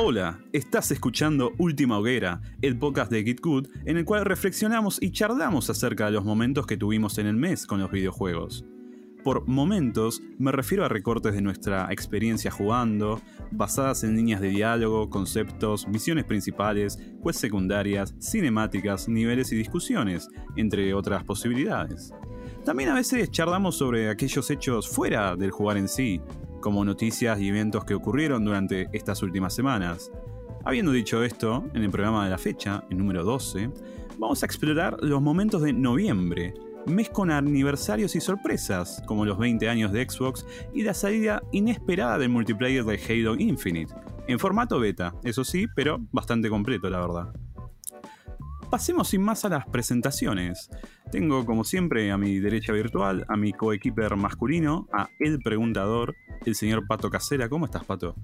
Hola, estás escuchando Última Hoguera, el podcast de Git Good, en el cual reflexionamos y charlamos acerca de los momentos que tuvimos en el mes con los videojuegos. Por momentos me refiero a recortes de nuestra experiencia jugando, basadas en líneas de diálogo, conceptos, misiones principales, quests secundarias, cinemáticas, niveles y discusiones, entre otras posibilidades. También a veces charlamos sobre aquellos hechos fuera del jugar en sí, como noticias y eventos que ocurrieron durante estas últimas semanas. Habiendo dicho esto, en el programa de la fecha, el número 12, vamos a explorar los momentos de noviembre, mes con aniversarios y sorpresas, como los 20 años de Xbox y la salida inesperada del multiplayer de Halo Infinite, en formato beta, eso sí, pero bastante completo, la verdad. Pasemos sin más a las presentaciones. Tengo como siempre a mi derecha virtual a mi coequiper masculino, a El Preguntador, el señor Pato Casera. ¿Cómo estás, Pato?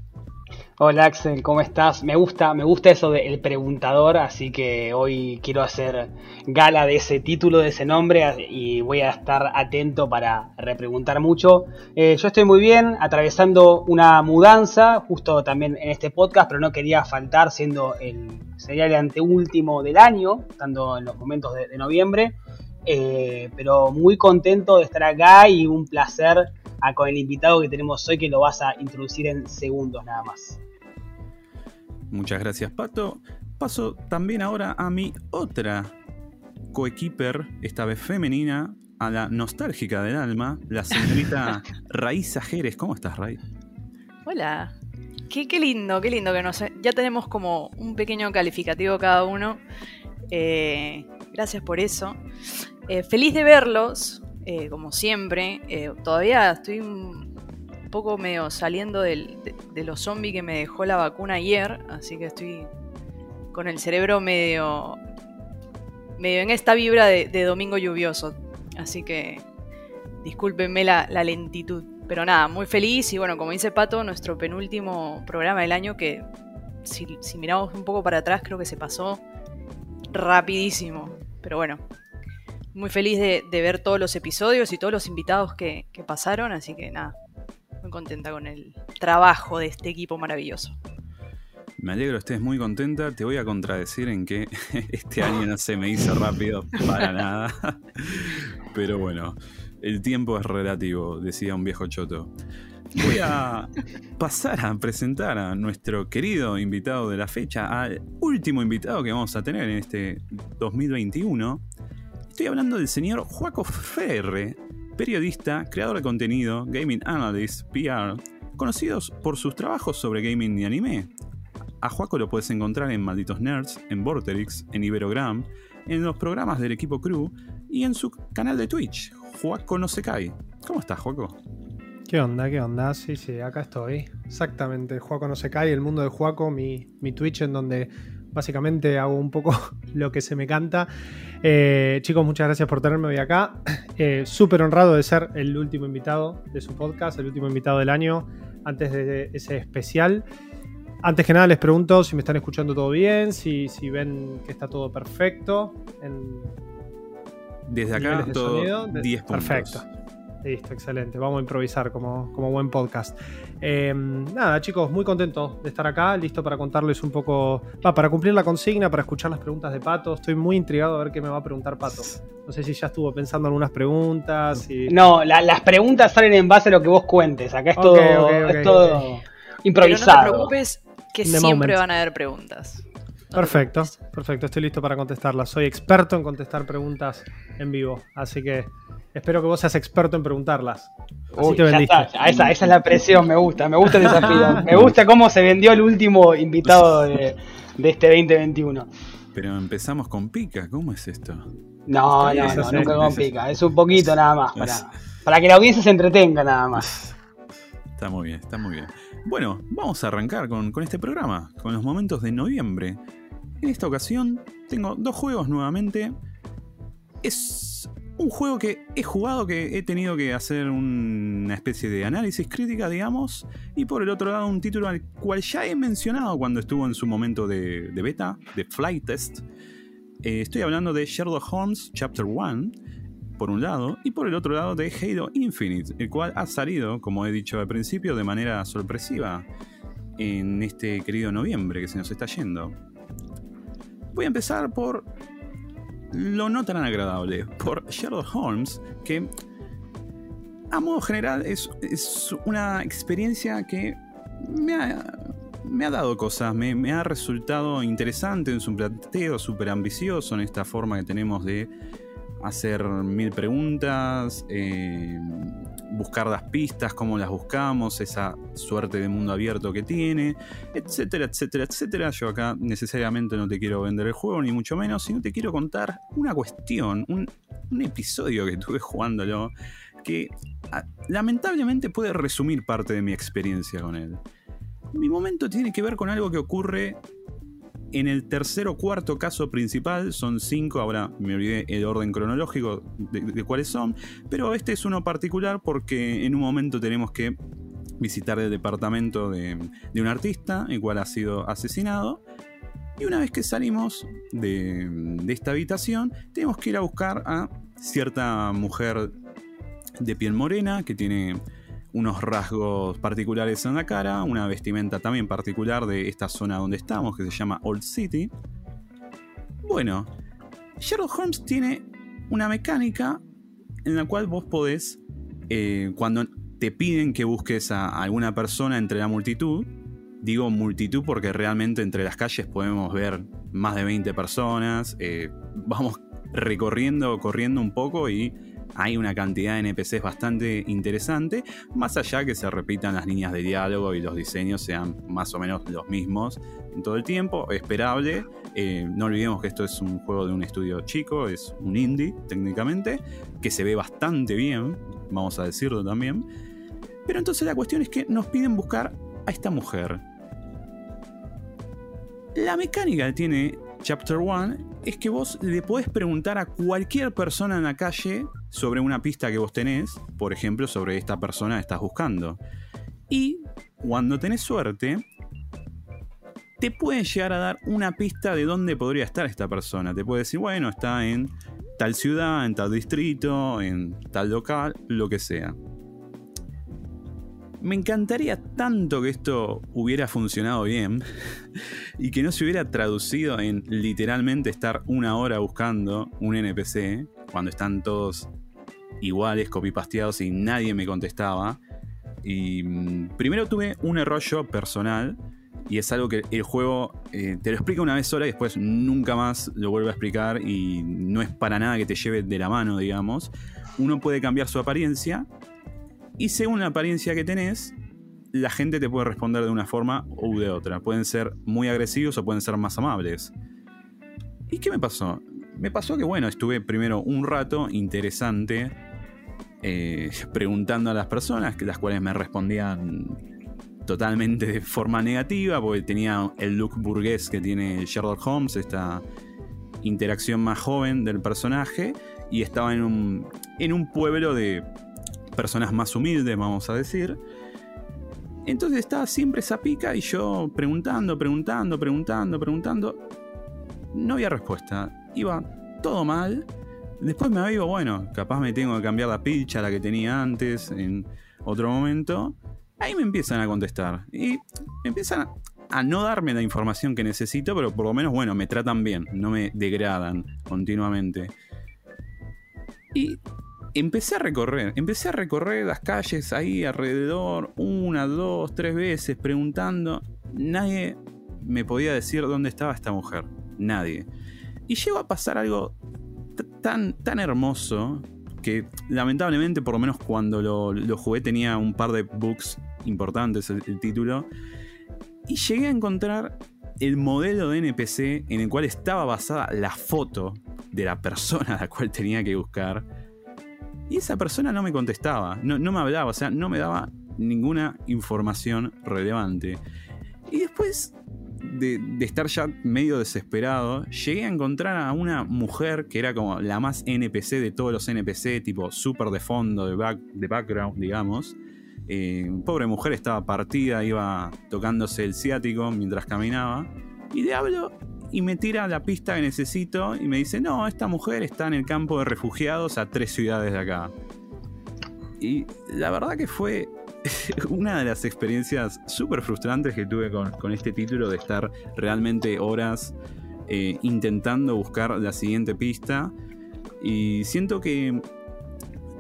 Hola Axel, ¿cómo estás? Me gusta, me gusta eso del preguntador, así que hoy quiero hacer gala de ese título, de ese nombre, y voy a estar atento para repreguntar mucho. Eh, yo estoy muy bien, atravesando una mudanza, justo también en este podcast, pero no quería faltar siendo el sería el anteúltimo del año, estando en los momentos de, noviembre. Eh, pero muy contento de estar acá y un placer con el invitado que tenemos hoy que lo vas a introducir en segundos nada más. Muchas gracias, Pato. Paso también ahora a mi otra coequiper, esta vez femenina, a la nostálgica del alma, la señorita Raiza Jerez. ¿Cómo estás, Ray? Hola. Qué, lindo, qué lindo que nos... Ya tenemos como un pequeño calificativo cada uno. Eh, gracias por eso. Eh, feliz de verlos, eh, como siempre. todavía estoy un poco medio saliendo de, los zombies que me dejó la vacuna ayer, así que estoy con el cerebro medio, medio en esta vibra de, domingo lluvioso. Así que discúlpenme la, lentitud. Pero nada, muy feliz y bueno, como dice Pato, nuestro penúltimo programa del año que si, miramos un poco para atrás creo que se pasó rapidísimo. Pero bueno, muy feliz de, ver todos los episodios y todos los invitados que pasaron, así que nada, muy contenta con el trabajo de este equipo maravilloso. Me alegro, estés muy contenta. Te voy a contradecir en que este año no se me hizo rápido para nada. Pero bueno, el tiempo es relativo, decía un viejo choto. Voy a pasar a presentar a nuestro querido invitado de la fecha, al último invitado que vamos a tener en este 2021. Estoy hablando del señor Joaco Ferre, periodista, creador de contenido, gaming analyst, PR, conocidos por sus trabajos sobre gaming y anime. A Juaco lo puedes encontrar en Malditos Nerds, en Vorterix, en Iberogram, en los programas del equipo Crew y en su canal de Twitch, Juaco no se cae. ¿Cómo estás, Juaco? ¿Qué onda? ¿Qué onda? Sí, sí, acá estoy. Exactamente, Juaco no se cae, el mundo de Juaco, mi, mi Twitch en donde básicamente hago un poco lo que se me canta. Eh, chicos, muchas gracias por tenerme hoy acá. Eh, Súper honrado de ser el último invitado de su podcast, el último invitado del año, antes de ese especial. Antes que nada les pregunto si me están escuchando todo bien, si, si ven que está todo perfecto. Desde acá todo 10 puntos. Perfecto. Listo, excelente. Vamos a improvisar como, como buen podcast. Em, nada, chicos, muy contento de estar acá, listo para contarles un poco, para cumplir la consigna, para escuchar las preguntas de Pato. Estoy muy intrigado a ver qué me va a preguntar Pato. No sé si ya estuvo pensando algunas preguntas. No, las preguntas salen en base a lo que vos cuentes. Acá es todo, improvisado. no te preocupes que siempre van a haber preguntas. Perfecto, perfecto, estoy listo para contestarlas. Soy experto en contestar preguntas en vivo, así que Espero que vos seas experto en preguntarlas. Uy, ya está, esa, esa, es la presión, me gusta, me gusta el desafío. Me gusta cómo se vendió el último invitado de, este 2021. Pero empezamos con pica, ¿cómo es esto? No, no, no, nunca con pica, es un poquito nada más, para, para que la audiencia se entretenga nada más. Está muy bien, está muy bien. Bueno, vamos a arrancar con, con este programa, con los momentos de noviembre. En esta ocasión tengo dos juegos nuevamente. Es un juego que he jugado, que he tenido que hacer una especie de análisis crítica, digamos, y por el otro lado un título al cual ya he mencionado cuando estuvo en su momento de, beta, de flight test. Eh, estoy hablando de Sherlock Holmes Chapter 1, por un lado, y por el otro lado de Halo Infinite, el cual ha salido, como he dicho al principio, de manera sorpresiva. en este querido noviembre que se nos está yendo. Voy a empezar por lo no tan agradable, por Sherlock Holmes, que a modo general es, una experiencia que me ha, dado cosas, me, ha resultado interesante en su planteo, súper ambicioso en esta forma que tenemos de hacer mil preguntas, eh, buscar las pistas, cómo las buscamos, esa suerte de mundo abierto que tiene, etcétera, etcétera, etcétera. Yo acá necesariamente no te quiero vender el juego, ni mucho menos, sino te quiero contar una cuestión, un, episodio que tuve jugándolo, que ah, lamentablemente puede resumir parte de mi experiencia con él. Mi momento tiene que ver con algo que ocurre en el tercer o cuarto caso principal, son cinco, ahora me olvidé el orden cronológico de, cuáles son, pero este es uno particular porque en un momento tenemos que visitar el departamento de, un artista, el cual ha sido asesinado. Y una vez que salimos de, esta habitación, tenemos que ir a buscar a cierta mujer de piel morena que tiene unos rasgos particulares en la cara, una vestimenta también particular de esta zona donde estamos, que se llama Old City. Bueno, Sherlock Holmes tiene una mecánica en la cual vos podés, eh, cuando te piden que busques a alguna persona entre la multitud, digo multitud porque realmente entre las calles podemos ver más de 20 personas, eh, vamos recorriendo, corriendo un poco y hay una cantidad de NPCs bastante interesante, más allá que se repitan las líneas de diálogo y los diseños sean más o menos los mismos en todo el tiempo, esperable. Eh, no olvidemos que esto es un juego de un estudio chico, es un indie técnicamente, que se ve bastante bien, vamos a decirlo también. Pero entonces la cuestión es que nos piden buscar a esta mujer. La mecánica tiene Chapter 1 es que vos le podés preguntar a cualquier persona en la calle sobre una pista que vos tenés, por ejemplo, sobre esta persona que estás buscando. Y cuando tenés suerte, te pueden llegar a dar una pista de dónde podría estar esta persona. Te puede decir, bueno, está en tal ciudad, en tal distrito, en tal local, lo que sea. Me encantaría tanto que esto hubiera funcionado bien y que no se hubiera traducido en literalmente estar una hora buscando un NPC cuando están todos iguales, copipasteados y nadie me contestaba. Y mm, primero tuve un error yo personal y es algo que el juego eh, te lo explica una vez sola y después nunca más lo vuelve a explicar y no es para nada que te lleve de la mano, digamos. Uno puede cambiar su apariencia y según la apariencia que tenés, la gente te puede responder de una forma u de otra. Pueden ser muy agresivos o pueden ser más amables. ¿Y qué me pasó? Me pasó que, bueno, estuve primero un rato interesante eh, preguntando a las personas, las cuales me respondían totalmente de forma negativa, porque tenía el look burgués que tiene Sherlock Holmes, esta interacción más joven del personaje, y estaba en un, en un pueblo de personas más humildes, vamos a decir. Entonces estaba siempre esa pica y yo preguntando, preguntando, preguntando, preguntando. No había respuesta. Iba todo mal. Después me digo, bueno, capaz me tengo que cambiar la pilcha, la que tenía antes, en otro momento. Ahí me empiezan a contestar. Y empiezan a no darme la información que necesito, pero por lo menos, bueno, me tratan bien, no me degradan continuamente. Y empecé a recorrer, empecé a recorrer las calles ahí alrededor, una, dos, tres veces, preguntando. Nadie me podía decir dónde estaba esta mujer. Nadie. Y llegó a pasar algo tan, tan hermoso que lamentablemente, por lo menos cuando lo, jugué, tenía un par de bugs importantes el, el título. Y llegué a encontrar el modelo de NPC en el cual estaba basada la foto de la persona a la cual tenía que buscar y esa persona no me contestaba, no, me hablaba, o sea, no me daba ninguna información relevante. Y después de, estar ya medio desesperado, llegué a encontrar a una mujer que era como la más NPC de todos los NPC, tipo súper de fondo, de, back, de background, digamos. Eh, pobre mujer estaba partida, iba tocándose el ciático mientras caminaba. Y le hablo y me tira la pista que necesito y me dice, no, esta mujer está en el campo de refugiados a tres ciudades de acá. Y la verdad que fue una de las experiencias súper frustrantes que tuve con, este título de estar realmente horas eh, intentando buscar la siguiente pista. Y siento que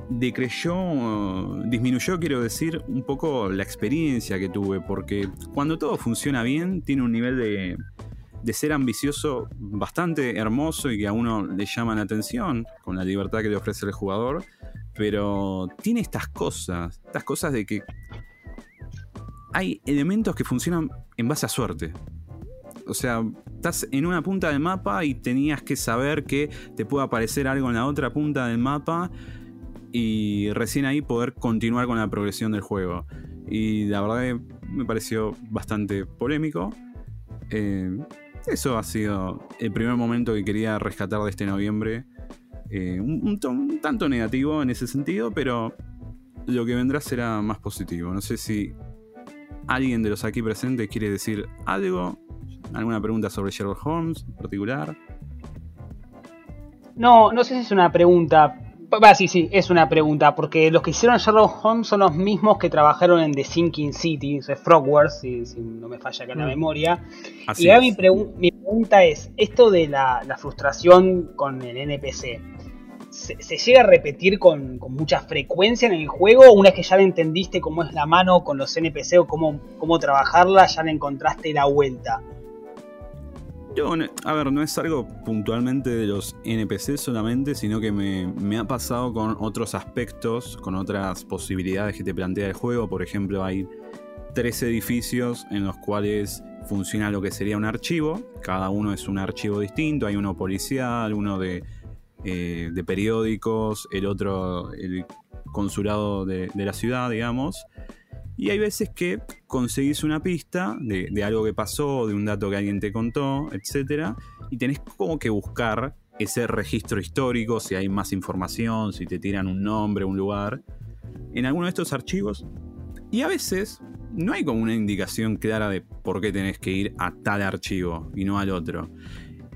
decreyó, disminuyó, quiero decir, un poco la experiencia que tuve, porque cuando todo funciona bien, tiene un nivel de, de ser ambicioso bastante hermoso y que a uno le llama la atención, con la libertad que le ofrece el jugador, pero tiene estas cosas, estas cosas de que hay elementos que funcionan en base a suerte. O sea, estás en una punta del mapa y tenías que saber que te puede aparecer algo en la otra punta del mapa y recién ahí poder continuar con la progresión del juego. Y la verdad me pareció bastante polémico. Eh, eso ha sido el primer momento que quería rescatar de este noviembre. Eh, un, tanto negativo en ese sentido, pero lo que vendrá será más positivo. No sé si alguien de los aquí presentes quiere decir algo, alguna pregunta sobre Sherlock Holmes en particular. No, no sé si es una pregunta, Va, sí, sí, es una pregunta, porque los que hicieron Sherlock Holmes son los mismos que trabajaron en The Sinking City, o Frogwares, si, no me falla acá la mm. memoria. y ahora mi, pregunta es, esto de la, frustración con el NPC, ¿se, llega a repetir con, mucha frecuencia en el juego? Una vez que ya le entendiste cómo es la mano con los NPC o cómo, cómo trabajarla, ya le encontraste la vuelta a ver, no es algo puntualmente de los NPC solamente, sino que me, ha pasado con otros aspectos, con otras posibilidades que te plantea el juego. Por ejemplo, hay tres edificios en los cuales funciona lo que sería un archivo. Cada uno es un archivo distinto. Hay uno policial, uno de, eh, periódicos, el otro el consulado de la ciudad, digamos. Y hay veces que conseguís una pista de, algo que pasó, de un dato que alguien te contó, etc. Y tenés como que buscar ese registro histórico, si hay más información, si te tiran un nombre, un lugar, en alguno de estos archivos. Y a veces no hay como una indicación clara de por qué tenés que ir a tal archivo y no al otro.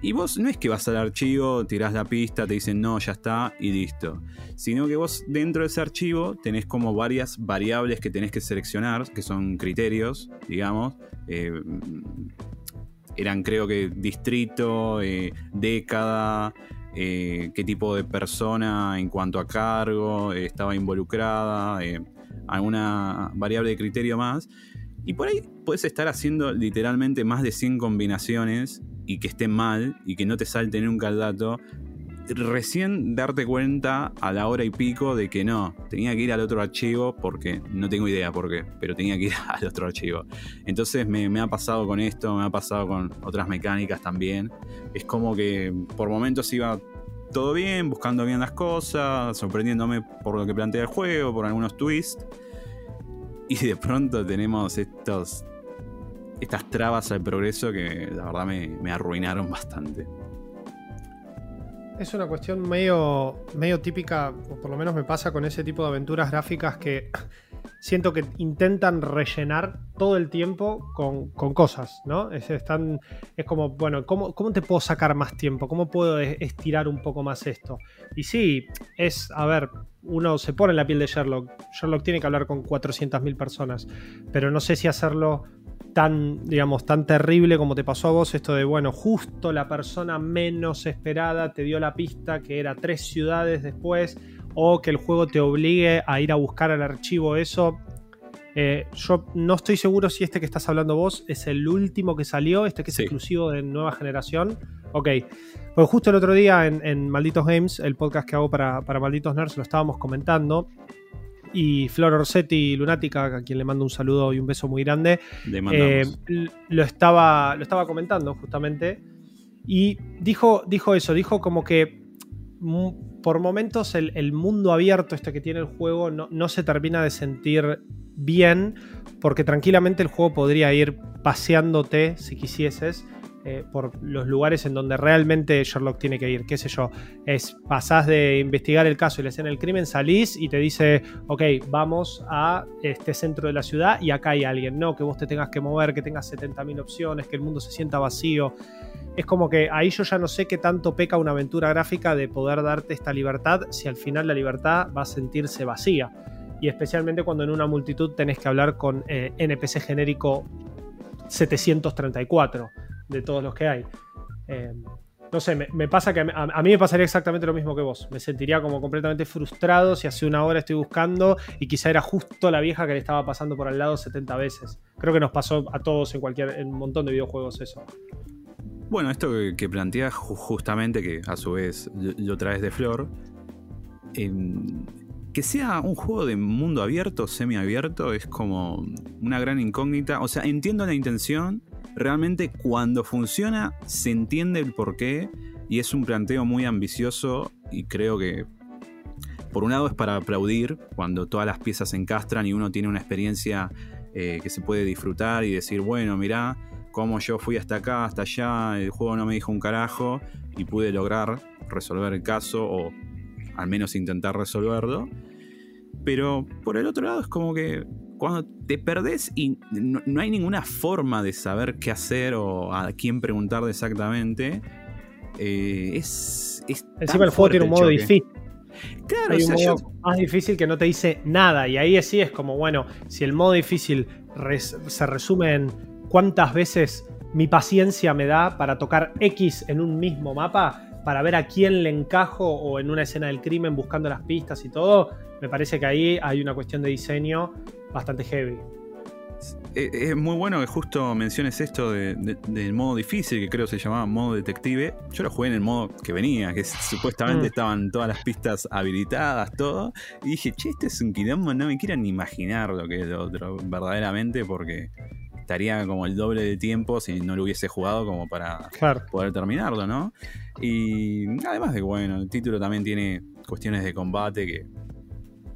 Y vos no es que vas al archivo, tirás la pista, te dicen no, ya está y listo. Sino que vos dentro de ese archivo tenés como varias variables que tenés que seleccionar, que son criterios, digamos. Eh, eran creo que distrito, eh, década, eh, qué tipo de persona en cuanto a cargo estaba involucrada, alguna variable de criterio más. Y por ahí puedes estar haciendo literalmente más de 100 combinaciones y que esté mal y que no te salte nunca el dato, recién darte cuenta a la hora y pico de que no, tenía que ir al otro archivo porque no tengo idea por qué, pero tenía que ir al otro archivo. Entonces me, ha pasado con esto, me ha pasado con otras mecánicas también. Es como que por momentos iba todo bien, buscando bien las cosas, sorprendiéndome por lo que plantea el juego, por algunos twists. Y de pronto tenemos estos estas trabas al progreso que la verdad me, arruinaron bastante. Es una cuestión medio, medio típica, o por lo menos me pasa con ese tipo de aventuras gráficas que siento que intentan rellenar todo el tiempo con, cosas, ¿no? Es, están, es como, bueno, ¿cómo, ¿cómo, te puedo sacar más tiempo? ¿Cómo puedo estirar un poco más esto? Y sí, es, a ver, uno se pone en la piel de Sherlock. Sherlock tiene que hablar con 400.000 personas, pero no sé si hacerlo tan, digamos, tan terrible como te pasó a vos, esto de, bueno, justo la persona menos esperada te dio la pista que era tres ciudades después, o que el juego te obligue a ir a buscar al archivo eso. Eh, yo no estoy seguro si este que estás hablando vos es el último que salió, este que es exclusivo de nueva generación. Ok, pues justo el otro día en, Malditos Games, el podcast que hago para, para Malditos Nerds, lo estábamos comentando y Flor Orsetti Lunática, a quien le mando un saludo y un beso muy grande, eh, lo, estaba, lo estaba comentando justamente. Y dijo, dijo eso, dijo como que por momentos el, mundo abierto este que tiene el juego no, no se termina de sentir bien, porque tranquilamente el juego podría ir paseándote si quisieses eh, por los lugares en donde realmente Sherlock tiene que ir. Qué sé yo, es pasás de investigar el caso y la escena del crimen, salís y te dice, ok, vamos a este centro de la ciudad y acá hay alguien. No, que vos te tengas que mover, que tengas 70.000 opciones, que el mundo se sienta vacío. Es como que ahí yo ya no sé qué tanto peca una aventura gráfica de poder darte esta libertad si al final la libertad va a sentirse vacía. y especialmente cuando en una multitud tenés que hablar con eh, NPC genérico 734 de todos los que hay. Eh, no sé, me, pasa que a, mí me pasaría exactamente lo mismo que vos. Me sentiría como completamente frustrado si hace una hora estoy buscando y quizá era justo la vieja que le estaba pasando por al lado 70 veces. Creo que nos pasó a todos en cualquier en un montón de videojuegos eso. Bueno, esto que, planteas justamente, que a su vez lo traes de Flor, em, que sea un juego de mundo abierto, semiabierto, es como una gran incógnita. O sea, entiendo la intención, realmente cuando funciona se entiende el porqué y es un planteo muy ambicioso y creo que por un lado es para aplaudir cuando todas las piezas se encastran y uno tiene una experiencia eh, que se puede disfrutar y decir, bueno, mirá cómo yo fui hasta acá, hasta allá, el juego no me dijo un carajo y pude lograr resolver el caso o al menos intentar resolverlo. Pero por el otro lado es como que cuando te perdés y no, hay ninguna forma de saber qué hacer o a quién preguntar exactamente, eh, es, Encima el juego tiene un modo difícil. Claro, hay un modo más difícil que no te dice nada. Y ahí sí es como, bueno, si el modo difícil se resume en cuántas veces mi paciencia me da para tocar X en un mismo mapa, para ver a quién le encajo o en una escena del crimen buscando las pistas y todo, me parece que ahí hay una cuestión de diseño bastante heavy. Es muy bueno que justo menciones esto del modo difícil, que creo se llamaba modo detective. Yo lo jugué en el modo que venía, que supuestamente mm. estaban todas las pistas habilitadas, todo. Y dije, che, este es un quilombo, no me quiero ni imaginar lo que es lo otro, verdaderamente, porque estaría como el doble de tiempo si no lo hubiese jugado como para poder terminarlo, ¿no? Y además de que, bueno, el título también tiene cuestiones de combate que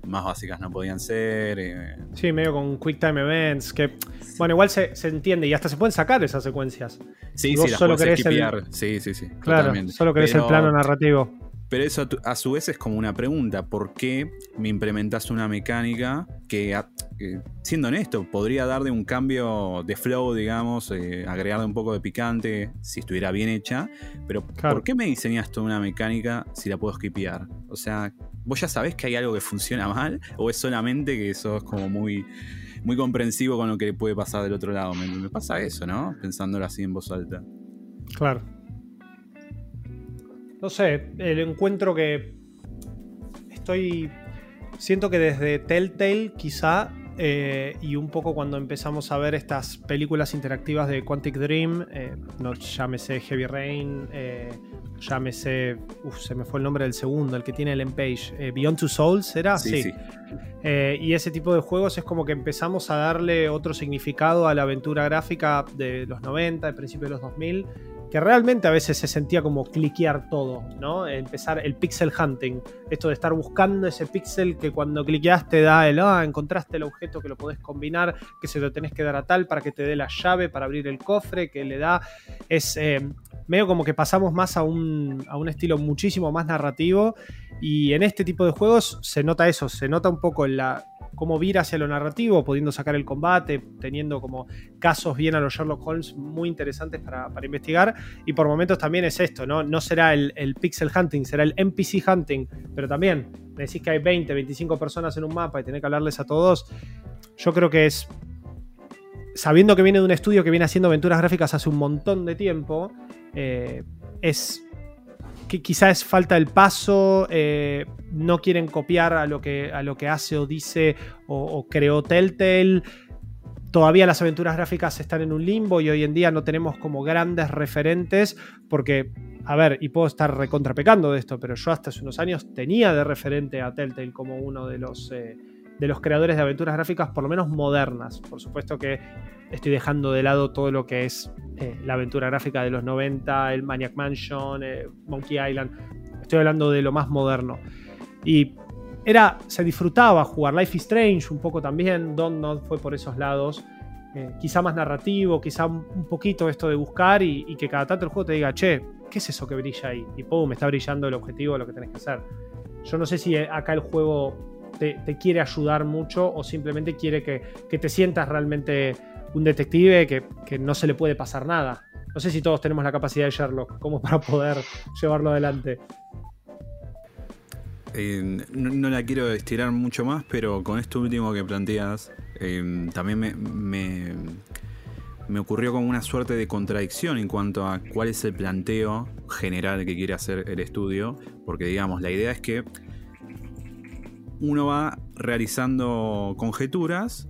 más básicas no podían ser. Eh. Sí, medio con Quick Time Events, que, bueno, igual se, entiende y hasta se pueden sacar esas secuencias. Sí, sí, solo querés el... Sí, sí, sí. Claro, solo querés el plano narrativo. Pero eso a su vez es como una pregunta, ¿por qué me implementas una mecánica que, siendo honesto, podría darle un cambio de flow, digamos, eh, agregarle un poco de picante si estuviera bien hecha, pero ¿por qué me diseñaste una mecánica si la puedo skipear? O sea, ¿vos ya sabés que hay algo que funciona mal o es solamente que sos como muy muy comprensivo con lo que puede pasar del otro lado. Me, me, pasa eso, ¿no? Pensándolo así en voz alta. Claro no sé, el encuentro que estoy... Siento que desde Telltale quizá eh, y un poco cuando empezamos a ver estas películas interactivas de Quantic Dream, eh, no llámese Heavy Rain, eh, llámese, uf, se me fue el nombre del segundo, el que tiene el M-Page, eh, Beyond Two Souls, ¿era? Sí. sí. y ese tipo de juegos es como que empezamos a darle otro significado a la aventura gráfica de los 90, de principios de los 2000 que realmente a veces se sentía como cliquear todo, ¿no? Empezar el pixel hunting, esto de estar buscando ese pixel que cuando cliqueas te da el, ah, encontraste el objeto que lo podés combinar, que se lo tenés que dar a tal para que te dé la llave para abrir el cofre, que le da, es eh, medio como que pasamos más a un, a un estilo muchísimo más narrativo y en este tipo de juegos se nota eso, se nota un poco la, cómo vira hacia lo narrativo, pudiendo sacar el combate, teniendo como casos bien a los Sherlock Holmes muy interesantes para, investigar. Y por momentos también es esto, ¿no? No será el, pixel hunting, será el NPC hunting, pero también me decís que hay 20, 25 personas en un mapa y tener que hablarles a todos. Yo creo que es. Sabiendo que viene de un estudio que viene haciendo aventuras gráficas hace un montón de tiempo, eh, es quizás falta el paso, eh, no quieren copiar a lo, que, a lo que hace o dice o, creó Telltale. Todavía las aventuras gráficas están en un limbo y hoy en día no tenemos como grandes referentes porque, a ver, y puedo estar recontrapecando de esto, pero yo hasta hace unos años tenía de referente a Telltale como uno de los... Eh, de los creadores de aventuras gráficas, por lo menos modernas. Por supuesto que estoy dejando de lado todo lo que es eh, la aventura gráfica de los 90, el Maniac Mansion, eh, Monkey Island. Estoy hablando de lo más moderno. Y era, se disfrutaba jugar Life is Strange un poco también. Don't Not fue por esos lados. Eh, quizá más narrativo, quizá un poquito esto de buscar y, que cada tanto el juego te diga, che, ¿qué es eso que brilla ahí? Y pum, me está brillando el objetivo de lo que tenés que hacer. Yo no sé si acá el juego te, quiere ayudar mucho o simplemente quiere que, te sientas realmente un detective que, no se le puede pasar nada. No sé si todos tenemos la capacidad de Sherlock como para poder llevarlo adelante. Eh, no, la quiero estirar mucho más, pero con esto último que planteas, eh, también me, me, me, ocurrió como una suerte de contradicción en cuanto a cuál es el planteo general que quiere hacer el estudio, porque digamos, la idea es que uno va realizando conjeturas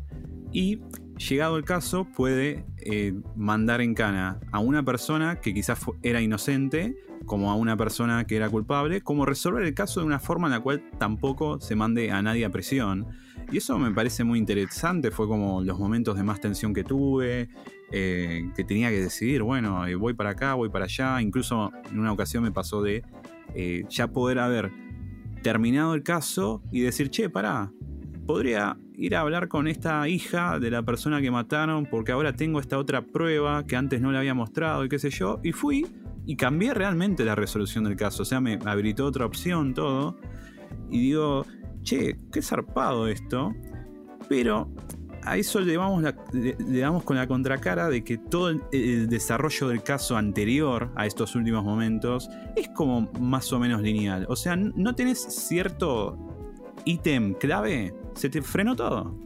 y llegado el caso puede eh, mandar en cana a una persona que quizás era inocente como a una persona que era culpable, como resolver el caso de una forma en la cual tampoco se mande a nadie a prisión. Y eso me parece muy interesante, fue como los momentos de más tensión que tuve, eh, que tenía que decidir, bueno, eh, voy para acá, voy para allá, incluso en una ocasión me pasó de ya poder haber terminado el caso y decir, che, pará, podría ir a hablar con esta hija de la persona que mataron porque ahora tengo esta otra prueba que antes no le había mostrado y qué sé yo. Y fui y cambié realmente la resolución del caso. O sea, me habilitó otra opción, todo. Y digo, che, qué zarpado esto. Pero a eso le damos, le, damos con la contracara de que todo el, desarrollo del caso anterior a estos últimos momentos es como más o menos lineal. O sea, no tenés cierto ítem clave, se te frenó todo.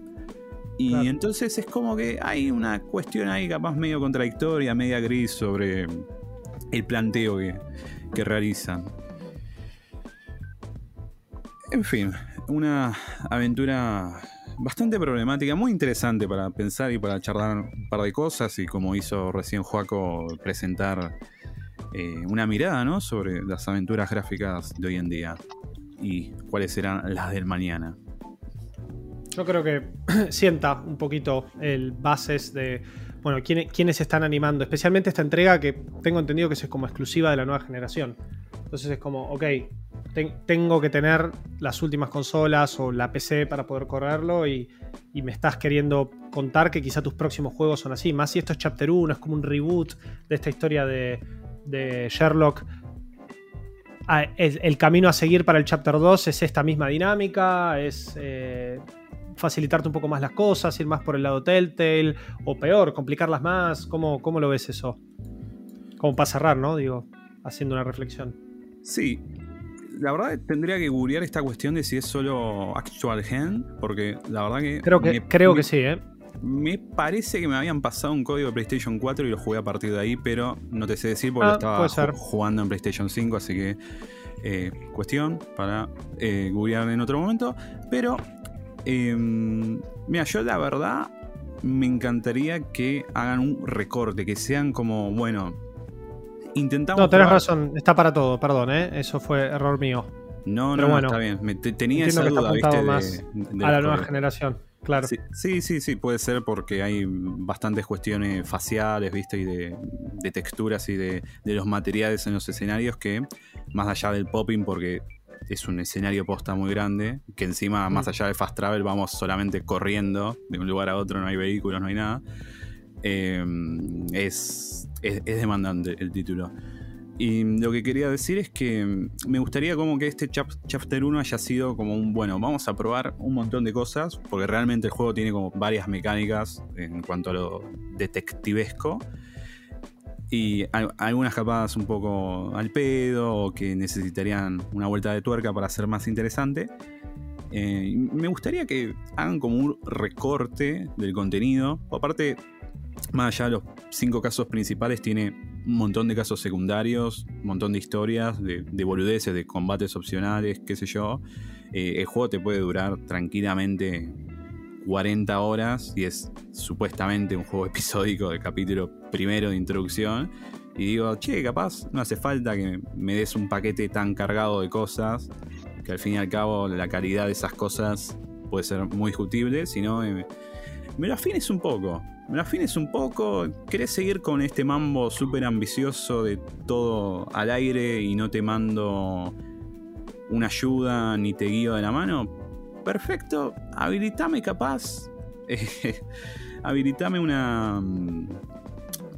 Y entonces es como que hay una cuestión ahí capaz medio contradictoria, media gris sobre el planteo que, que realizan. En fin, una aventura bastante problemática, muy interesante para pensar y para charlar un par de cosas y como hizo recién Joaco presentar eh, una mirada ¿no? sobre las aventuras gráficas de hoy en día y cuáles serán las del mañana. Yo creo que sienta un poquito el bases de, bueno, quiénes, quiénes están animando, especialmente esta entrega que tengo entendido que es como exclusiva de la nueva generación. Entonces es como, ok, tengo que tener las últimas consolas o la PC para poder correrlo y, me estás queriendo contar que quizá tus próximos juegos son así. Más si esto es Chapter 1, es como un reboot de esta historia de, Sherlock. Ah, el, camino a seguir para el Chapter 2 es esta misma dinámica, es eh, facilitarte un poco más las cosas, ir más por el lado Telltale, o peor, complicarlas más. ¿Cómo, cómo lo ves eso? Como para cerrar, ¿no? Digo, haciendo una reflexión. Sí, la verdad tendría que googlear esta cuestión de si es solo Actual Gen, porque la verdad que. Creo que, creo que sí, ¿eh? Me parece que me habían pasado un código de PlayStation 4 y lo jugué a partir de ahí, pero no te sé decir porque lo ah, estaba jugando en PlayStation 5, así que. Eh, cuestión para eh, googlear en otro momento. Pero. Em, mira, yo la verdad me encantaría que hagan un recorte, que sean como, bueno, intentamos. No, tenés razón, está para todo, perdón, ¿eh? eso fue error mío. No, no, está bien. tenía esa duda, ¿viste? Más a la nueva generación, claro. Sí, sí, sí, puede ser porque hay bastantes cuestiones faciales, ¿viste? Y de, texturas y de, los materiales en los escenarios que, más allá del popping, porque es un escenario posta muy grande, que encima, más mm. allá de fast travel, vamos solamente corriendo de un lugar a otro, no hay vehículos, no hay nada. Eh, es es, demandante el título. Y lo que quería decir es que me gustaría como que este Chapter 1 haya sido como un, bueno, vamos a probar un montón de cosas, porque realmente el juego tiene como varias mecánicas en cuanto a lo detectivesco. Y algunas capaz un poco al pedo o que necesitarían una vuelta de tuerca para ser más interesante. Eh, me gustaría que hagan como un recorte del contenido. Aparte, más allá de los cinco casos principales, tiene un montón de casos secundarios, un montón de historias, de, boludeces, de combates opcionales, qué sé yo. Eh, el juego te puede durar tranquilamente 40 horas y es supuestamente un juego episódico de capítulo primero de introducción. Y digo, che, capaz no hace falta que me des un paquete tan cargado de cosas, que al fin y al cabo la calidad de esas cosas puede ser muy discutible, sino me, me lo afines un poco me afines un poco, ¿querés seguir con este mambo súper ambicioso de todo al aire y no te mando una ayuda ni te guío de la mano? Perfecto, habilitame capaz. habilitame una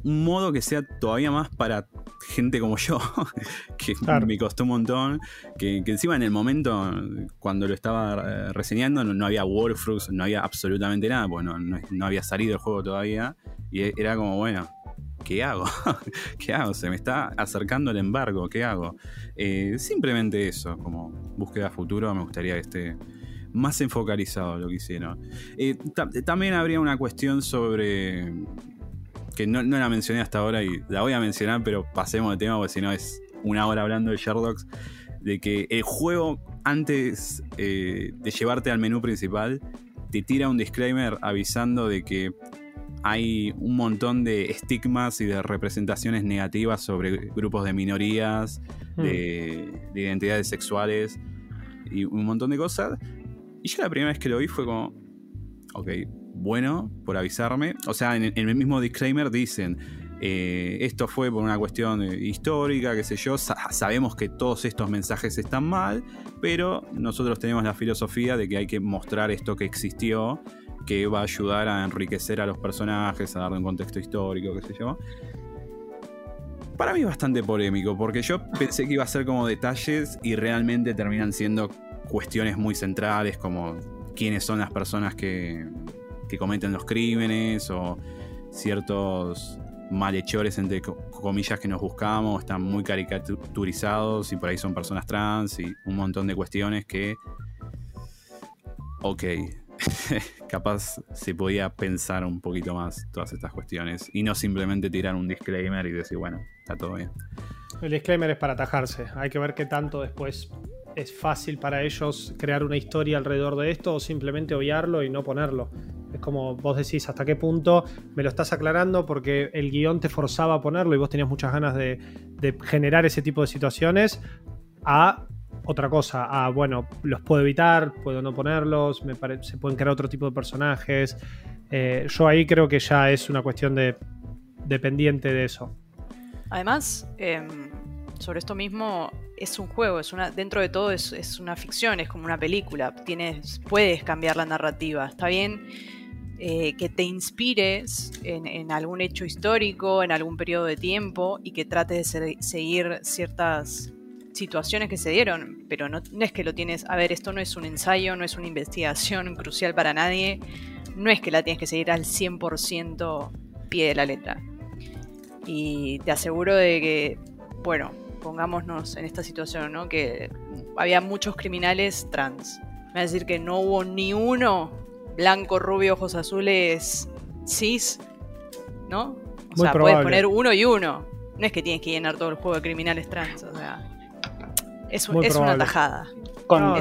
un modo que sea todavía más para gente como yo, que me costó un montón, que, encima en el momento, cuando lo estaba eh, reseñando, no, había walkthroughs, no había absolutamente nada, porque no, había salido el juego todavía, y e, era como, bueno, ¿qué hago? ¿Qué hago? Se me está acercando el embargo, ¿qué hago? Eh, simplemente eso, como búsqueda futuro, me gustaría que esté más enfocalizado lo que hicieron. Eh, también habría una cuestión sobre que no, la mencioné hasta ahora y la voy a mencionar, pero pasemos de tema porque si no es una hora hablando de Sherlock. De que el juego, antes eh, de llevarte al menú principal, te tira un disclaimer avisando de que hay un montón de estigmas y de representaciones negativas sobre grupos de minorías, hmm. de, identidades sexuales y un montón de cosas. Y yo la primera vez que lo vi fue como, ok, bueno por avisarme. O sea, en, el mismo disclaimer dicen, eh, esto fue por una cuestión eh, histórica, qué sé yo, sabemos que todos estos mensajes están mal, pero nosotros tenemos la filosofía de que hay que mostrar esto que existió, que va a ayudar a enriquecer a los personajes, a darle un contexto histórico, qué sé yo. Para mí es bastante polémico, porque yo pensé que iba a ser como detalles y realmente terminan siendo cuestiones muy centrales, como quiénes son las personas que, que cometen los crímenes o ciertos malhechores, entre comillas, que nos buscamos, están muy caricaturizados y por ahí son personas trans y un montón de cuestiones que, ok, capaz se podía pensar un poquito más todas estas cuestiones y no simplemente tirar un disclaimer y decir, bueno, está todo bien. El disclaimer es para atajarse, hay que ver qué tanto después es fácil para ellos crear una historia alrededor de esto o simplemente obviarlo y no ponerlo. Es como vos decís, hasta qué punto me lo estás aclarando porque el guion te forzaba a ponerlo y vos tenías muchas ganas de, generar ese tipo de situaciones, a otra cosa, a bueno, los puedo evitar, puedo no ponerlos, me se pueden crear otro tipo de personajes. Eh, yo ahí creo que ya es una cuestión de dependiente de eso. Además, em, sobre esto mismo, es un juego, es una, dentro de todo es, una ficción, es como una película. Tienes, puedes cambiar la narrativa. Está bien eh, que te inspires en, algún hecho histórico, en algún periodo de tiempo y que trates de seguir ciertas situaciones que se dieron, pero no, no, es que lo tienes, a ver, esto no es un ensayo, no es una investigación crucial para nadie, no es que la tienes que seguir al 100% pie de la letra. Y te aseguro de que, bueno, pongámonos en esta situación, ¿no? Que había muchos criminales trans. Me va a decir que no hubo ni uno blanco, rubio, ojos azules, cis, ¿no? O sea, puedes poner uno y uno. No es que tienes que llenar todo el juego de criminales trans, o sea. Es, es una tajada. Con,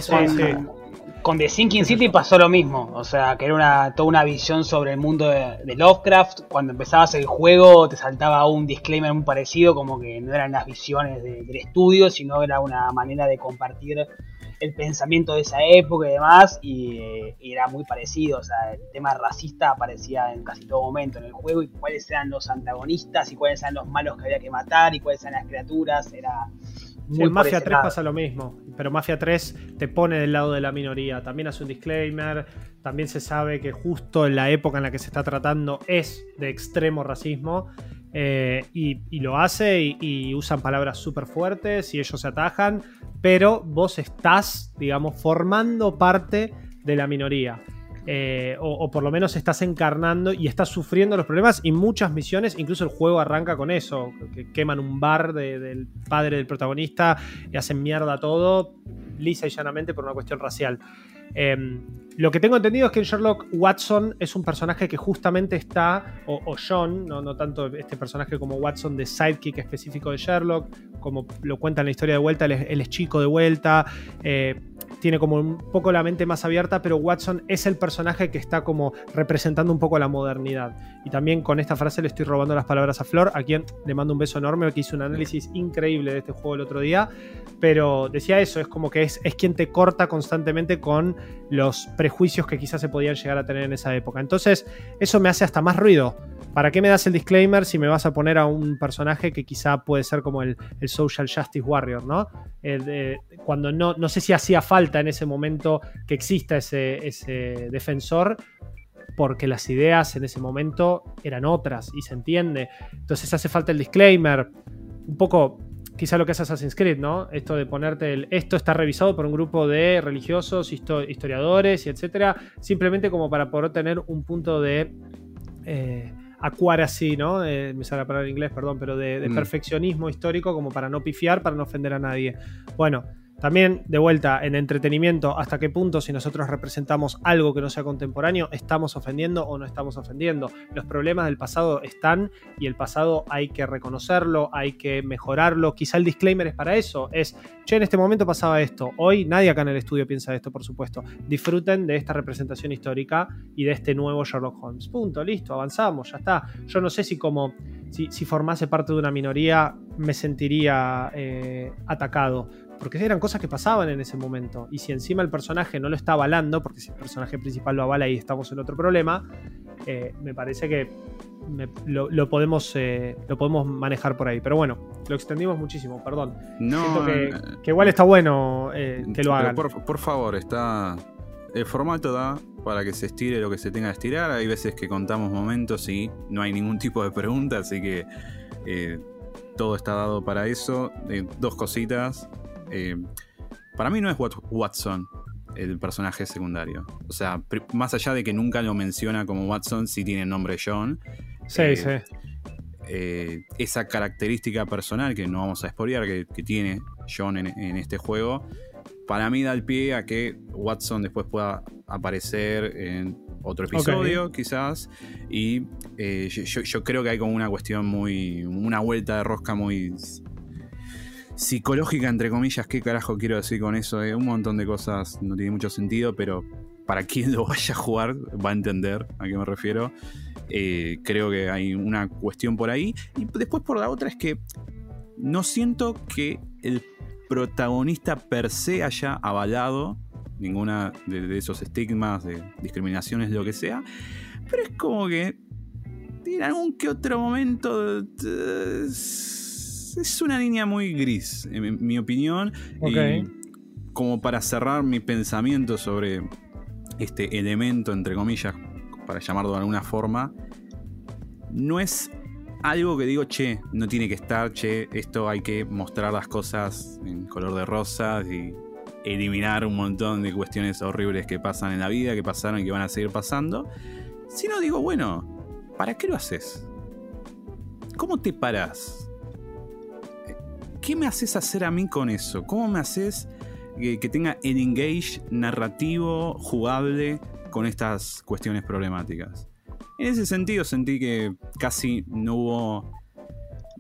con The Sinking City pasó lo mismo, o sea, que era una, toda una visión sobre el mundo de, Lovecraft. Cuando empezabas el juego te saltaba un disclaimer muy parecido, como que no eran las visiones del estudio, sino era una manera de compartir el pensamiento de esa época y demás, y, eh, era muy parecido, o sea, el tema racista aparecía en casi todo momento en el juego, y cuáles eran los antagonistas, y cuáles eran los malos que había que matar, y cuáles eran las criaturas, era en Mafia 3 pasa lo mismo, pero Mafia 3 te pone del lado de la minoría. También hace un disclaimer, también se sabe que justo en la época en la que se está tratando es de extremo racismo. Eh, y, lo hace y, y usan palabras súper fuertes y ellos se atajan, pero vos estás, digamos, formando parte de la minoría. Eh, o, por lo menos estás encarnando y estás sufriendo los problemas y muchas misiones, incluso el juego arranca con eso, que queman un bar del padre del protagonista y hacen mierda todo, lisa y llanamente por una cuestión racial. Em, lo que tengo entendido es que en Sherlock Watson es un personaje que justamente está, o, John, no, no, tanto este personaje como Watson de sidekick específico de Sherlock, como lo cuenta en la historia de vuelta, él es, chico de vuelta. Eh, tiene como un poco la mente más abierta, pero Watson es el personaje que está como representando un poco la modernidad. Y también con esta frase le estoy robando las palabras a Flor, a quien le mando un beso enorme, que hizo un análisis increíble de este juego el otro día, pero decía eso, es como que es, es quien te corta constantemente con los prejuicios que quizás se podían llegar a tener en esa época. Entonces, eso me hace hasta más ruido. ¿Para qué me das el disclaimer si me vas a poner a un personaje que quizá puede ser como el, Social Justice Warrior, ¿no? cuando no, no sé si hacía falta en ese momento que exista ese, ese defensor, porque las ideas en ese momento eran otras y se entiende. Entonces hace falta el disclaimer. Un poco, quizá lo que hace Assassin's Creed, ¿no? Esto de ponerte el. Esto está revisado por un grupo de religiosos, historiadores y etcétera. Simplemente como para poder tener un punto de. Eh, aquaracy, ¿no? Eh, me sale la palabra en inglés, perdón, pero de, de Mm. perfeccionismo histórico como para no pifiar, para no ofender a nadie. Bueno, también, de vuelta, en entretenimiento, hasta qué punto si nosotros representamos algo que no sea contemporáneo, estamos ofendiendo o no estamos ofendiendo. Los problemas del pasado están y el pasado hay que reconocerlo, hay que mejorarlo. Quizá el disclaimer es para eso, es, che, en este momento pasaba esto, hoy nadie acá en el estudio piensa esto, por supuesto. Disfruten de esta representación histórica y de este nuevo Sherlock Holmes. Punto, listo, avanzamos, ya está. Yo no sé si como, si, si formase parte de una minoría me sentiría eh, atacado porque eran cosas que pasaban en ese momento. Y si encima el personaje no lo está avalando, porque si el personaje principal lo avala y estamos en otro problema, eh, me parece que me- lo, lo podemos, eh, lo podemos manejar por ahí. Pero bueno, lo extendimos muchísimo, perdón. No, Siento que, eh, que igual está bueno eh, que lo hagan. Por, por favor, está. El formato da para que se estire lo que se tenga que estirar. Hay veces que contamos momentos y no hay ningún tipo de pregunta, así que todo está dado para eso. Dos cositas. Eh, para mí no es Wat- Watson el personaje secundario. O sea, más allá de que nunca lo menciona como Watson, sí tiene el nombre John. Sí, eh, sí. eh, esa característica personal que no vamos a spoilear que, que tiene John en, en este juego, para mí da el pie a que Watson después pueda aparecer en otro episodio, quizás. Y eh, yo- yo creo que hay como una cuestión muy. una vuelta de rosca muy. Psicológica, entre comillas. ¿Qué carajo quiero decir con eso? Eh, un montón de cosas no tiene mucho sentido, pero para quien lo vaya a jugar va a entender a qué me refiero. Eh, creo que hay una cuestión por ahí. Y después por la otra es que no siento que el protagonista per se haya avalado ninguna de, esos estigmas, de discriminaciones, lo que sea. Pero es como que en algún que otro momento eh, es, una línea muy gris, en, mi opinión. Y como para cerrar mi pensamiento sobre este elemento, entre comillas, para llamarlo de alguna forma, no es algo que digo, che, no tiene que estar, che, esto hay que mostrar las cosas en color de rosas y eliminar un montón de cuestiones horribles que pasan en la vida, que pasaron y que van a seguir pasando. Sino digo, bueno, ¿para qué lo haces? ¿Cómo te paras? ¿Qué me haces hacer a mí con eso? ¿Cómo me haces que, que tenga el engage narrativo jugable con estas cuestiones problemáticas? En ese sentido sentí que casi no hubo...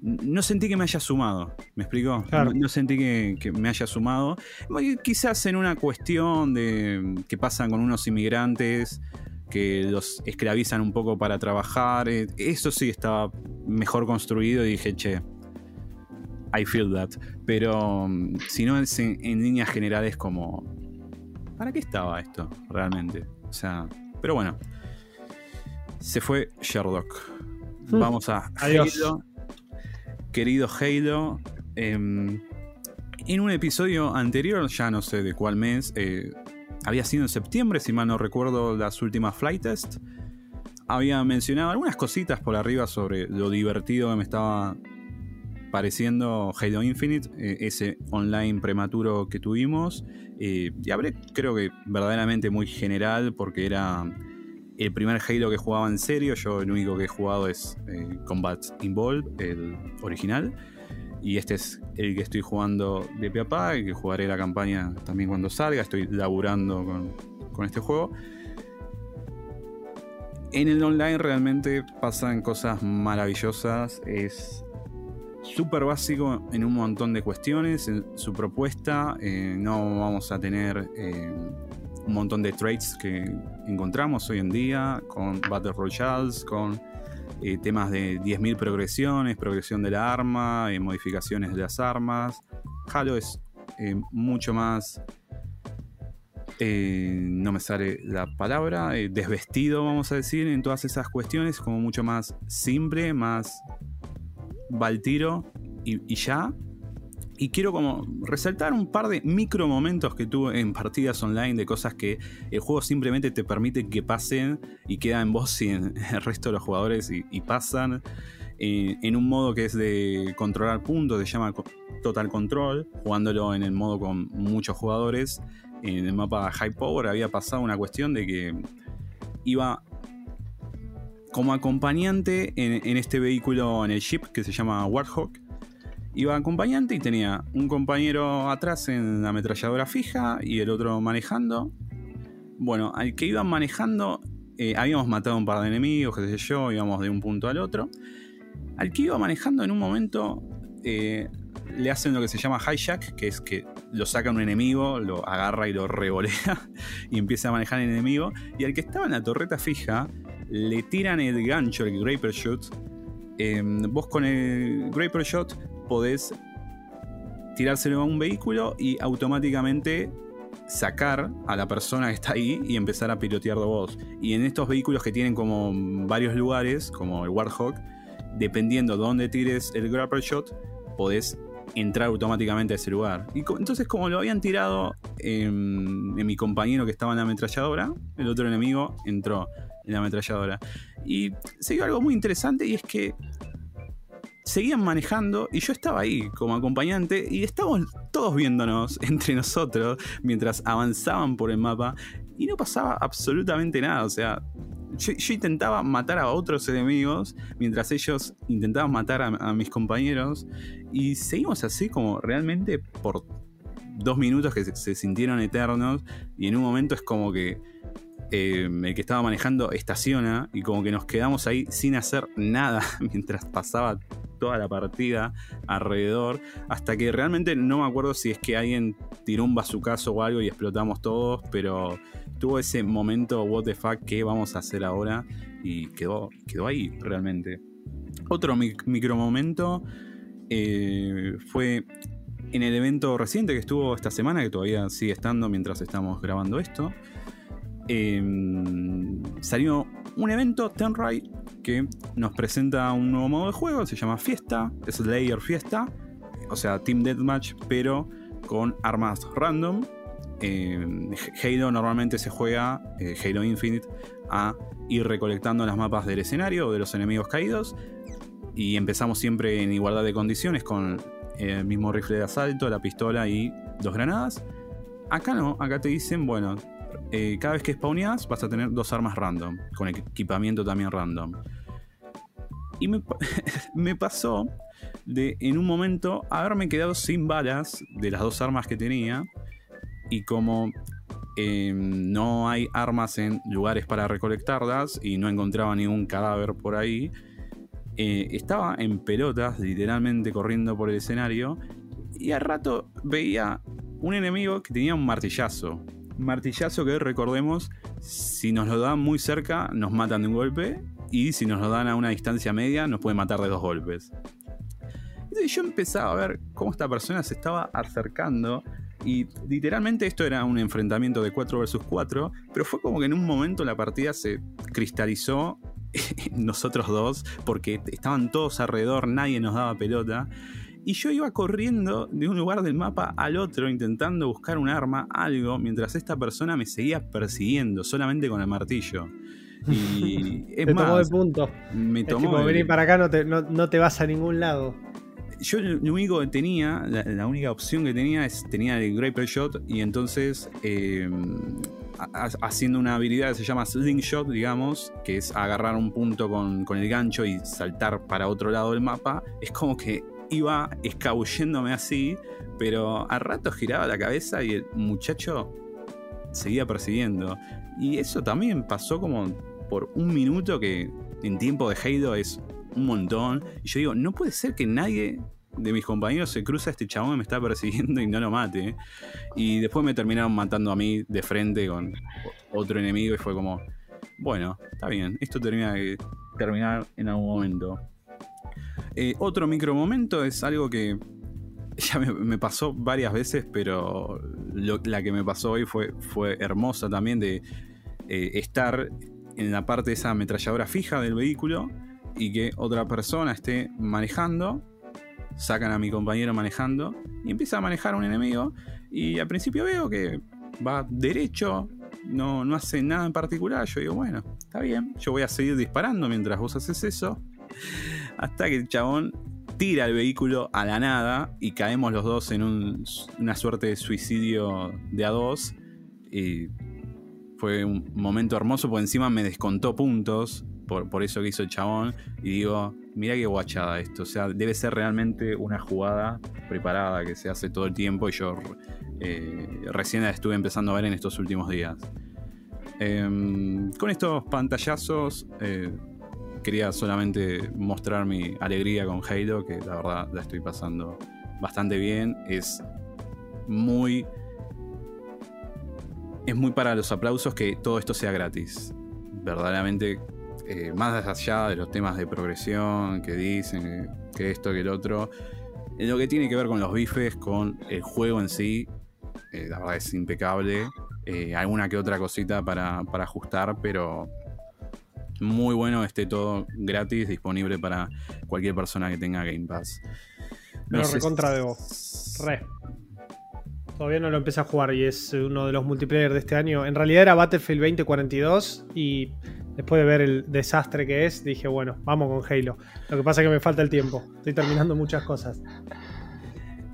No sentí que me haya sumado, ¿me explico? Claro. No, no sentí que, que me haya sumado. Quizás en una cuestión de que pasan con unos inmigrantes que los esclavizan un poco para trabajar. eh, Eso sí estaba mejor construido y dije, che, I feel that. Pero mm, si no, es en, en líneas generales como... ¿Para qué estaba esto realmente? O sea, pero bueno. Se fue Sherlock. Hmm. Vamos a Adiós. Halo. Querido Halo. em, en un episodio anterior, ya no sé de cuál mes, eh, había sido en septiembre, si mal no recuerdo, las últimas flight test. Había mencionado algunas cositas por arriba sobre lo divertido que me estaba pareciendo Halo Infinite, eh, ese online prematuro que tuvimos. Eh, y hablé, creo que verdaderamente muy general, porque era el primer Halo que jugaba en serio. Yo el único que he jugado es eh, Combat Involved, el original. Y este es el que estoy jugando de pie a pa, y que jugaré la campaña también cuando salga. Estoy laburando con, con este juego. En el online realmente pasan cosas maravillosas. Es súper básico en un montón de cuestiones. En su propuesta eh, no vamos a tener eh, un montón de traits que encontramos hoy en día con Battle Royales, con eh, temas de 10.000 progresiones, progresión de la arma, modificaciones de las armas. Halo es mucho más... no me sale la palabra, desvestido, vamos a decir, en todas esas cuestiones, como mucho más simple, más va al tiro y, ya. Y quiero como resaltar un par de micro momentos que tuve en partidas online de cosas que el juego simplemente te permite que pasen y queda en vos y en el resto de los jugadores y, pasan eh, en un modo que es de controlar puntos, se llama Total Control, jugándolo en el modo con muchos jugadores. En el mapa High Power había pasado una cuestión de que iba como acompañante en, este vehículo, en el Jeep que se llama Warthog. Iba acompañante y tenía un compañero atrás en la ametralladora fija y el otro manejando. Bueno, al que iban manejando, eh, habíamos matado un par de enemigos, qué sé yo, íbamos de un punto al otro. Al que iba manejando en un momento eh, le hacen lo que se llama hijack, que es que lo saca un enemigo, lo agarra y lo revolea y empieza a manejar el enemigo. Y al que estaba en la torreta fija, le tiran el gancho, el Graper Shot. Em, vos con el Graper Shot podés tirárselo a un vehículo y automáticamente sacar a la persona que está ahí y empezar a pilotearlo vos. Y en estos vehículos que tienen como varios lugares, como el Warthog, dependiendo de dónde tires el grapple shot, podés entrar automáticamente a ese lugar. Y entonces, como lo habían tirado en, mi compañero que estaba en la ametralladora, el otro enemigo entró en la ametralladora. Y se dio algo muy interesante y es que seguían manejando y yo estaba ahí como acompañante y estábamos todos viéndonos entre nosotros mientras avanzaban por el mapa y no pasaba absolutamente nada. O sea, yo, intentaba matar a otros enemigos mientras ellos intentaban matar a, mis compañeros. Y seguimos así como realmente por dos minutos que se, sintieron eternos. Y en un momento es como que eh, el que estaba manejando estaciona y como que nos quedamos ahí sin hacer nada mientras pasaba toda la partida alrededor. Hasta que realmente no me acuerdo si es que alguien tiró un bazucazo o algo y explotamos todos. Pero tuvo ese momento, what the fuck, ¿qué vamos a hacer ahora? Y quedó, quedó ahí realmente. Otro micro momento eh, fue en el evento reciente que estuvo esta semana, que todavía sigue estando mientras estamos grabando esto. Em, salió un evento, Tenrai, que nos presenta un nuevo modo de juego, se llama Fiesta, es Layer Fiesta, o sea, Team Deathmatch, pero con armas random eh, Halo normalmente se juega, eh, Halo Infinite, a ir recolectando las mapas del escenario o de los enemigos caídos. Y empezamos siempre en igualdad de condiciones con el mismo rifle de asalto, la pistola y dos granadas. Acá no, acá te dicen, bueno, eh, cada vez que spawneas vas a tener dos armas random, con equipamiento también random. Y me, pasó de en un momento haberme quedado sin balas de las dos armas que tenía y como em, no hay armas en lugares para recolectarlas y no encontraba ningún cadáver por ahí, eh, estaba en pelotas, literalmente corriendo por el escenario, y al rato veía un enemigo que tenía un martillazo. Martillazo que recordemos, si nos lo dan muy cerca, nos matan de un golpe, y si nos lo dan a una distancia media, nos pueden matar de dos golpes. Entonces yo empezaba a ver cómo esta persona se estaba acercando y literalmente esto era un enfrentamiento de 4 versus 4, pero fue como que en un momento la partida se cristalizó nosotros dos, porque estaban todos alrededor, nadie nos daba pelota. Y yo iba corriendo de un lugar del mapa al otro intentando buscar un arma, algo, mientras esta persona me seguía persiguiendo solamente con el martillo. Y es te tomó de punto. Me tomó. venir para acá no te, no te vas a ningún lado yo lo único que tenía, la, única opción que tenía es tenía el Graper Shot y entonces em, haciendo una habilidad que se llama Slingshot, digamos, que es agarrar un punto con, el gancho y saltar para otro lado del mapa, es como que iba escabulléndome así, pero a rato giraba la cabeza y el muchacho seguía persiguiendo. Y eso también pasó como por un minuto que en tiempo de Halo es un montón. Y yo digo, no puede ser que nadie de mis compañeros se cruza este chabón que me está persiguiendo y no lo mate. Y después me terminaron matando a mí de frente con otro enemigo y fue como, bueno, está bien, esto termina de terminar en algún momento. Eh, otro micro momento es algo que ya me, pasó varias veces, pero la que me pasó hoy fue, fue hermosa también de eh, estar en la parte de esa ametralladora fija del vehículo y que otra persona esté manejando, sacan a mi compañero manejando y empieza a manejar a un enemigo y al principio veo que va derecho, no, no hace nada en particular, yo digo, bueno, está bien, yo voy a seguir disparando mientras vos haces eso, hasta que el chabón tira el vehículo a la nada y caemos los dos en una suerte de suicidio de a dos. Y fue un momento hermoso porque encima me descontó puntos por, por eso que hizo el chabón. Y digo, mira qué guachada esto. O sea, debe ser realmente una jugada preparada que se hace todo el tiempo y yo eh, recién la estuve empezando a ver en estos últimos días. Em, con estos pantallazos eh, quería solamente mostrar mi alegría con Halo, que la verdad la estoy pasando bastante bien. Es muy... Es muy para los aplausos que todo esto sea gratis. Verdaderamente, eh, más allá de los temas de progresión que dicen, que esto, que el otro, en lo que tiene que ver con los bifes, con el juego en sí, eh, la verdad es impecable. Eh, alguna que otra cosita para, ajustar, pero muy bueno esté todo gratis, disponible para cualquier persona que tenga Game Pass. No Pero recontra de vos. Re. Todavía no lo empecé a jugar y es uno de los multiplayer de este año. En realidad era Battlefield 2042 y después de ver el desastre que es, dije, bueno, vamos con Halo. Lo que pasa es que me falta el tiempo. Estoy terminando muchas cosas.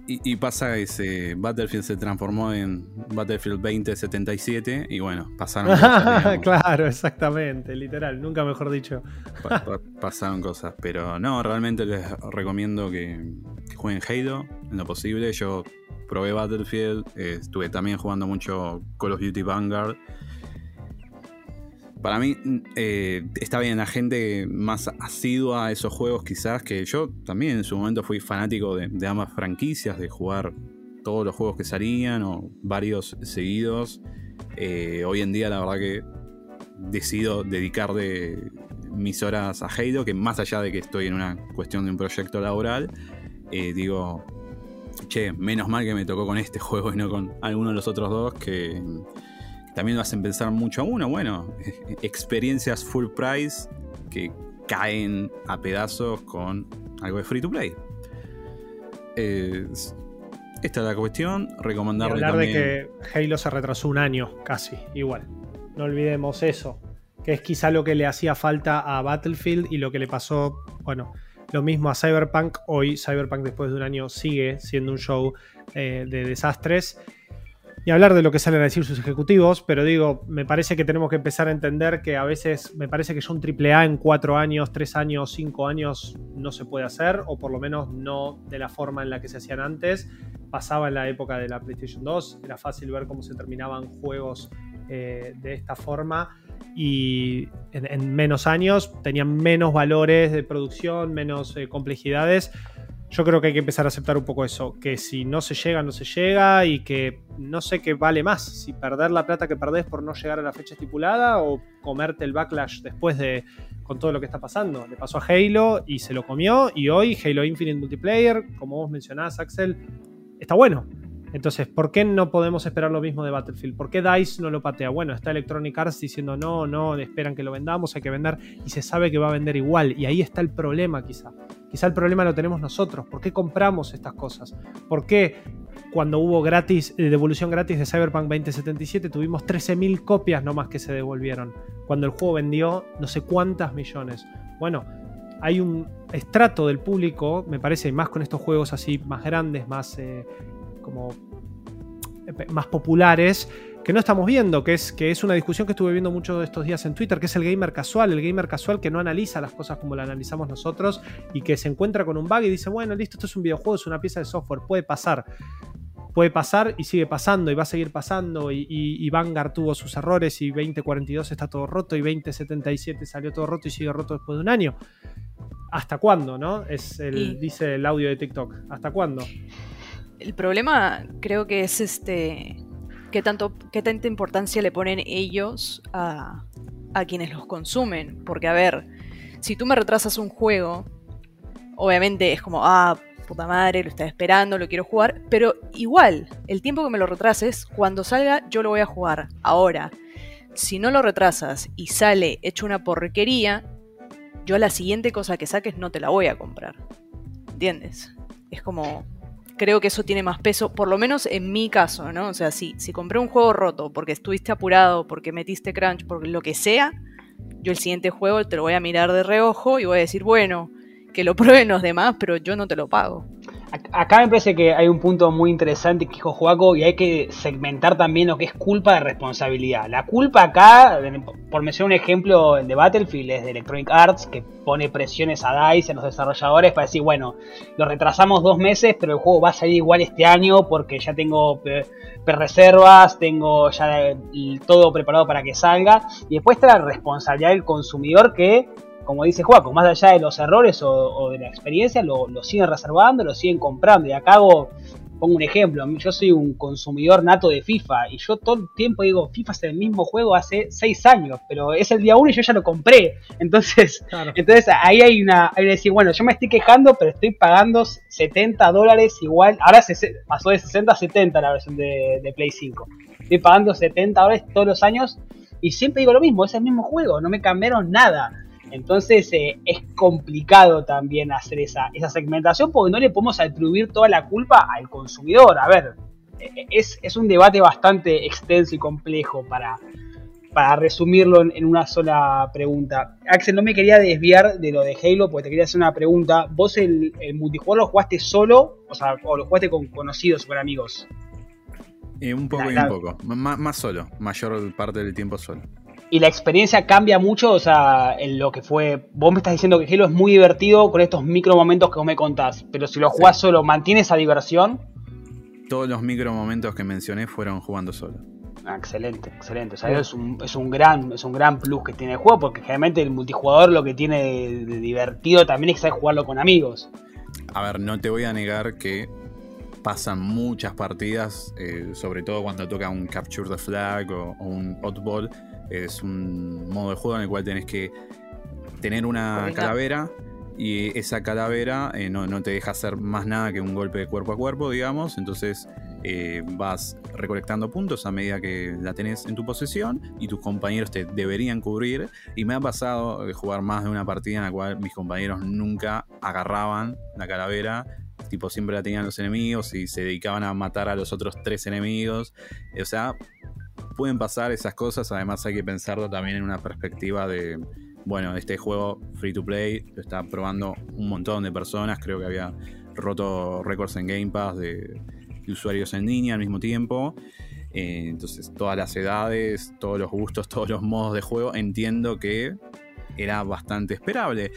Y, pasa que Battlefield se transformó en Battlefield 2077 y bueno, pasaron cosas. claro, exactamente, literal, nunca mejor dicho. pasaron cosas, pero no, realmente les recomiendo que, jueguen Halo en lo posible. Yo probé Battlefield, eh, estuve también jugando mucho Call of Duty Vanguard para mí eh, está bien la gente más asidua a esos juegos quizás que yo también en su momento fui fanático de, ambas franquicias, de jugar todos los juegos que salían o varios seguidos. Eh, hoy en día la verdad que decido dedicar de mis horas a Halo, que más allá de que estoy en una cuestión de un proyecto laboral, eh, digo, che, menos mal que me tocó con este juego y no con alguno de los otros dos que también lo hacen pensar mucho a uno. Bueno, experiencias full price que caen a pedazos con algo de free to play. esta es la cuestión. Recomendarle hablar de que Halo se retrasó un año, casi, igual. No olvidemos eso. Que es quizá lo que le hacía falta a Battlefield y lo que le pasó, bueno, lo mismo a Cyberpunk. Hoy Cyberpunk después de un año sigue siendo un show eh, de desastres y hablar de lo que salen a decir sus ejecutivos, pero digo, me parece que tenemos que empezar a entender que a veces me parece que yo un AAA en cuatro años, tres años, cinco años no se puede hacer, o por lo menos no de la forma en la que se hacían antes. Pasaba en la época de la PlayStation 2, era fácil ver cómo se terminaban juegos eh, de esta forma y en, menos años tenían menos valores de producción, menos eh, complejidades yo creo que hay que empezar a aceptar un poco eso, que si no se llega, no se llega y que no sé qué vale más, si perder la plata que perdés por no llegar a la fecha estipulada o comerte el backlash después de con todo lo que está pasando. Le pasó a Halo y se lo comió y hoy Halo Infinite Multiplayer, como vos mencionás, Axel, está bueno. Entonces, ¿por qué no podemos esperar lo mismo de Battlefield? ¿Por qué DICE no lo patea? Bueno, está Electronic Arts diciendo no, no, esperan que lo vendamos, hay que vender y se sabe que va a vender igual. Y ahí está el problema quizá. Quizá el problema lo tenemos nosotros. ¿Por qué compramos estas cosas? ¿Por qué cuando hubo gratis, eh, devolución gratis de Cyberpunk 2077 tuvimos 13.000 copias nomás que se devolvieron? Cuando el juego vendió no sé cuántas millones. Bueno, hay un estrato del público, me parece, más con estos juegos así más grandes, más eh, como eh, más populares, que no estamos viendo, que es, que es una discusión que estuve viendo muchos de estos días en Twitter, que es el gamer casual, el gamer casual que no analiza las cosas como las analizamos nosotros y que se encuentra con un bug y dice, bueno, listo, esto es un videojuego, es una pieza de software, puede pasar. Puede pasar y sigue pasando y va a seguir pasando y, y, Vanguard tuvo sus errores y 2042 está todo roto y 2077 salió todo roto y sigue roto después de un año. ¿Hasta cuándo, no? Es el, dice el audio de TikTok. ¿Hasta cuándo? El problema creo que es este qué, tanto, qué tanta importancia le ponen ellos a, a quienes los consumen. Porque, a ver, si tú me retrasas un juego, obviamente es como, ah, puta madre, lo estaba esperando, lo quiero jugar, pero igual, el tiempo que me lo retrases, cuando salga yo lo voy a jugar. Ahora, si no lo retrasas y sale hecho una porquería, yo la siguiente cosa que saques no te la voy a comprar. ¿Entiendes? Es como, creo que eso tiene más peso, por lo menos en mi caso, ¿no? O sea, si, si compré un juego roto porque estuviste apurado, porque metiste crunch, por lo que sea, yo el siguiente juego te lo voy a mirar de reojo y voy a decir, bueno, que lo prueben los demás, pero yo no te lo pago. Acá me parece que hay un punto muy interesante que dijo Joaco y hay que segmentar también lo que es culpa de responsabilidad. La culpa acá, por mencionar un ejemplo, el de Battlefield es de Electronic Arts, que pone presiones a DICE, en los desarrolladores, para decir, bueno, lo retrasamos dos meses, pero el juego va a salir igual este año porque ya tengo reservas, tengo ya todo preparado para que salga. Y después está la responsabilidad del consumidor que como dice Juaco, más allá de los errores o, de la experiencia, lo, siguen reservando, lo siguen comprando. Y acá hago, pongo un ejemplo, yo soy un consumidor nato de FIFA y yo todo el tiempo digo, FIFA es el mismo juego hace 6 años, pero es el día 1 y yo ya lo compré. Entonces, entonces ahí hay una, hay que decir, bueno, yo me estoy quejando, pero estoy pagando 70 dólares igual, ahora se, pasó de 60 a 70 la versión de, de Play 5. Estoy pagando 70 dólares todos los años y siempre digo lo mismo, es el mismo juego, no me cambiaron nada. Entonces eh, es complicado también hacer esa, esa segmentación porque no le podemos atribuir toda la culpa al consumidor. A ver, e, es, un debate bastante extenso y complejo para, para resumirlo en, una sola pregunta. Axel, no me quería desviar de lo de Halo porque te quería hacer una pregunta. ¿Vos el, multijugador lo jugaste solo? O sea, o lo jugaste con conocidos o con amigos? Eh, un poco y un poco. más solo. Mayor parte del tiempo solo y la experiencia cambia mucho, o sea, en lo que fue. Vos me estás diciendo que Halo es muy divertido con estos micro momentos que vos me contás, pero si lo jugás solo, ¿mantiene esa diversión? Todos los micro momentos que mencioné fueron jugando solo. Ah, excelente, excelente. O sea, es un, es un gran, es un gran plus que tiene el juego, porque generalmente el multijugador lo que tiene de, divertido también es saber jugarlo con amigos. A ver, no te voy a negar que pasan muchas partidas, eh, sobre todo cuando toca un Capture the Flag o, o un Oddball, es un modo de juego en el cual tenés que tener una calavera y esa calavera eh, no, te deja hacer más nada que un golpe de cuerpo a cuerpo, digamos. Entonces eh, vas recolectando puntos a medida que la tenés en tu posesión y tus compañeros te deberían cubrir. Y me ha pasado de jugar más de una partida en la cual mis compañeros nunca agarraban la calavera. Tipo, siempre la tenían los enemigos y se dedicaban a matar a los otros tres enemigos. O sea, pueden pasar esas cosas, además hay que pensarlo también en una perspectiva de, bueno, este juego free to play lo está probando un montón de personas, creo que había roto récords en Game Pass de, usuarios en línea al mismo tiempo. Eh, entonces, todas las edades, todos los gustos, todos los modos de juego, entiendo que era bastante esperable.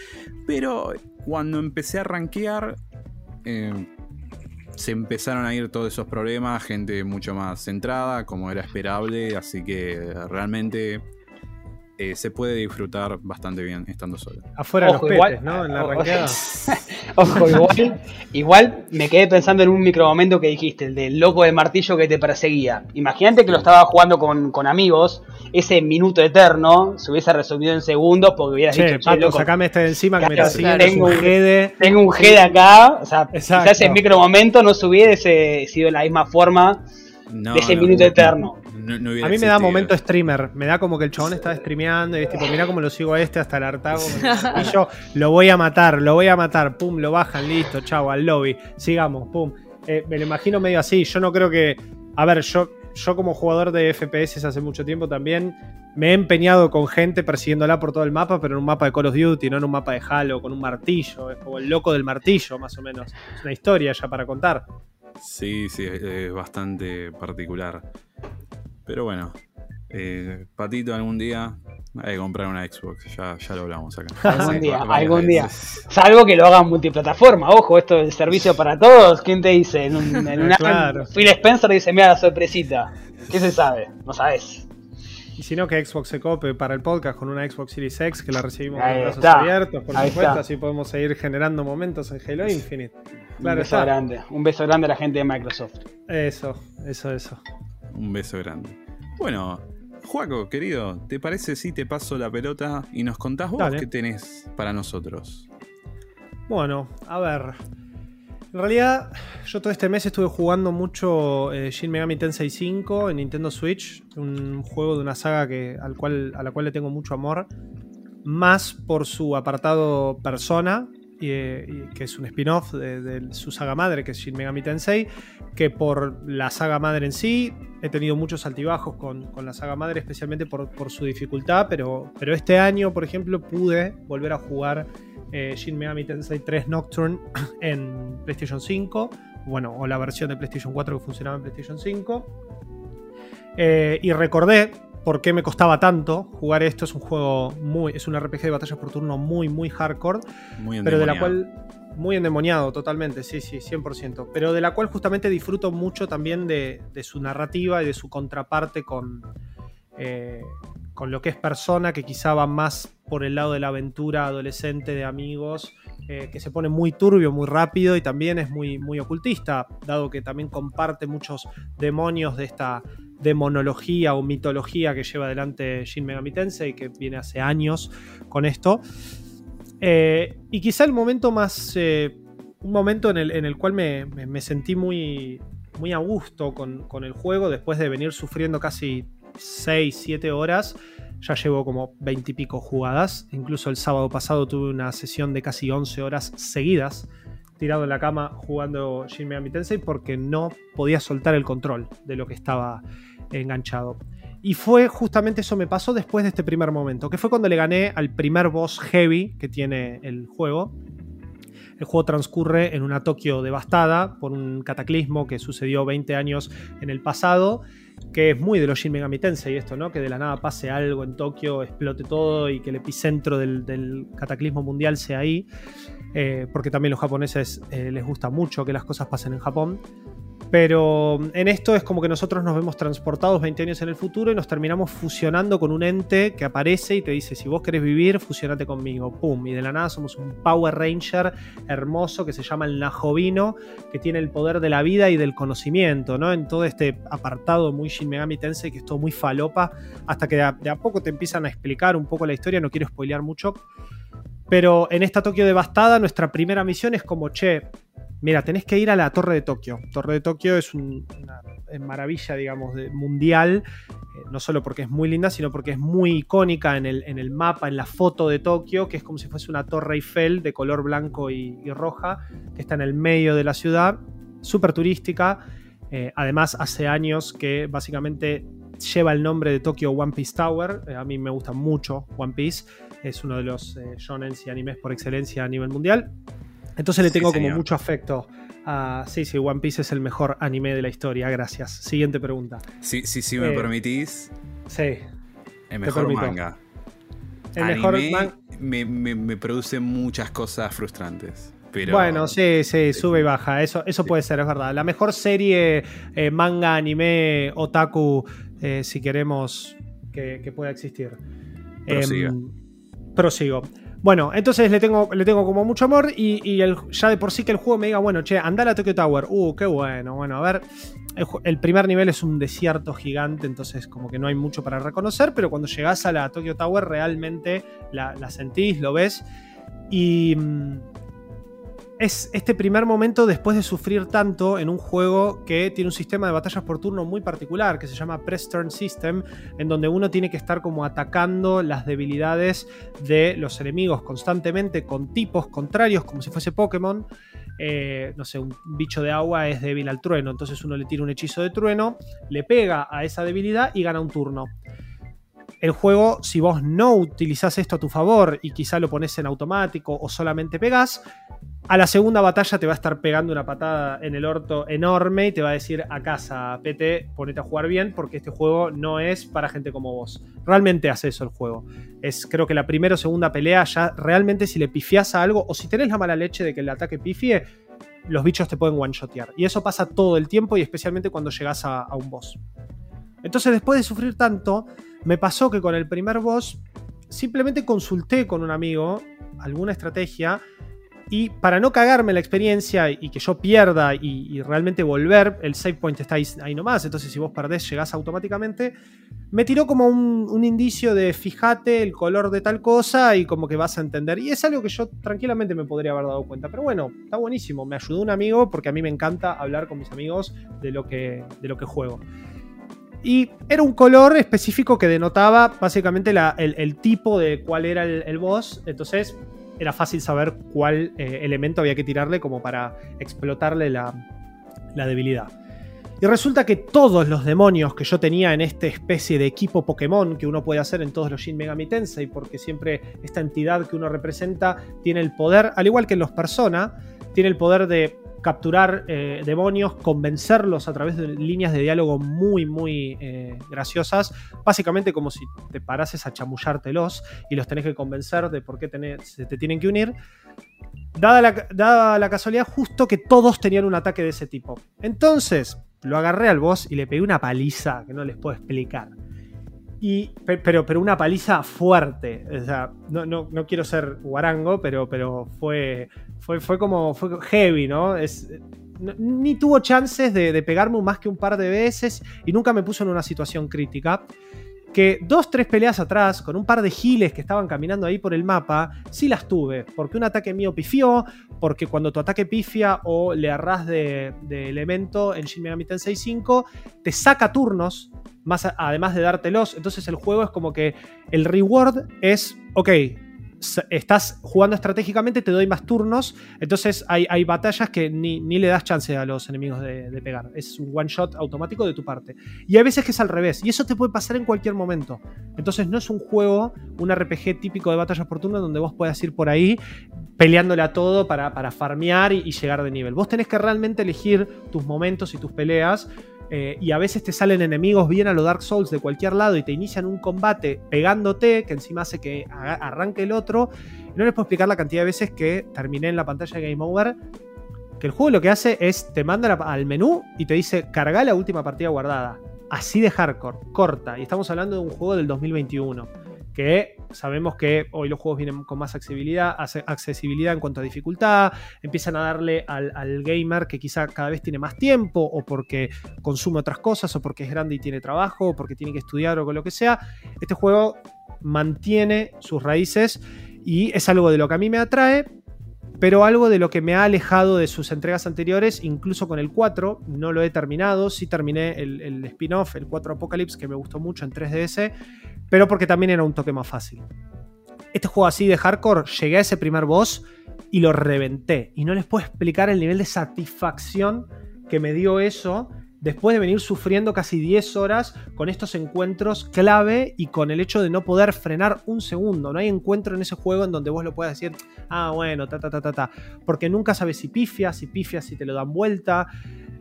Pero cuando empecé a rankear, eh, se empezaron a ir todos esos problemas, gente mucho más centrada, como era esperable, así que realmente eh, se puede disfrutar bastante bien estando solo. Afuera los petes, ¿no? En la ranqueada. Ojo, igual, igual me quedé pensando en un micromomento que dijiste, el del loco de martillo que te perseguía. Imagínate que lo estaba jugando con, amigos, ese minuto eterno se hubiese resumido en segundos porque hubieras dicho, che, loco, sacame este de encima que me está tengo un GD. Tengo un GD acá, o sea, quizás ese micromomento no se hubiese sido de la misma forma de ese minuto eterno a mí me da momento streamer. Me da como que el chabón está streameando y es tipo, mira cómo lo sigo a este hasta el hartago. y yo lo voy a matar, lo voy a matar. Pum, lo bajan, listo, chao, al lobby. Sigamos, pum. Eh, me lo imagino medio así. Yo no creo que. A ver, yo, yo como jugador de FPS hace mucho tiempo también me he empeñado con gente persiguiéndola por todo el mapa, pero en un mapa de Call of Duty, no en un mapa de Halo, con un martillo. Es como el loco del martillo, más o menos. Es una historia ya para contar. Sí, sí, es bastante particular. Pero bueno, eh, Patito, algún día hay que comprar una Xbox, ya, ya lo hablamos acá. algún día, algún día. Salvo que lo hagan multiplataforma, ojo, esto es el servicio para todos. ¿Quién te dice? En, un, en una claro. Phil Spencer dice, mira la sorpresita. ¿Qué se sabe? No sabes. Y si no, que Xbox se cope para el podcast con una Xbox Series X que la recibimos con brazos abiertos, por supuesto, así podemos seguir generando momentos en Halo Infinite. Claro, un beso grande, un beso grande a la gente de Microsoft. Eso, eso, eso. Un beso grande. Bueno, Juaco, querido, ¿te parece si te paso la pelota y nos contás vos qué tenés para nosotros? Bueno, a ver. En realidad, yo todo este mes estuve jugando mucho eh, Shin Megami Tensei 5 en Nintendo Switch, un juego de una saga que, al cual, a la cual le tengo mucho amor, más por su apartado persona, y, que es un spin-off de, su saga madre, que es Shin Megami Tensei, que por la saga madre en sí he tenido muchos altibajos con, la saga madre, especialmente por, su dificultad, pero, pero este año, por ejemplo, pude volver a jugar eh, Shin Megami Tensei 3 Nocturne en PlayStation 5, bueno, o la versión de PlayStation 4 que funcionaba en PlayStation 5. Eh, y recordé por qué me costaba tanto jugar esto. Es un juego muy. Es un RPG de batallas por turno muy, muy hardcore. Muy pero de la endemoniado. cual. Muy endemoniado, totalmente, sí, sí, 100%. Pero de la cual justamente disfruto mucho también de, de su narrativa y de su contraparte con, eh, con lo que es persona, que quizá va más por el lado de la aventura adolescente de amigos, eh, que se pone muy turbio, muy rápido y también es muy, muy ocultista, dado que también comparte muchos demonios de esta demonología o mitología que lleva adelante Shin Megami Tensei, que viene hace años con esto. Eh, y quizá el momento más. eh, un momento en el, en el cual me, me- sentí muy, muy a gusto con, con el juego después de venir sufriendo casi 6, 7 horas. Ya llevo como 20 y pico jugadas. Incluso el sábado pasado tuve una sesión de casi 11 horas seguidas tirado en la cama jugando Shin Megami Tensei porque no podía soltar el control de lo que estaba enganchado. Y fue justamente eso me pasó después de este primer momento, que fue cuando le gané al primer boss heavy que tiene el juego. El juego transcurre en una Tokio devastada por un cataclismo que sucedió 20 años en el pasado, que es muy de los Shin Megami esto, ¿no? Que de la nada pase algo en Tokio, explote todo y que el epicentro del, del cataclismo mundial sea ahí. Eh, porque también los japoneses eh, les gusta mucho que las cosas pasen en Japón. Pero en esto es como que nosotros nos vemos transportados 20 años en el futuro y nos terminamos fusionando con un ente que aparece y te dice, si vos querés vivir, fusionate conmigo. ¡Pum! Y de la nada somos un Power Ranger hermoso que se llama el Najovino, que tiene el poder de la vida y del conocimiento, ¿no? En todo este apartado muy Shin Megami Tensei, que es todo muy falopa, hasta que de a, de a poco te empiezan a explicar un poco la historia, no quiero spoilear mucho. Pero en esta Tokio devastada, nuestra primera misión es como, che, mira, tenés que ir a la Torre de Tokio. Torre de Tokio es un- una maravilla, digamos, de- mundial, eh, no solo porque es muy linda, sino porque es muy icónica en el, en el mapa, en la foto de Tokio, que es como si fuese una Torre Eiffel de color blanco y, roja, que está en el medio de la ciudad, súper turística. Eh, además, hace años que básicamente lleva el nombre de Tokyo One Piece Tower. Eh, a mí me gusta mucho One Piece. Es uno de los eh, shonens y animes por excelencia a nivel mundial. Entonces le Sí, tengo como señor. mucho afecto a... Sí, sí, One Piece es el mejor anime de la historia. Gracias. Siguiente pregunta. Si, si, si me Eh, permitís, Sí. el mejor manga. El mejor Anime man- me, me- me produce muchas cosas frustrantes. Pero Bueno, sí, sí, sube y baja. Eso, eso puede ser, es verdad. La mejor serie eh, manga, anime, otaku, eh, si queremos que, que pueda existir. Prosiga. Em, prosigo. Bueno, entonces le tengo, le tengo como mucho amor y, ya de por sí que el juego me diga, bueno, che, anda a Tokyo Tower. Uh, qué bueno. Bueno, a ver. El, primer nivel es un desierto gigante, entonces como que no hay mucho para reconocer, pero cuando llegás a la Tokyo Tower realmente la, la sentís, lo ves. Y mm, es este primer momento después de sufrir tanto en un juego que tiene un sistema de batallas por turno muy particular, que se llama Press Turn System, en donde uno tiene que estar como atacando las debilidades de los enemigos constantemente con tipos contrarios, como si fuese Pokémon. Eh, no sé, un bicho de agua es débil al trueno, entonces uno le tira un hechizo de trueno, le pega a esa debilidad y gana un turno. El juego, si vos no utilizás esto a tu favor y quizá lo pones en automático o solamente pegás, a la segunda batalla te va a estar pegando una patada en el orto enorme y te va a decir a casa, PT, ponete a jugar bien porque este juego no es para gente como vos. Realmente hace eso el juego. Es creo que la primera o segunda pelea ya realmente si le pifias a algo o si tenés la mala leche de que el ataque pifie, los bichos te pueden one-shotear. Y eso pasa todo el tiempo y especialmente cuando llegas a, a un boss. Entonces después de sufrir tanto, me pasó que con el primer boss simplemente consulté con un amigo alguna estrategia y para no cagarme la experiencia y que yo pierda y, y realmente volver, el save point está ahí, nomás, entonces si vos perdés llegás automáticamente, me tiró como un, indicio de fíjate el color de tal cosa y como que vas a entender. Y es algo que yo tranquilamente me podría haber dado cuenta. Pero bueno, está buenísimo. Me ayudó un amigo porque a mí me encanta hablar con mis amigos de lo que, de lo que juego. Y era un color específico que denotaba básicamente el, tipo de cuál era el boss. Entonces era fácil saber cuál eh, elemento había que tirarle como para explotarle la, la debilidad. Y resulta que todos los demonios que yo tenía en esta especie de equipo Pokémon que uno puede hacer en todos los Shin Megami Tensei, porque siempre esta entidad que uno representa tiene el poder, al igual que en los Persona, tiene el poder de capturar eh, demonios, convencerlos a través de líneas de diálogo muy, muy eh, graciosas. Básicamente como si te parases a chamullártelos y los tenés que convencer de por qué se te tienen que unir. Dada la, dada la casualidad, justo que todos tenían un ataque de ese tipo. Entonces, lo agarré al boss y le pegué una paliza que no les puedo explicar. Y, pero, pero una paliza fuerte. No, no, no quiero ser guarango, pero, pero fue, fue, fue como fue heavy, ¿no? Es, ni tuvo chances de, de, pegarme más que un par de veces y nunca me puso en una situación crítica. Que dos, tres peleas atrás, con un par de giles que estaban caminando ahí por el mapa, sí las tuve. Porque un ataque mío pifió, porque cuando tu ataque pifia o le arras de elemento en Shin Megami Tensei 5, te saca turnos más además de dártelos. Entonces el juego es como que el reward es, ok, estás jugando estratégicamente, te doy más turnos. Entonces hay, hay batallas que ni, le das chance a los enemigos de, pegar. Es un one shot automático de tu parte. Y hay veces que es al revés. Y eso te puede pasar en cualquier momento. Entonces no es un juego, un RPG típico de batallas por turno donde vos puedas ir por ahí peleándole a todo para, para farmear y llegar de nivel. Vos tenés que realmente elegir tus momentos y tus peleas eh, y a veces te salen enemigos bien a lo Dark Souls de cualquier lado y te inician un combate pegándote, que encima hace que arranque el otro. no les puedo explicar la cantidad de veces que terminé en la pantalla de Game Over. Que el juego lo que hace es te manda al menú y te dice carga la última partida guardada. Así de hardcore, corta. Y estamos hablando de un juego del 2021 que sabemos que hoy los juegos vienen con más accesibilidad, accesibilidad en cuanto a dificultad, empiezan a darle al, gamer que quizá cada vez tiene más tiempo o porque consume otras cosas o porque es grande y tiene trabajo o porque tiene que estudiar o con lo que sea. Este juego mantiene sus raíces y es algo de lo que a mí me atrae, pero algo de lo que me ha alejado de sus entregas anteriores, incluso con el 4, no lo he terminado, sí terminé el, el spin-off, el 4 Apocalypse, que me gustó mucho en 3DS, pero porque también era un toque más fácil. Este juego así de hardcore, llegué a ese primer boss y lo reventé. Y no les puedo explicar el nivel de satisfacción que me dio eso después de venir sufriendo casi 10 horas con estos encuentros clave y con el hecho de no poder frenar un segundo. No hay encuentro en ese juego en donde vos lo puedas decir, ah, bueno, ta, ta, ta, ta, ta. Porque nunca sabes si pifias, si pifias, si te lo dan vuelta.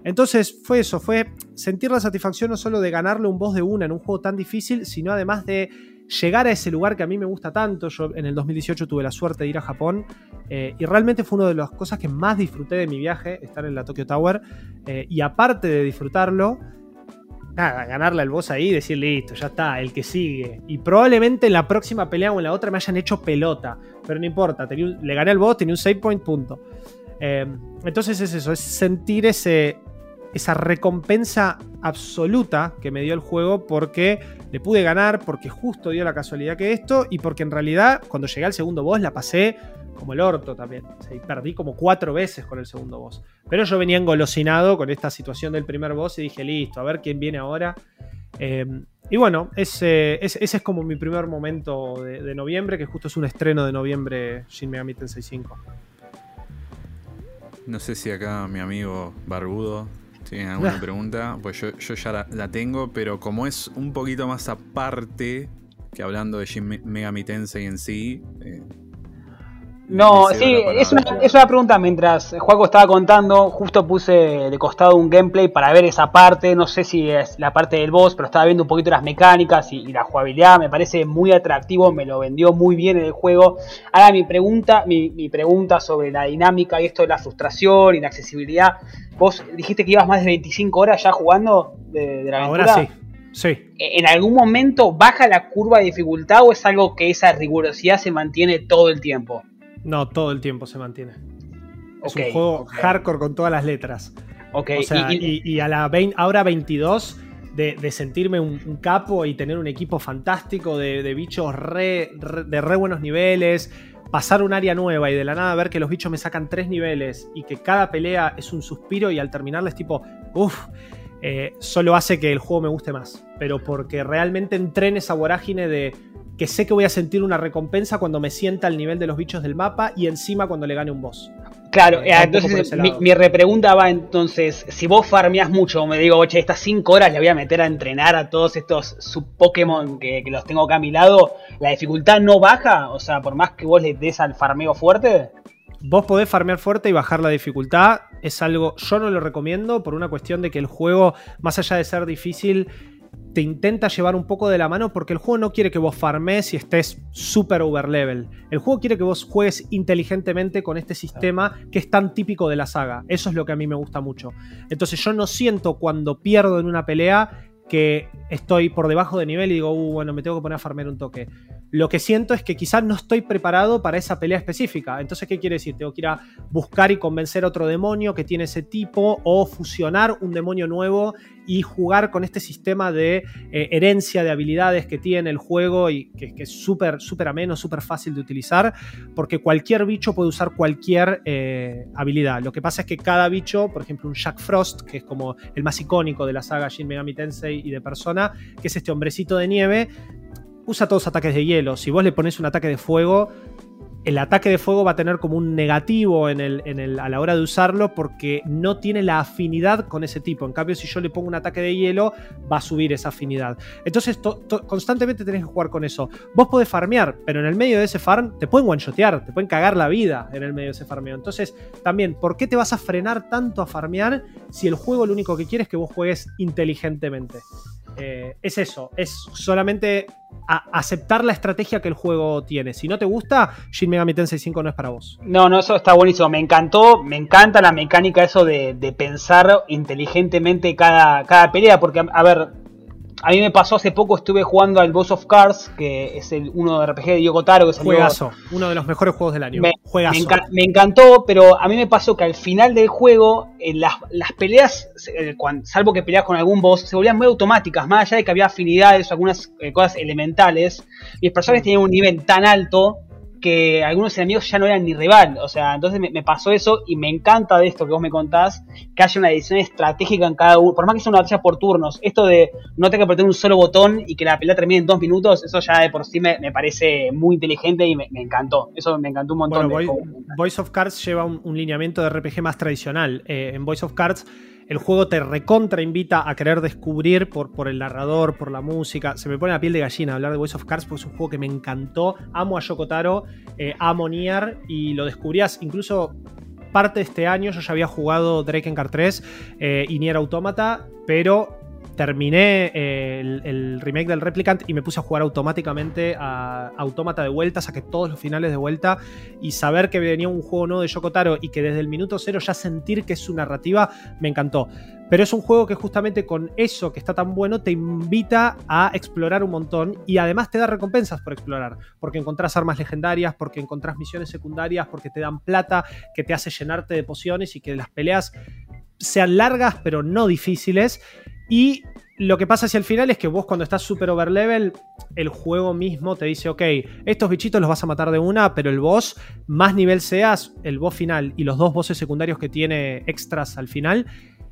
Entonces fue eso, fue sentir la satisfacción no solo de ganarle un boss de una en un juego tan difícil, sino además de llegar a ese lugar que a mí me gusta tanto. Yo en el 2018 tuve la suerte de ir a Japón eh, y realmente fue una de las cosas que más disfruté de mi viaje, estar en la Tokyo Tower. Eh, y aparte de disfrutarlo, nada, ganarle al boss ahí y decir listo, ya está, el que sigue. Y probablemente en la próxima pelea o en la otra me hayan hecho pelota, pero no importa, le gané al boss, tenía un save point, punto. Eh, entonces es eso, es sentir ese, esa recompensa absoluta que me dio el juego porque le pude ganar, porque justo dio la casualidad que esto y porque en realidad cuando llegué al segundo boss la pasé como el orto también. perdí como cuatro veces con el segundo boss. Pero yo venía engolosinado con esta situación del primer boss y dije, listo, a ver quién viene ahora. Em, y bueno, ese, ese, es como mi primer momento de, noviembre, que justo es un estreno de noviembre Shin Megami Tensei 5. No sé si acá mi amigo Barbudo ¿Tienen alguna pregunta? Pues yo, ya la, tengo, pero como es un poquito más aparte que hablando de Shin Megami Tensei en sí. Eh, no, sí, es una, es una, pregunta. Mientras Juaco estaba contando, justo puse de costado un gameplay para ver esa parte. No sé si es la parte del boss, pero estaba viendo un poquito las mecánicas y, la jugabilidad. Me parece muy atractivo, me lo vendió muy bien en el juego. Ahora mi pregunta, mi, mi pregunta sobre la dinámica y esto de la frustración y la accesibilidad. Vos dijiste que ibas más de 25 horas ya jugando de, la aventura. Ahora sí. Sí. ¿E-, ¿En algún momento baja la curva de dificultad o es algo que esa rigurosidad se mantiene todo el tiempo? No, todo el tiempo se mantiene. Es un juego hardcore con todas las letras. Ok. O sea, y, a la ahora 22 de, sentirme un, capo y tener un equipo fantástico de, bichos re, de re buenos niveles, pasar un área nueva y de la nada ver que los bichos me sacan tres niveles y que cada pelea es un suspiro y al terminarla es tipo, uff, eh, solo hace que el juego me guste más. Pero porque realmente entré en esa vorágine de que sé que voy a sentir una recompensa cuando me sienta al nivel de los bichos del mapa y encima cuando le gane un boss. Claro, eh, entonces mi, repregunta va entonces, si vos farmeás mucho, me digo, oye, estas 5 horas le voy a meter a entrenar a todos estos sub Pokémon que, los tengo acá a mi lado, ¿la dificultad no baja? O sea, por más que vos le des al farmeo fuerte. Vos podés farmear fuerte y bajar la dificultad. Es algo, yo no lo recomiendo por una cuestión de que el juego, más allá de ser difícil, te intenta llevar un poco de la mano porque el juego no quiere que vos farmes y estés super overlevel. El juego quiere que vos juegues inteligentemente con este sistema que es tan típico de la saga. Eso es lo que a mí me gusta mucho. Entonces yo no siento cuando pierdo en una pelea que estoy por debajo de nivel y digo, uh, bueno, me tengo que poner a farmear un toque. Lo que siento es que quizás no estoy preparado para esa pelea específica. Entonces, ¿qué quiere decir? Tengo que ir a buscar y convencer a otro demonio que tiene ese tipo o fusionar un demonio nuevo y jugar con este sistema de eh, herencia de habilidades que tiene el juego y que, es súper, súper ameno, súper fácil de utilizar, porque cualquier bicho puede usar cualquier eh, habilidad. Lo que pasa es que cada bicho, por ejemplo, un Jack Frost, que es como el más icónico de la saga Shin Megami Tensei y de Persona, que es este hombrecito de nieve, usa todos ataques de hielo. Si vos le pones un ataque de fuego, el ataque de fuego va a tener como un negativo en el, en el, a la hora de usarlo porque no tiene la afinidad con ese tipo. En cambio, si yo le pongo un ataque de hielo, va a subir esa afinidad. Entonces, constantemente tenés que jugar con eso. Vos podés farmear, pero en el medio de ese farm te pueden one-shotear, te pueden cagar la vida en el medio de ese farmeo. Entonces, también, ¿por qué te vas a frenar tanto a farmear si el juego lo único que quiere es que vos juegues inteligentemente? Eh, es eso, es solamente aceptar la estrategia que el juego tiene. Si no te gusta, Shin Megami Tensei 5 no es para vos. No, no, eso está buenísimo. Me encantó, me encanta la mecánica eso de, pensar inteligentemente cada, cada pelea, porque, a ver, a mí me pasó hace poco, estuve jugando al Boss of Cards, que es el uno de RPG de Yoko Taro. Que Juegazo, uno de los mejores juegos del año. Me, me, encantó, pero a mí me pasó que al final del juego, las, las, peleas, eh, salvo que peleas con algún boss, se volvían muy automáticas, más allá de que había afinidades o algunas eh, cosas elementales. Y los personajes tenían un nivel tan alto que algunos enemigos ya no eran ni rival. O sea, entonces me, pasó eso y me encanta de esto que vos me contás, que haya una edición estratégica en cada uno. Por más que sea una batalla por turnos, esto de no tener que apretar un solo botón y que la pelea termine en dos minutos, eso ya de por sí me, parece muy inteligente y me, encantó. Eso me encantó un montón. Voice of Cards lleva un, lineamiento de RPG más tradicional. Eh, en Voice of Cards el juego te recontra invita a querer descubrir por, el narrador, por la música. Se me pone la piel de gallina hablar de Voice of Cards porque es un juego que me encantó. Amo a Yokotaro, eh, amo Nier y lo descubrías incluso parte de este año. Yo ya había jugado Drake Car 3 eh, y Nier Automata, pero terminé eh, el, remake del Replicant y me puse a jugar automáticamente a Autómata de vuelta, saqué todos los finales de vuelta y saber que venía un juego nuevo de Yokotaro y que desde el minuto cero ya sentir que es su narrativa me encantó. Pero es un juego que justamente con eso que está tan bueno te invita a explorar un montón y además te da recompensas por explorar, porque encontrás armas legendarias, porque encontrás misiones secundarias, porque te dan plata que te hace llenarte de pociones y que las peleas sean largas pero no difíciles y lo que pasa hacia el final es que vos cuando estás super overlevel, el juego mismo te dice, ok, estos bichitos los vas a matar de una, pero el boss, más nivel seas, el boss final y los dos bosses secundarios que tiene extras al final,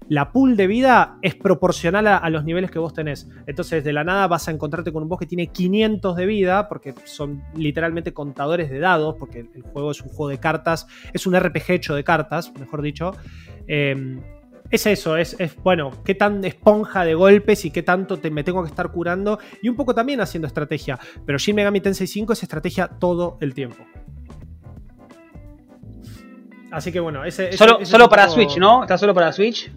la pool de vida es proporcional a, los niveles que vos tenés. Entonces, de la nada vas a encontrarte con un boss que tiene 500 de vida, porque son literalmente contadores de dados, porque el juego es un juego de cartas, es un RPG hecho de cartas, mejor dicho. Eh, es eso, es, bueno, qué tan esponja de golpes y qué tanto te, me tengo que estar curando y un poco también haciendo estrategia. Pero Shin Megami Tensei 5 es estrategia todo el tiempo. Así que bueno, ese. solo, solo para Switch, ¿no? ¿Está solo para Switch?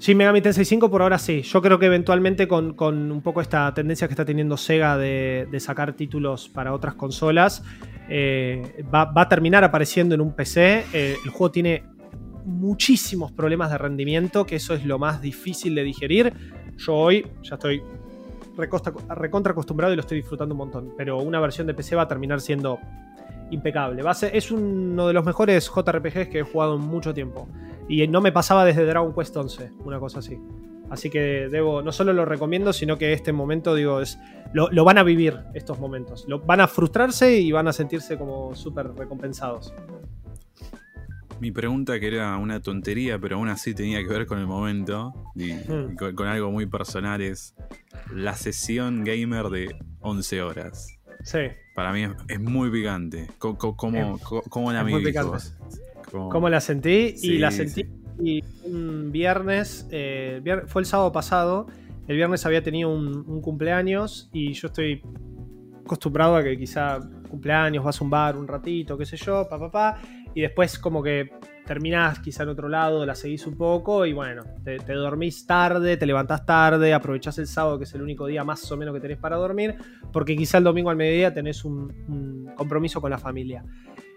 Shin Megami Tensei 5 por ahora sí. Yo creo que eventualmente con, un poco esta tendencia que está teniendo Sega de, sacar títulos para otras consolas, eh, va, a terminar apareciendo en un PC. Eh, el juego tiene muchísimos problemas de rendimiento, que eso es lo más difícil de digerir. Yo hoy ya estoy recontra acostumbrado y lo estoy disfrutando un montón, pero una versión de PC va a terminar siendo impecable. Va es uno de los mejores JRPGs que he jugado en mucho tiempo. Y no me pasaba desde Dragon Quest 11, una cosa así. Así que debo, no solo lo recomiendo, sino que este momento, digo, es lo, van a vivir estos momentos. Lo, van a frustrarse y van a sentirse como súper recompensados. Mi pregunta, que era una tontería, pero aún así tenía que ver con el momento y, hmm. con, algo muy personal, es la sesión gamer de 11 horas. Sí. Para mí es, muy picante. ¿Cómo, cómo, la ¿Cómo la sentí? Sí, y la sí. sentí y un viernes, eh, vier- fue el sábado pasado, el viernes había tenido un, un cumpleaños y yo estoy acostumbrado a que quizá cumpleaños, vas a un bar un ratito, qué sé yo, pa, pa, pa, y después como que terminás quizá en otro lado, la seguís un poco y bueno, te, dormís tarde, te levantás tarde, aprovechás el sábado que es el único día más o menos que tenés para dormir, porque quizá el domingo al mediodía tenés un, un compromiso con la familia.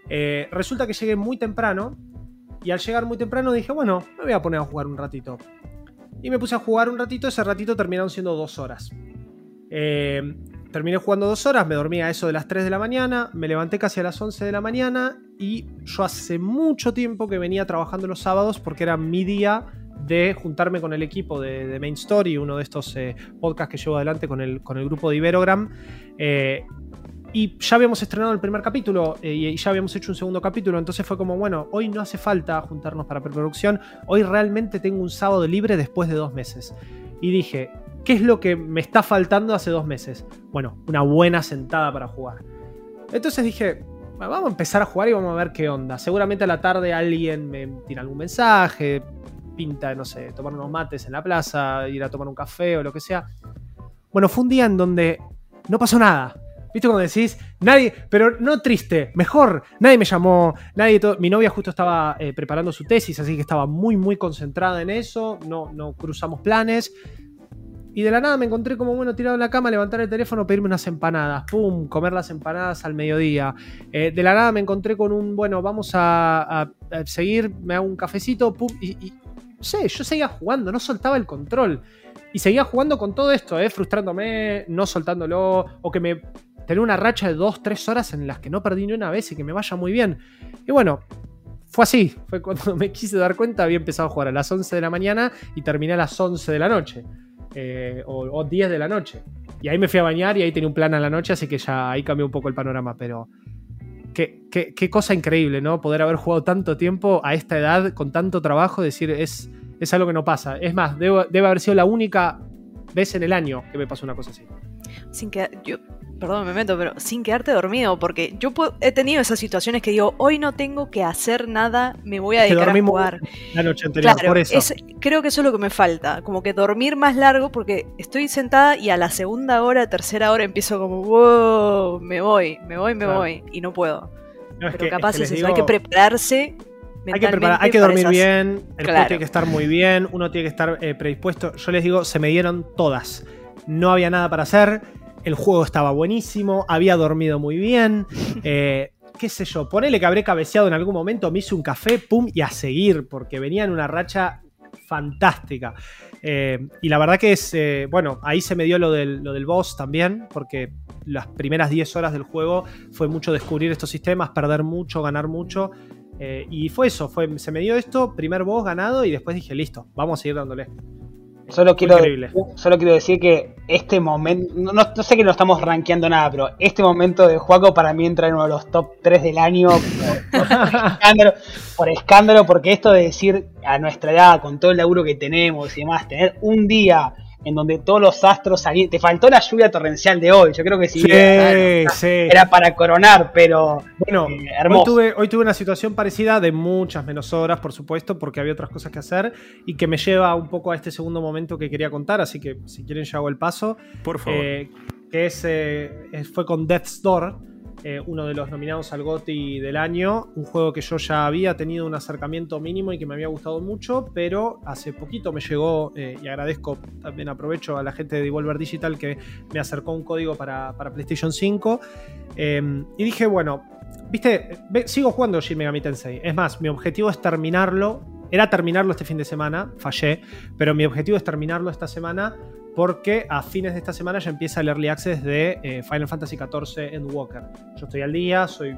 Eh, resulta que llegué muy temprano y al llegar muy temprano dije, bueno, me voy a poner a jugar un ratito. Y me puse a jugar un ratito, ese ratito terminaron siendo dos horas. Eh, terminé jugando dos horas, me dormí a eso de las 3 de la mañana, me levanté casi a las 11 de la mañana y yo hace mucho tiempo que venía trabajando los sábados porque era mi día de juntarme con el equipo de, de Main Story, uno de estos eh, podcasts que llevo adelante con el, con el grupo de Iberogram. Eh, y ya habíamos estrenado el primer capítulo eh, y ya habíamos hecho un segundo capítulo, entonces fue como, bueno, hoy no hace falta juntarnos para preproducción, hoy realmente tengo un sábado libre después de dos meses. Y dije, ¿qué es lo que me está faltando hace dos meses? Bueno, una buena sentada para jugar. Entonces dije, "Bueno, vamos a empezar a jugar y vamos a ver qué onda. Seguramente a la tarde alguien me tira algún mensaje, pinta, no sé, tomar unos mates en la plaza, ir a tomar un café o lo que sea. Bueno, fue un día en donde no pasó nada. ¿Viste cuando decís? Nadie, pero no triste, mejor. Nadie me llamó, nadie. Mi novia justo estaba eh, preparando su tesis, así que estaba muy, muy concentrada en eso. No, no cruzamos planes. Y de la nada me encontré como, bueno, tirado en la cama, levantar el teléfono, pedirme unas empanadas. Pum, comer las empanadas al mediodía. Eh, de la nada me encontré con un, bueno, vamos a, a- seguir, me hago un cafecito, pum. Y, y- no sé, yo seguía jugando, no soltaba el control. Y seguía jugando con todo esto, eh, frustrándome, no soltándolo, o que me tener una racha de 2-3 horas en las que no perdí ni una vez y que me vaya muy bien. Y bueno, fue así. Fue cuando me quise dar cuenta, había empezado a jugar a las 11 de la mañana y terminé a las 11 de la noche. Eh, o, o 10 de la noche. Y ahí me fui a bañar y ahí tenía un plan a la noche, así que ya ahí cambió un poco el panorama. Pero qué, qué- qué cosa increíble, ¿no? Poder haber jugado tanto tiempo a esta edad, con tanto trabajo, decir, es, es algo que no pasa. Es más, debo- debe haber sido la única vez en el año que me pasó una cosa así. Sin que yo, perdón, me meto, pero sin quedarte dormido, porque yo he tenido esas situaciones que digo, hoy no tengo que hacer nada, me voy a que dedicar a jugar. La noche anterior, Claro, por eso. es- creo que eso es lo que me falta, como que dormir más largo, porque estoy sentada y a la segunda hora, tercera hora empiezo como, wow, me voy, me voy, me Claro. voy, y no puedo. No, es Pero que- es capaz que es, les eso, hay que prepararse. Hay que, preparar, hay que dormir bien, el Claro. juego tiene que estar muy bien, uno tiene que estar eh, predispuesto. Yo les digo, se me dieron todas. No había nada para hacer, el juego estaba buenísimo, había dormido muy bien. eh, qué sé yo, ponele que habré cabeceado en algún momento, me hice un café, pum, y a seguir, porque venía en una racha fantástica. Eh, y la verdad que es, eh, bueno, ahí se me dio lo del, lo del boss también, porque las primeras 10 horas del juego fue mucho descubrir estos sistemas, perder mucho, ganar mucho. Eh, y fue eso, fue, se me dio esto, primer boss ganado y después dije, listo, vamos a seguir dándole. Solo quiero, increíble. solo quiero decir que este momento, no, sé que no estamos rankeando nada, pero este momento de juego para mí entra en uno de los top 3 del año por, por escándalo, por escándalo, porque esto de decir a nuestra edad, con todo el laburo que tenemos y demás, tener un día en donde todos los astros salían, te faltó la lluvia torrencial de hoy, yo creo que sí, Sí, era, sí. era para coronar, pero Bueno, eh, hoy hermoso. tuve, hoy tuve una situación parecida de muchas menos horas, por supuesto, porque había otras cosas que hacer y que me lleva un poco a este segundo momento que quería contar, así que si quieren ya hago el paso. Por favor. Eh, que es, eh, es- fue con Death's Door, eh, uno de los nominados al GOTY del año, un juego que yo ya había tenido un acercamiento mínimo y que me había gustado mucho, pero hace poquito me llegó, eh, y agradezco, también aprovecho a la gente de Devolver Digital que me acercó un código para, para PlayStation 5, eh, y dije, bueno, viste, sigo jugando Shin Megami Tensei, es más, mi objetivo es terminarlo, era terminarlo este fin de semana, fallé, pero mi objetivo es terminarlo esta semana porque a fines de esta semana ya empieza el Early Access de eh, Final Fantasy XIV Endwalker. Yo estoy al día, soy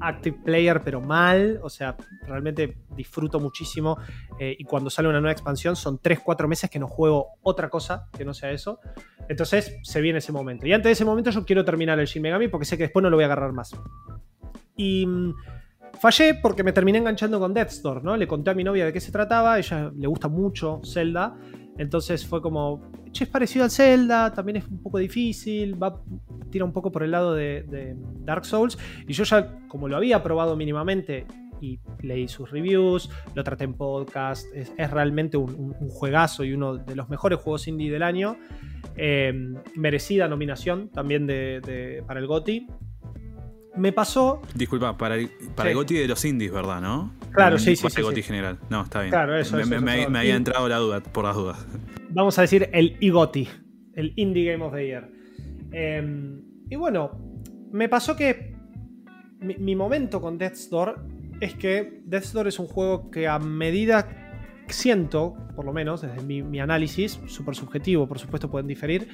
active player, pero mal, o sea, realmente disfruto muchísimo eh, y cuando sale una nueva expansión son 3-4 meses que no juego otra cosa que no sea eso. Entonces se viene ese momento. Y antes de ese momento yo quiero terminar el Shin Megami porque sé que después no lo voy a agarrar más. Y mm, fallé porque me terminé enganchando con Death's Door, ¿no? Le conté a mi novia de qué se trataba, ella le gusta mucho Zelda. Entonces fue como, che, es parecido al Zelda, también es un poco difícil, va, tira un poco por el lado de, Dark Souls. Y yo ya, como lo había probado mínimamente y leí sus reviews, lo traté en podcast, es, realmente un, juegazo y uno de los mejores juegos indie del año. Em, merecida nominación también de, para el GOTI. Me pasó. Disculpa, para para GOTI de los indies, ¿verdad? ¿No? Claro, sí, sí. el GOTI general. No, está bien. Claro, eso, Me, me, había entrado la duda, por las dudas. Vamos a decir el IGOTI, el Indie Game of the Year. Em, y bueno, me pasó que mi, momento con Death's Door es que Death's Door es un juego que a medida siento, por lo menos desde mi, análisis, súper subjetivo, por supuesto pueden diferir,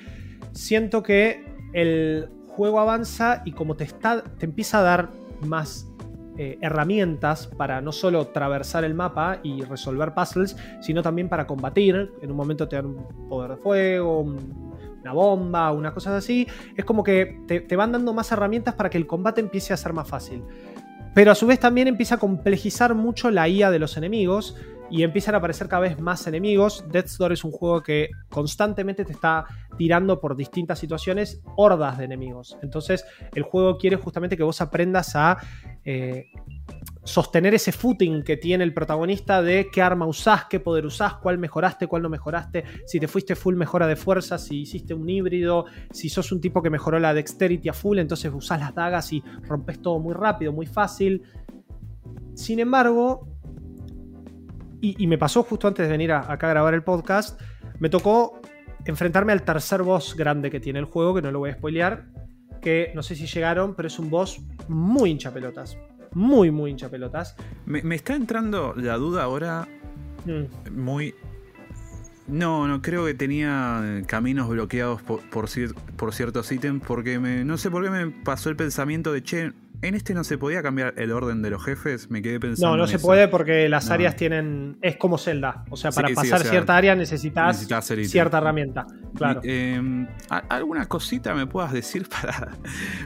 siento que el juego avanza y como te, está, te empieza a dar más eh, herramientas para no solo atravesar el mapa y resolver puzzles, sino también para combatir. En un momento te dan un poder de fuego, una bomba, una cosa así. Es como que te, te van dando más herramientas para que el combate empiece a ser más fácil. Pero a su vez también empieza a complejizar mucho la IA de los enemigos y empiezan a aparecer cada vez más enemigos. Death's Door es un juego que constantemente te está tirando por distintas situaciones hordas de enemigos. Entonces el juego quiere justamente que vos aprendas a eh, sostener ese footing que tiene el protagonista de qué arma usás, qué poder usás, cuál mejoraste, cuál no mejoraste, si te fuiste full mejora de fuerza, si hiciste un híbrido, si sos un tipo que mejoró la dexterity a full, entonces usás las dagas y rompes todo muy rápido, muy fácil. Sin embargo, y, me pasó justo antes de venir acá a grabar el podcast, me tocó enfrentarme al tercer boss grande que tiene el juego, que no lo voy a spoilear, que no sé si llegaron, pero es un boss muy hincha pelotas. Muy, muy hincha pelotas. Me, está entrando la duda ahora mm. muy... No, no, creo que tenía caminos bloqueados por, por, por ciertos ítems porque me, no sé por qué me pasó el pensamiento de, che, en este no se podía cambiar el orden de los jefes, me quedé pensando. No, no se puede porque las áreas tienen. Es como Zelda. O sea, para pasar cierta área necesitas, cierta herramienta. Claro. Em, ¿Alguna cosita me puedas decir para,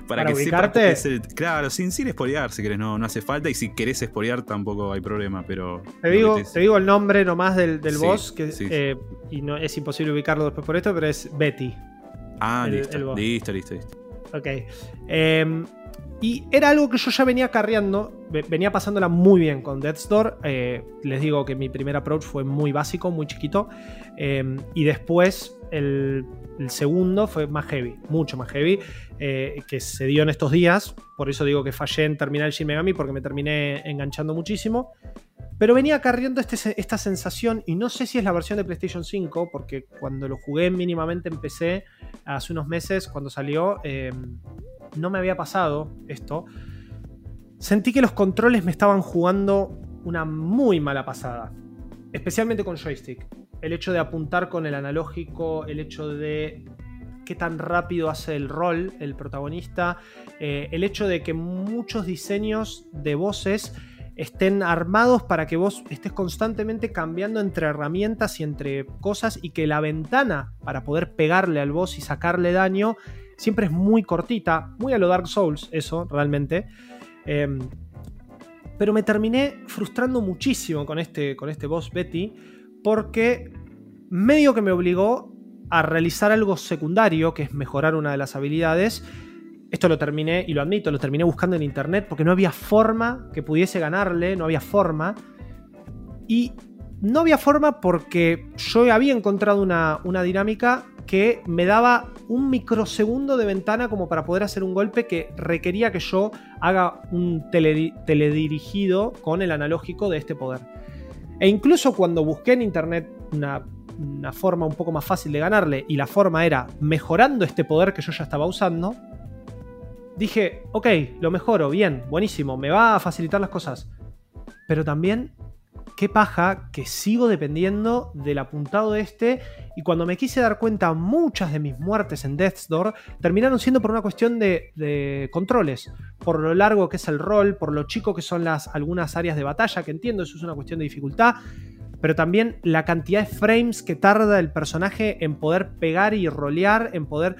para, que ubicarte? claro, sin, sin espolear, si querés, no, no hace falta. Y si querés espolear tampoco hay problema, pero. Te digo, te... digo el nombre nomás del, del boss, que, eh, y no es imposible ubicarlo después por esto, pero es Betty. Ah, listo, listo, listo, listo. Ok. Eh, y era algo que yo ya venía carreando, venía pasándola muy bien con Death's Door. Eh, les digo que mi primer approach fue muy básico, muy chiquito. Em, y después el, segundo fue más heavy, mucho más heavy, eh, que se dio en estos días. Por eso digo que fallé en terminar el Shin Megami porque me terminé enganchando muchísimo. Pero venía carriendo este, esta sensación, y no sé si es la versión de PlayStation 5, porque cuando lo jugué mínimamente empecé hace unos meses, cuando salió, em, no me había pasado esto, sentí que los controles me estaban jugando una muy mala pasada. Especialmente con joystick. El hecho de apuntar con el analógico, el hecho de qué tan rápido hace el rol el protagonista, eh, el hecho de que muchos diseños de voces estén armados para que vos estés constantemente cambiando entre herramientas y entre cosas y que la ventana para poder pegarle al boss y sacarle daño siempre es muy cortita, muy a lo Dark Souls, eso realmente. Em, pero me terminé frustrando muchísimo con este, con este boss Betty, porque medio que me obligó a realizar algo secundario, que es mejorar una de las habilidades. Esto lo terminé, y lo admito, lo terminé buscando en internet porque no había forma que pudiese ganarle, no había forma. Y no había forma porque yo había encontrado una, una dinámica que me daba un microsegundo de ventana como para poder hacer un golpe que requería que yo haga un teledirigido con el analógico de este poder. E incluso cuando busqué en internet una, una forma un poco más fácil de ganarle y la forma era mejorando este poder que yo ya estaba usando, dije, ok, lo mejoro, bien, buenísimo, me va a facilitar las cosas. Pero también qué paja que sigo dependiendo del apuntado de este y cuando me quise dar cuenta muchas de mis muertes en Death's Door terminaron siendo por una cuestión de, controles, por lo largo que es el rol, por lo chico que son las algunas áreas de batalla, que entiendo eso es una cuestión de dificultad, pero también la cantidad de frames que tarda el personaje en poder pegar y rolear, en poder...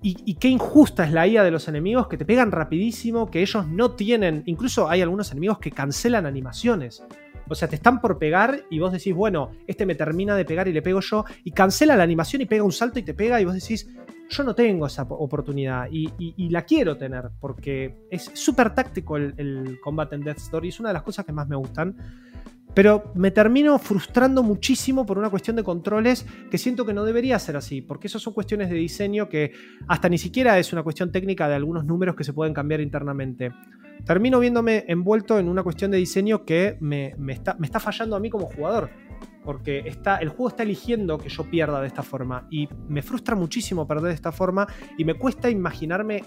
Y, y, qué injusta es la IA de los enemigos que te pegan rapidísimo, que ellos no tienen, incluso hay algunos enemigos que cancelan animaciones. O sea, te están por pegar y vos decís, bueno, este me termina de pegar y le pego yo. Y cancela la animación y pega un salto y te pega y vos decís, yo no tengo esa oportunidad y, la quiero tener porque es súper táctico el, el combate en Death Story, es una de las cosas que más me gustan pero me termino frustrando muchísimo por una cuestión de controles que siento que no debería ser así, porque eso son cuestiones de diseño que hasta ni siquiera es una cuestión técnica de algunos números que se pueden cambiar internamente. Termino viéndome envuelto en una cuestión de diseño que me, está, me está fallando a mí como jugador porque está, el juego está eligiendo que yo pierda de esta forma y me frustra muchísimo perder de esta forma y me cuesta imaginarme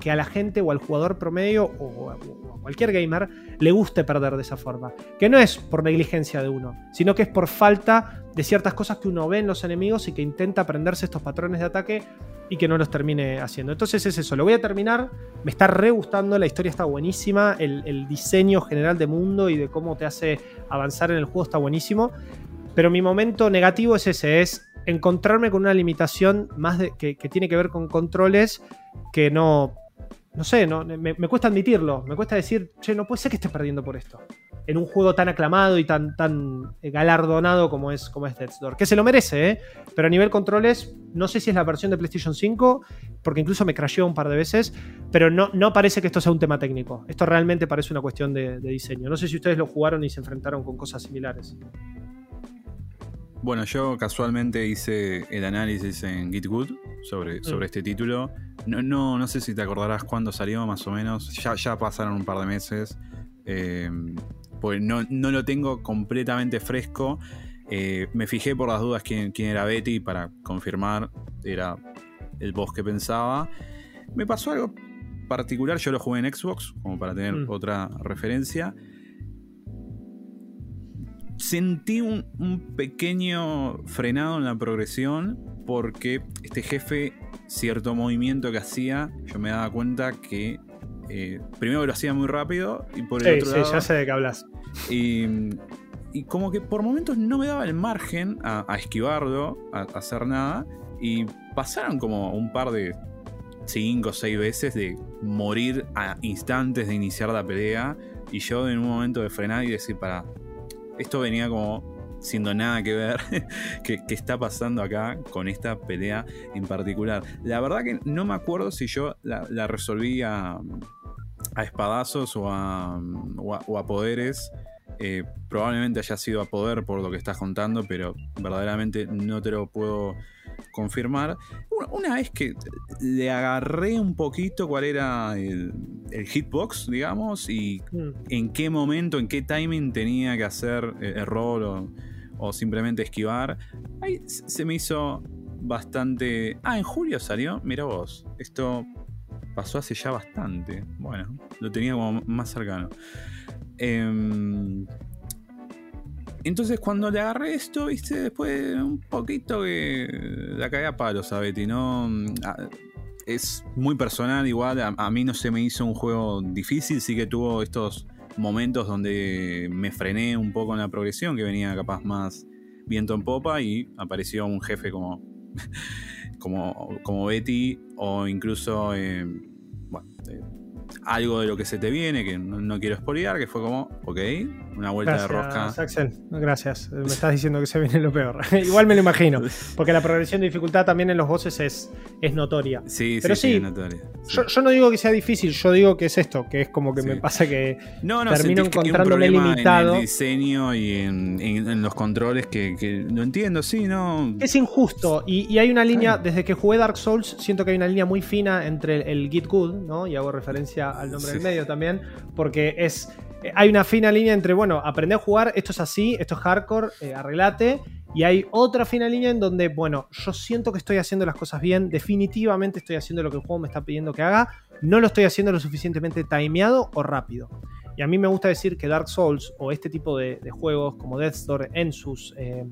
que a la gente o al jugador promedio o a cualquier gamer le guste perder de esa forma. Que no es por negligencia de uno, sino que es por falta de ciertas cosas que uno ve en los enemigos y que intenta aprenderse estos patrones de ataque y que no los termine haciendo. Entonces es eso, lo voy a terminar, me está re gustando, la historia está buenísima, el, diseño general de mundo y de cómo te hace avanzar en el juego está buenísimo, pero mi momento negativo es ese, es encontrarme con una limitación más que tiene que ver con controles que no, no sé, me, cuesta admitirlo, me cuesta decir, che, no puede ser que estés perdiendo por esto. En un juego tan aclamado y tan, tan galardonado como es, como es Death's Door. Que se lo merece, ¿eh? Pero a nivel controles, no sé si es la versión de PlayStation 5, porque incluso me crasheó un par de veces, pero no, no parece que esto sea un tema técnico. Esto realmente parece una cuestión de diseño. No sé si ustedes lo jugaron y se enfrentaron con cosas similares. Bueno, yo casualmente hice el análisis en GitGood sobre, sobre mm. este título. No, no, no sé si te acordarás cuándo salió, más o menos. Ya, ya pasaron un par de meses. Eh, pues no, lo tengo completamente fresco. Eh, me fijé por las dudas quién, quién, era Betty para confirmar. Era el boss que pensaba. Me pasó algo particular. Yo lo jugué en Xbox, como para tener mm. otra referencia sentí un, pequeño frenado en la progresión porque este jefe, cierto movimiento que hacía, yo me daba cuenta que eh, primero lo hacía muy rápido y por el otro sí, ya sé de qué hablas. Y, como que por momentos no me daba el margen a, esquivarlo, a, hacer nada. Y pasaron como un par de cinco o seis veces de morir a instantes de iniciar la pelea. Y yo en un momento de frenar y decir, para, esto venía como siendo nada que ver qué está pasando acá con esta pelea en particular. La verdad que no me acuerdo si yo la, resolví a, espadazos o a, o a, poderes. Eh, probablemente haya sido a poder por lo que estás contando, pero verdaderamente no te lo puedo confirmar. Una, vez que le agarré un poquito cuál era el, hitbox, digamos, y mm. en qué momento, en qué timing tenía que hacer el, rol o, simplemente esquivar, ahí se me hizo bastante... Ah, en julio salió, mira vos, esto pasó hace ya bastante. Bueno, lo tenía como más cercano. Eh, entonces cuando le agarré esto, viste, después un poquito que la cagué a palos a Betty, ¿no? Ah, es muy personal igual, a, mí no se me hizo un juego difícil, sí que tuvo estos momentos donde me frené un poco en la progresión, que venía capaz más viento en popa y apareció un jefe como, como, como Betty o incluso... Eh, bueno, eh, algo de lo que se te viene, que no, quiero spoilear, que fue como, ok, una vuelta de rosca. Axel, gracias. Me estás diciendo que se viene lo peor. Igual me lo imagino, porque la progresión de dificultad también en los bosses es, es notoria. Sí, Pero sí, es notoria. Yo, no digo que sea difícil, yo digo que es esto, que es como que me pasa que no, no, termino encontrándome limitado. En el diseño y en, los controles que, que, lo entiendo, sí, no. Es injusto. Y, hay una línea, desde que jugué Dark Souls, siento que hay una línea muy fina entre el, Git Good, ¿no? Y hago referencia al nombre del medio también, porque es. Hay una fina línea entre, bueno, aprender a jugar, esto es así, esto es hardcore, eh, arreglate. Y hay otra fina línea en donde, bueno, yo siento que estoy haciendo las cosas bien, definitivamente estoy haciendo lo que el juego me está pidiendo que haga, no lo estoy haciendo lo suficientemente timeado o rápido. Y a mí me gusta decir que Dark Souls o este tipo de, juegos como Death's Door en sus eh,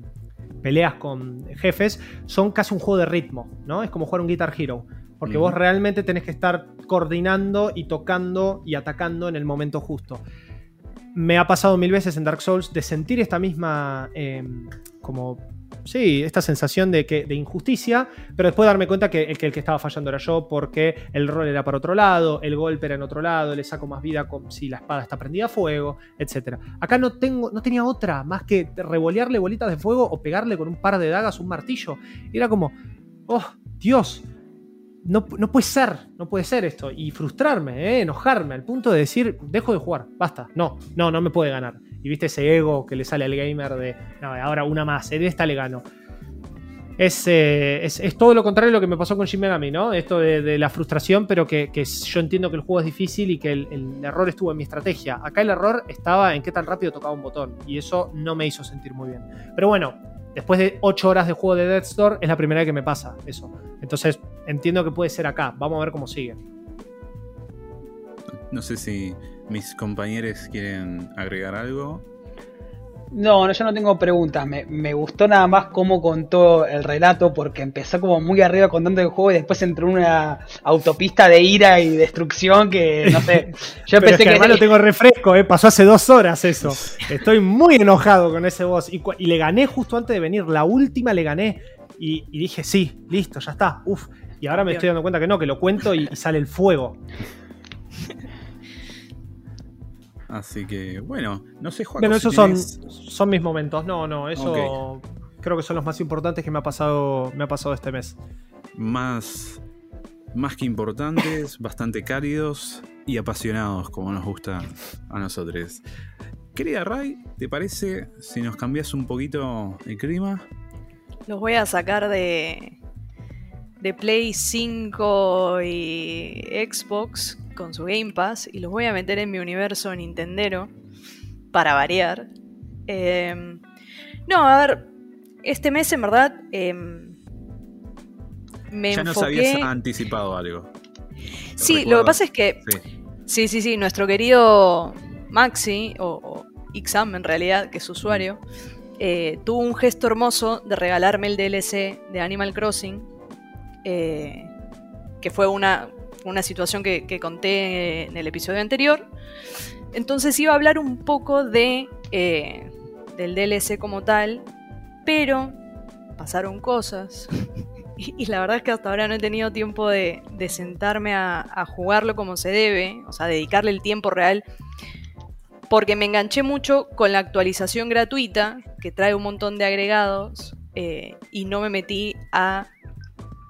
peleas con jefes son casi un juego de ritmo, ¿no? Es como jugar un Guitar Hero. Porque vos realmente tenés que estar coordinando y tocando y atacando en el momento justo. Me ha pasado mil veces en Dark Souls de sentir esta misma em, como sí, esta sensación de, que, de injusticia, pero después darme cuenta que el, que el, que estaba fallando era yo porque el rol era para otro lado, el golpe era en otro lado, le saco más vida si la espada está prendida a fuego, etc. Acá no, tengo, no tenía otra más que revolearle bolitas de fuego o pegarle con un par de dagas un martillo. era como, oh, Dios, no, puede ser, no puede ser esto. Y frustrarme, ¿eh? enojarme, al punto de decir, dejo de jugar, basta, no, no, no me puede ganar. Y viste ese ego que le sale al gamer de, no, ahora una más, en esta le gano. Eh, es, es, todo lo contrario a lo que me pasó con Shin Megami, ¿no? Esto de, la frustración, pero que, yo entiendo que el juego es difícil y que el, error estuvo en mi estrategia. Acá el error estaba en qué tan rápido tocaba un botón, y eso no me hizo sentir muy bien. Pero bueno, después de 8 horas de juego de Death Store, es la primera vez que me pasa eso. Entonces, entiendo que puede ser acá. Vamos a ver cómo sigue. No sé si mis compañeros quieren agregar algo. No, no, yo no tengo preguntas. Me, gustó nada más cómo contó el relato, porque empezó como muy arriba contando el juego y después entró en una autopista de ira y destrucción que no sé. Yo pensé que, además lo tengo refresco, ¿eh? pasó hace dos horas eso. Estoy muy enojado con ese boss. Y, le gané justo antes de venir. La última le gané. Y, dije, sí, listo, ya está. Uf. Y ahora me estoy dando cuenta que no, que lo cuento y sale el fuego. Así que, bueno, no sé, Juan. Bueno, esos son, son mis momentos. No, no, eso creo que son los más importantes que me ha pasado, me ha pasado este mes. Más, más que importantes, bastante cálidos y apasionados, como nos gusta a nosotros. Querida Ray, ¿te parece si nos cambias un poquito el clima? Los voy a sacar de, de Play 5 y Xbox con su Game Pass y los voy a meter en mi universo Nintendero para variar. Em, no, a ver, este mes en verdad em, me ya nos habías anticipado algo. Sí, lo que pasa es que sí. sí, sí, nuestro querido Maxi o, Xam en realidad, que es usuario, eh, tuvo un gesto hermoso de regalarme el DLC de Animal Crossing, eh, que fue una, una situación que, conté en el episodio anterior. Entonces iba a hablar un poco de, eh, del DLC como tal, pero pasaron cosas. y, la verdad es que hasta ahora no he tenido tiempo de, sentarme a, jugarlo como se debe, o sea, dedicarle el tiempo real, porque me enganché mucho con la actualización gratuita, que trae un montón de agregados, eh, y no me metí a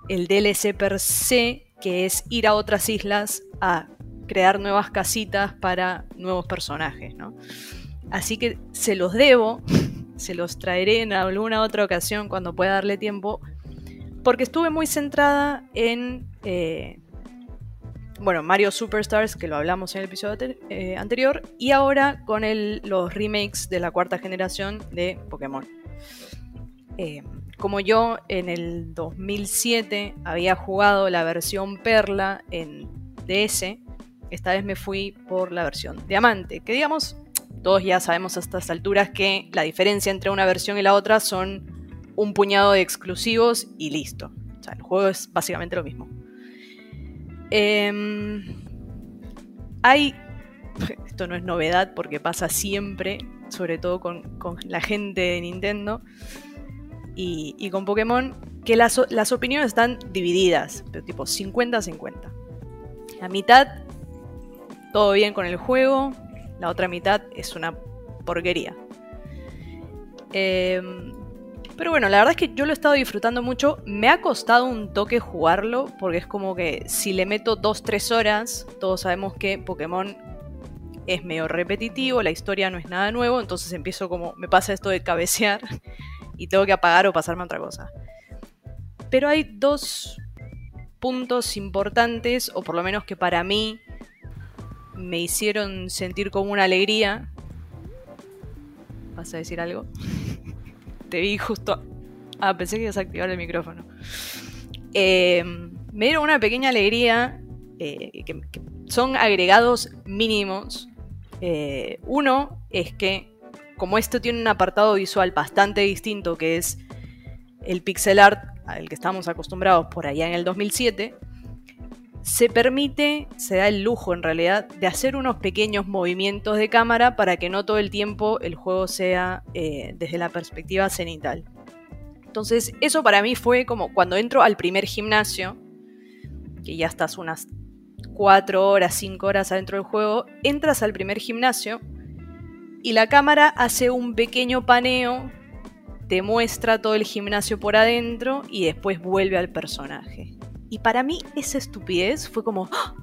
el DLC per se, que es ir a otras islas a crear nuevas casitas para nuevos personajes, ¿no? Así que se los debo, se los traeré en alguna otra ocasión cuando pueda darle tiempo, porque estuve muy centrada en, eh, bueno, Mario Superstars, que lo hablamos en el episodio eh, anterior, y ahora con los remakes de la cuarta generación de Pokémon. Eh, como yo en el 2007 había jugado la versión Perla en DS, esta vez me fui por la versión Diamante, que digamos, todos ya sabemos a estas alturas que la diferencia entre una versión y la otra son un puñado de exclusivos y listo. O sea, el juego es básicamente lo mismo. Em, hay, esto no es novedad porque pasa siempre, sobre todo con, con la gente de Nintendo, y, con Pokémon, que las, las, opiniones están divididas, pero tipo 50-50. La mitad, todo bien con el juego, la otra mitad es una porquería. Em, pero bueno, la verdad es que yo lo he estado disfrutando mucho. Me ha costado un toque jugarlo, porque es como que si le meto 2-3 horas, todos sabemos que Pokémon es medio repetitivo, la historia no es nada nuevo, entonces empiezo como, me pasa esto de cabecear y tengo que apagar o pasarme a otra cosa. Pero hay dos puntos importantes, o por lo menos que para mí me hicieron sentir como una alegría. ¿Vas a decir algo? Te vi justo... Ah, pensé que ibas a activar el micrófono. Eh, me dieron una pequeña alegría, eh, que, son agregados mínimos. Eh, uno es que como esto tiene un apartado visual bastante distinto, que es el pixel art al que estamos acostumbrados por allá en el 2007, se permite, se da el lujo en realidad, de hacer unos pequeños movimientos de cámara para que no todo el tiempo el juego sea eh, desde la perspectiva cenital. Entonces, eso para mí fue como cuando entro al primer gimnasio, que ya estás unas 4 horas, 5 horas adentro del juego, entras al primer gimnasio y la cámara hace un pequeño paneo, te muestra todo el gimnasio por adentro y después vuelve al personaje. Y para mí esa estupidez fue como, ¡Ah!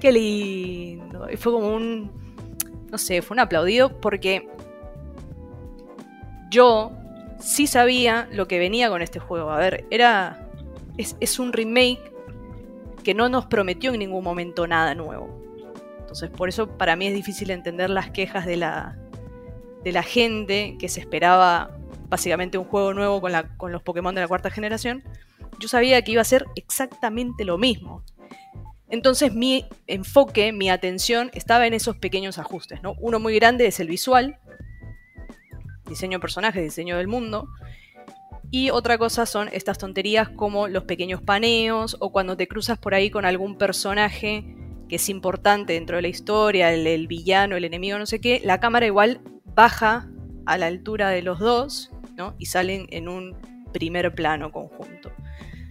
¡qué lindo! Y fue como un, no sé, fue un aplaudido porque yo sí sabía lo que venía con este juego. A ver, era, es, es un remake que no nos prometió en ningún momento nada nuevo. Entonces, por eso para mí es difícil entender las quejas de la, de la gente que se esperaba básicamente un juego nuevo con, los Pokémon de la cuarta generación. Yo sabía que iba a ser exactamente lo mismo. Entonces mi enfoque, mi atención estaba en esos pequeños ajustes. ¿no? Uno muy grande es el visual, diseño de personajes, diseño del mundo. Y otra cosa son estas tonterías como los pequeños paneos o cuando te cruzas por ahí con algún personaje que es importante dentro de la historia, el, villano, el enemigo, no sé qué, la cámara igual baja a la altura de los dos, ¿no? Y salen en un primer plano conjunto.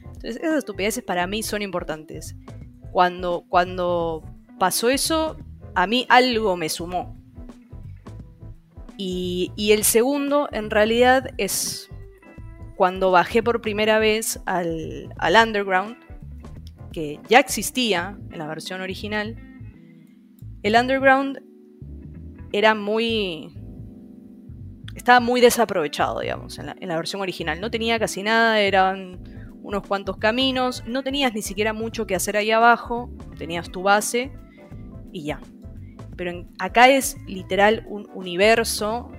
Entonces, esas estupideces para mí son importantes. Cuando, cuando pasó eso, a mí algo me sumó. Y, y el segundo, en realidad, es cuando bajé por primera vez al, al Underground, que ya existía en la versión original, el Underground era muy... Estaba muy desaprovechado, digamos, en la, en la, versión original. No tenía casi nada, eran unos cuantos caminos, no tenías ni siquiera mucho que hacer ahí abajo, tenías tu base y ya. Pero en, acá es literal un universo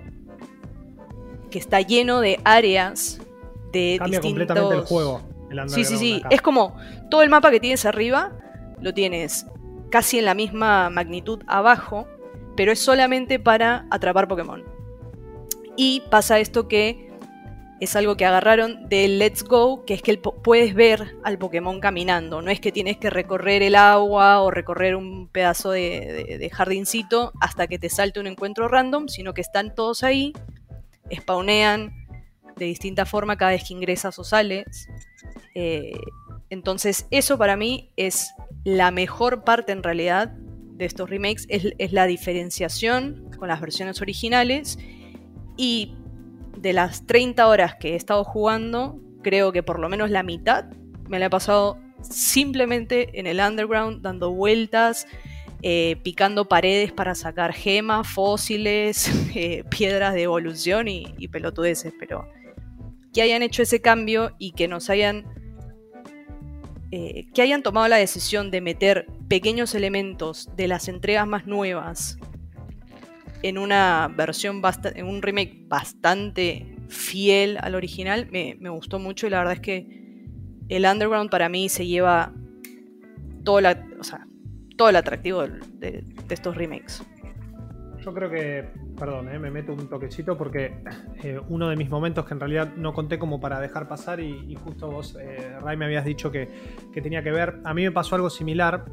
que está lleno de áreas de Cambia distintos... completamente el juego. Sí, sí, sí. Acá. Es como todo el mapa que tienes arriba, lo tienes casi en la misma magnitud abajo, pero es solamente para atrapar Pokémon. Y pasa esto que es algo que agarraron del Let's Go, que es que puedes ver al Pokémon caminando. No es que tienes que recorrer el agua o recorrer un pedazo de, de, de jardincito hasta que te salte un encuentro random, sino que están todos ahí, spawnean de distinta forma cada vez que ingresas o sales. Eh, entonces eso para mí es la mejor parte en realidad de estos remakes, es, la diferenciación con las versiones originales y de las 30 horas que he estado jugando, creo que por lo menos la mitad me la he pasado simplemente en el underground, dando vueltas, eh, picando paredes para sacar gemas, fósiles, eh, piedras de evolución y, y pelotudeces, pero que hayan hecho ese cambio y que nos hayan eh, que hayan tomado la decisión de meter pequeños elementos de las entregas más nuevas en una versión en un remake bastante fiel al original me, me, gustó mucho y la verdad es que el Underground para mí se lleva todo, la, o sea, todo el atractivo de, estos remakes. Yo creo que perdón, eh, me meto un toquecito porque eh, uno de mis momentos que en realidad no conté como para dejar pasar y, y justo vos, eh, Ray, me habías dicho que, que, tenía que ver, a mí me pasó algo similar,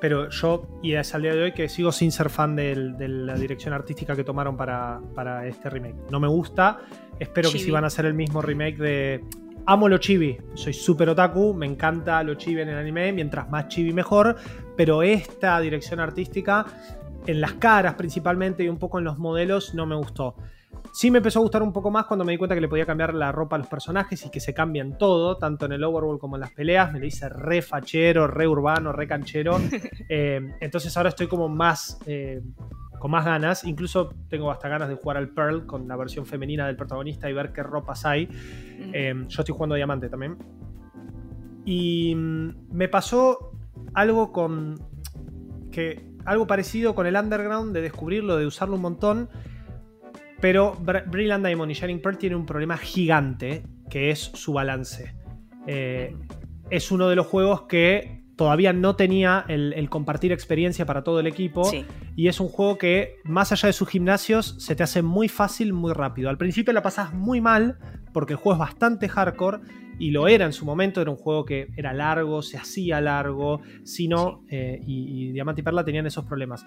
pero yo, y es al día de hoy que sigo sin ser fan de, de la dirección artística que tomaron para, para, este remake. No me gusta, espero chibi. que si van a hacer el mismo remake de... Amo lo chibi, soy súper otaku, me encanta lo chibi en el anime, mientras más chibi mejor, pero esta dirección artística en las caras principalmente y un poco en los modelos no me gustó. Sí me empezó a gustar un poco más cuando me di cuenta que le podía cambiar la ropa a los personajes y que se cambian todo, tanto en el overworld como en las peleas. Me lo hice re fachero, re urbano, re canchero. eh, entonces ahora estoy como más... Eh, con más ganas, incluso tengo hasta ganas de jugar al Pearl con la versión femenina del protagonista y ver qué ropas hay. Eh, yo estoy jugando a Diamante también. Y mm, me pasó algo con que algo parecido con el Underground, de descubrirlo, de usarlo un montón. Pero Brilliant Diamond y Shining Pearl tienen un problema gigante, que es su balance. Eh, es uno de los juegos que todavía no tenía el, el, compartir experiencia para todo el equipo. Sí. Y es un juego que, más allá de sus gimnasios, se te hace muy fácil, muy rápido. Al principio la pasas muy mal, porque el juego es bastante hardcore y lo era en su momento, era un juego que era largo, se hacía largo, sino, sí. eh, y, y, Diamante y Perla tenían esos problemas.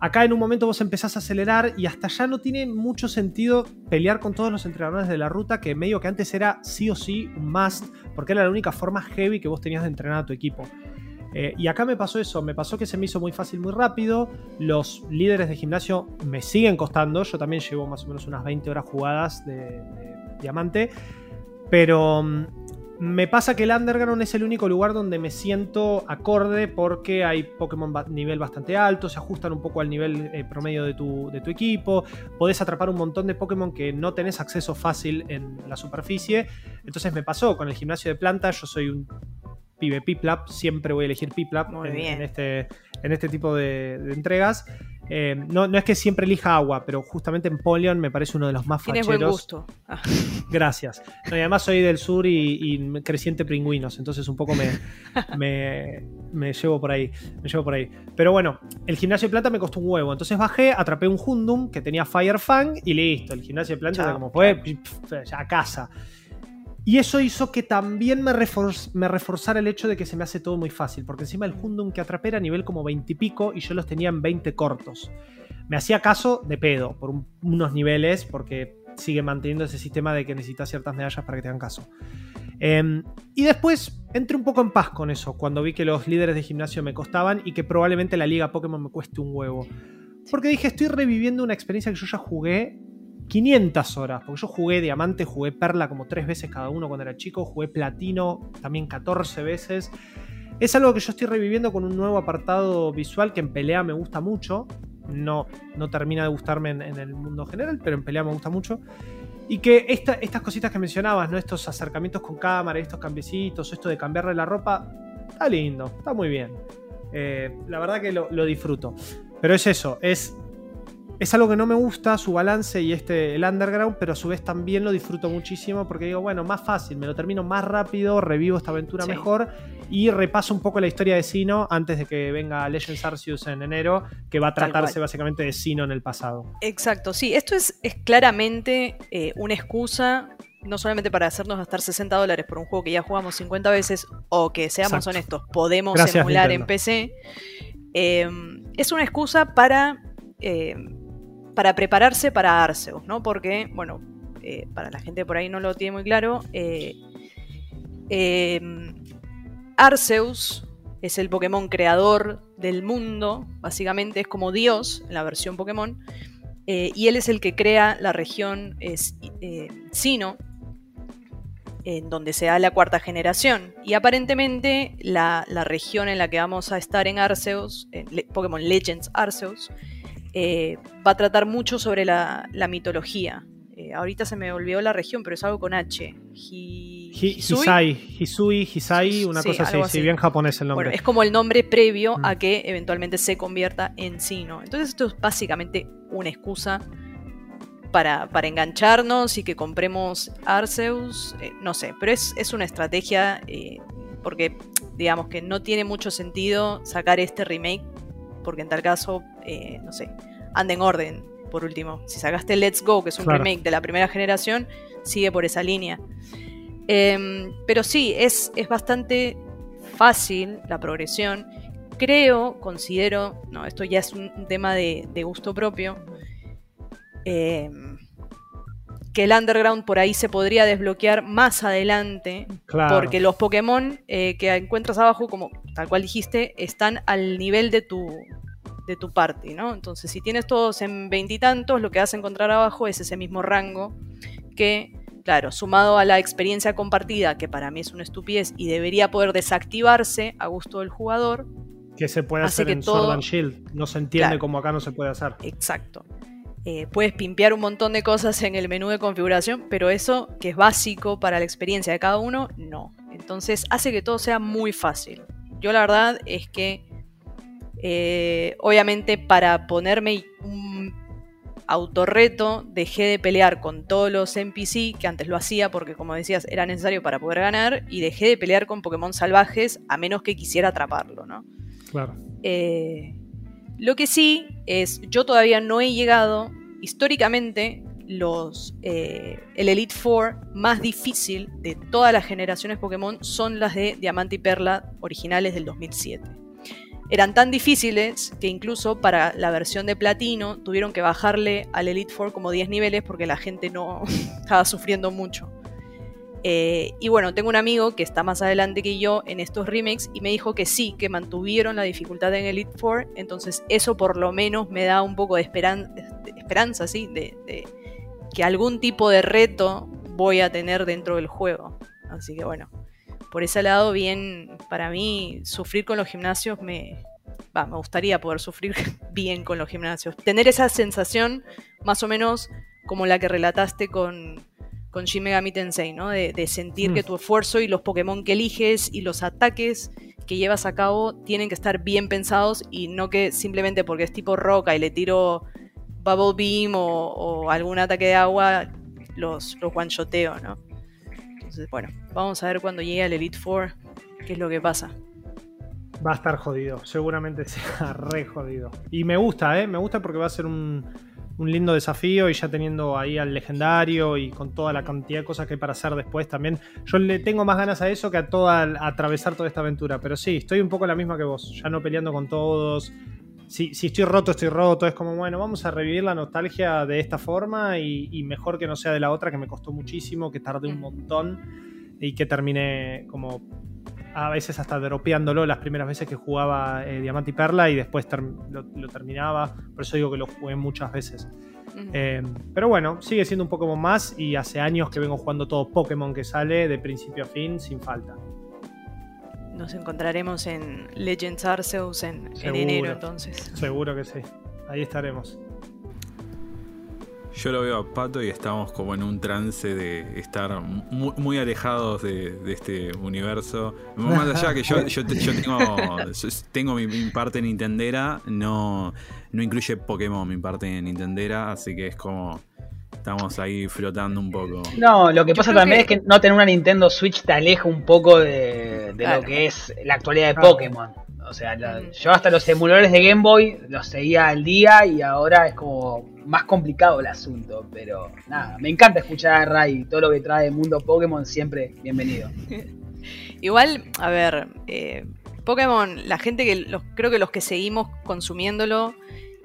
Acá en un momento vos empezás a acelerar y hasta ya no tiene mucho sentido pelear con todos los entrenadores de la ruta, que medio que antes era sí o sí un must, porque era la única forma heavy que vos tenías de entrenar a tu equipo. Eh, y acá me pasó eso, me pasó que se me hizo muy fácil, muy rápido. Los líderes de gimnasio me siguen costando. Yo también llevo más o menos unas 20 horas jugadas de, de diamante. Pero mm, Me pasa que el Underground es el único lugar donde me siento acorde porque hay Pokémon nivel bastante alto, se ajustan un poco al nivel eh, promedio de tu, de tu, equipo, podés atrapar un montón de Pokémon que no tenés acceso fácil en la superficie. Entonces me pasó con el gimnasio de planta, yo soy un pibe Piplap, siempre voy a elegir Piplap en, en, este, en este tipo de, de entregas. Eh, no, no, es que siempre elija agua, pero justamente en Polion me parece uno de los más Tienes facheros. buen gusto. Ah. Gracias. No, y además soy del sur y, y, creciente pingüinos, entonces un poco me, me, me, llevo por ahí. Me llevo por ahí. Pero bueno, el gimnasio de planta me costó un huevo. Entonces bajé, atrapé un Hundum que tenía Fire Fang y listo. El gimnasio de planta como fue ya a casa. Y eso hizo que también me, refor me, reforzara el hecho de que se me hace todo muy fácil, porque encima el Hundum que atrapé era a nivel como 20 y pico y yo los tenía en 20 cortos. Me hacía caso de pedo por un, unos niveles, porque sigue manteniendo ese sistema de que necesitas ciertas medallas para que te hagan caso. Eh, y después entré un poco en paz con eso, cuando vi que los líderes de gimnasio me costaban y que probablemente la liga Pokémon me cueste un huevo. Porque dije, estoy reviviendo una experiencia que yo ya jugué 500 horas, porque yo jugué diamante, jugué perla como 3 veces cada uno cuando era chico, jugué platino también 14 veces. Es algo que yo estoy reviviendo con un nuevo apartado visual que en pelea me gusta mucho. No, no termina de gustarme en, en el mundo general, pero en pelea me gusta mucho. Y que esta, estas cositas que mencionabas, ¿no? estos acercamientos con cámara, estos cambiecitos, esto de cambiarle la ropa, está lindo, está muy bien. Eh, la verdad que lo, lo disfruto. Pero es eso, es es algo que no me gusta, su balance y este, el underground, pero a su vez también lo disfruto muchísimo porque digo, bueno, más fácil, me lo termino más rápido, revivo esta aventura sí. mejor y repaso un poco la historia de Sino antes de que venga Legends Arceus en enero, que va a tratarse básicamente de Sino en el pasado. Exacto, sí, esto es, es claramente eh, una excusa no solamente para hacernos gastar 60 dólares por un juego que ya jugamos 50 veces, o que seamos Exacto. honestos, podemos Gracias, emular Nintendo. en PC, eh, es una excusa para eh, para prepararse para Arceus, ¿no? Porque, bueno, eh, para la gente por ahí no lo tiene muy claro, eh, eh, Arceus es el Pokémon creador del mundo, básicamente es como Dios en la versión Pokémon, y él es el que crea la región Sino, en donde se da la cuarta generación. Y aparentemente la, la, región en la que vamos a estar en Arceus, en Pokémon Legends Arceus, eh, va a tratar mucho sobre la, la mitología. Eh, ahorita se me olvidó la región, pero es algo con H. Hi Hisui? Hisai, Hisui, Hisai, una sí, cosa así, así, bien japonés el nombre. Bueno, es como el nombre previo mm. a que eventualmente se convierta en Sino. Entonces esto es básicamente una excusa para, para engancharnos y que compremos Arceus, eh, no sé, pero es, es una estrategia eh, porque digamos que no tiene mucho sentido sacar este remake porque en tal caso, eh, no sé, anda en orden, por último. Si sacaste Let's Go, que es un claro. remake de la primera generación, sigue por esa línea. Eh, pero sí, es, es bastante fácil la progresión. Creo, considero, no, esto ya es un tema de, de gusto propio, eh, que el underground por ahí se podría desbloquear más adelante, claro. porque los Pokémon eh, que encuentras abajo, como tal cual dijiste, están al nivel de tu, de tu party, ¿no? Entonces, si tienes todos en veintitantos, lo que vas a encontrar abajo es ese mismo rango que, claro, sumado a la experiencia compartida, que para mí es una estupidez y debería poder desactivarse a gusto del jugador. Que se puede hacer en todo... Sword and Shield. No se entiende claro. como acá no se puede hacer. Exacto. Eh, puedes pimpear un montón de cosas en el menú de configuración, pero eso, que es básico para la experiencia de cada uno, no. Entonces hace que todo sea muy fácil. Yo la verdad es que, eh, obviamente, para ponerme un autorreto, dejé de pelear con todos los NPC, que antes lo hacía porque, como decías, era necesario para poder ganar, y dejé de pelear con Pokémon salvajes a menos que quisiera atraparlo, ¿no? Claro. Eh, lo que sí es, yo todavía no he llegado, históricamente, los, eh, el Elite Four más difícil de todas las generaciones Pokémon son las de Diamante y Perla originales del 2007. Eran tan difíciles que incluso para la versión de Platino tuvieron que bajarle al Elite Four como 10 niveles porque la gente no estaba sufriendo mucho. Eh, y bueno, tengo un amigo que está más adelante que yo en estos remakes y me dijo que sí, que mantuvieron la dificultad en Elite Four, entonces eso por lo menos me da un poco de, esperan de esperanza, ¿sí? De, que algún tipo de reto voy a tener dentro del juego. Así que bueno, por ese lado, bien, para mí, sufrir con los gimnasios me, me gustaría poder sufrir bien con los gimnasios. Tener esa sensación más o menos como la que relataste con, con Shin Megami Tensei, ¿no? De, sentir mm. que tu esfuerzo y los Pokémon que eliges y los ataques que llevas a cabo tienen que estar bien pensados y no que simplemente porque es tipo roca y le tiro Bubble Beam o, algún ataque de agua los, los one-shoteo, ¿no? Entonces, bueno, vamos a ver cuando llegue al Elite Four qué es lo que pasa. Va a estar jodido, seguramente sea re jodido. Y me gusta, ¿eh? Me gusta porque va a ser un, lindo desafío y ya teniendo ahí al legendario y con toda la cantidad de cosas que hay para hacer después también. Yo le tengo más ganas a eso que a, toda, atravesar toda esta aventura. Pero sí, estoy un poco la misma que vos. Ya no peleando con todos. Si, si estoy roto, estoy roto. Es como, bueno, vamos a revivir la nostalgia de esta forma y, y mejor que no sea de la otra que me costó muchísimo, que tardé un montón y que terminé como a veces hasta dropeándolo las primeras veces que jugaba eh, Diamante y Perla y después lo, terminaba. Por eso digo que lo jugué muchas veces. Eh, pero bueno, sigue siendo un Pokémon más y hace años que vengo jugando todo Pokémon que sale de principio a fin sin falta. Nos encontraremos en Legends Arceus en, en enero entonces. Seguro que sí. Ahí estaremos. Yo lo veo a Pato y estamos como en un trance de estar muy, alejados de, este universo. Más allá que yo, tengo, mi, parte Nintendera, no, no incluye Pokémon mi parte Nintendera, así que es como estamos ahí flotando un poco. No, lo que pasa también es que no tener una Nintendo Switch te aleja un poco de, lo que es la actualidad de Pokémon. O sea, yo hasta los emuladores de Game Boy los seguía al día y ahora es como más complicado el asunto. Pero nada, me encanta escuchar a Ray. Todo lo que trae el mundo Pokémon, siempre bienvenido. Igual, a ver, eh, Pokémon, la gente que los, creo que los que seguimos consumiéndolo,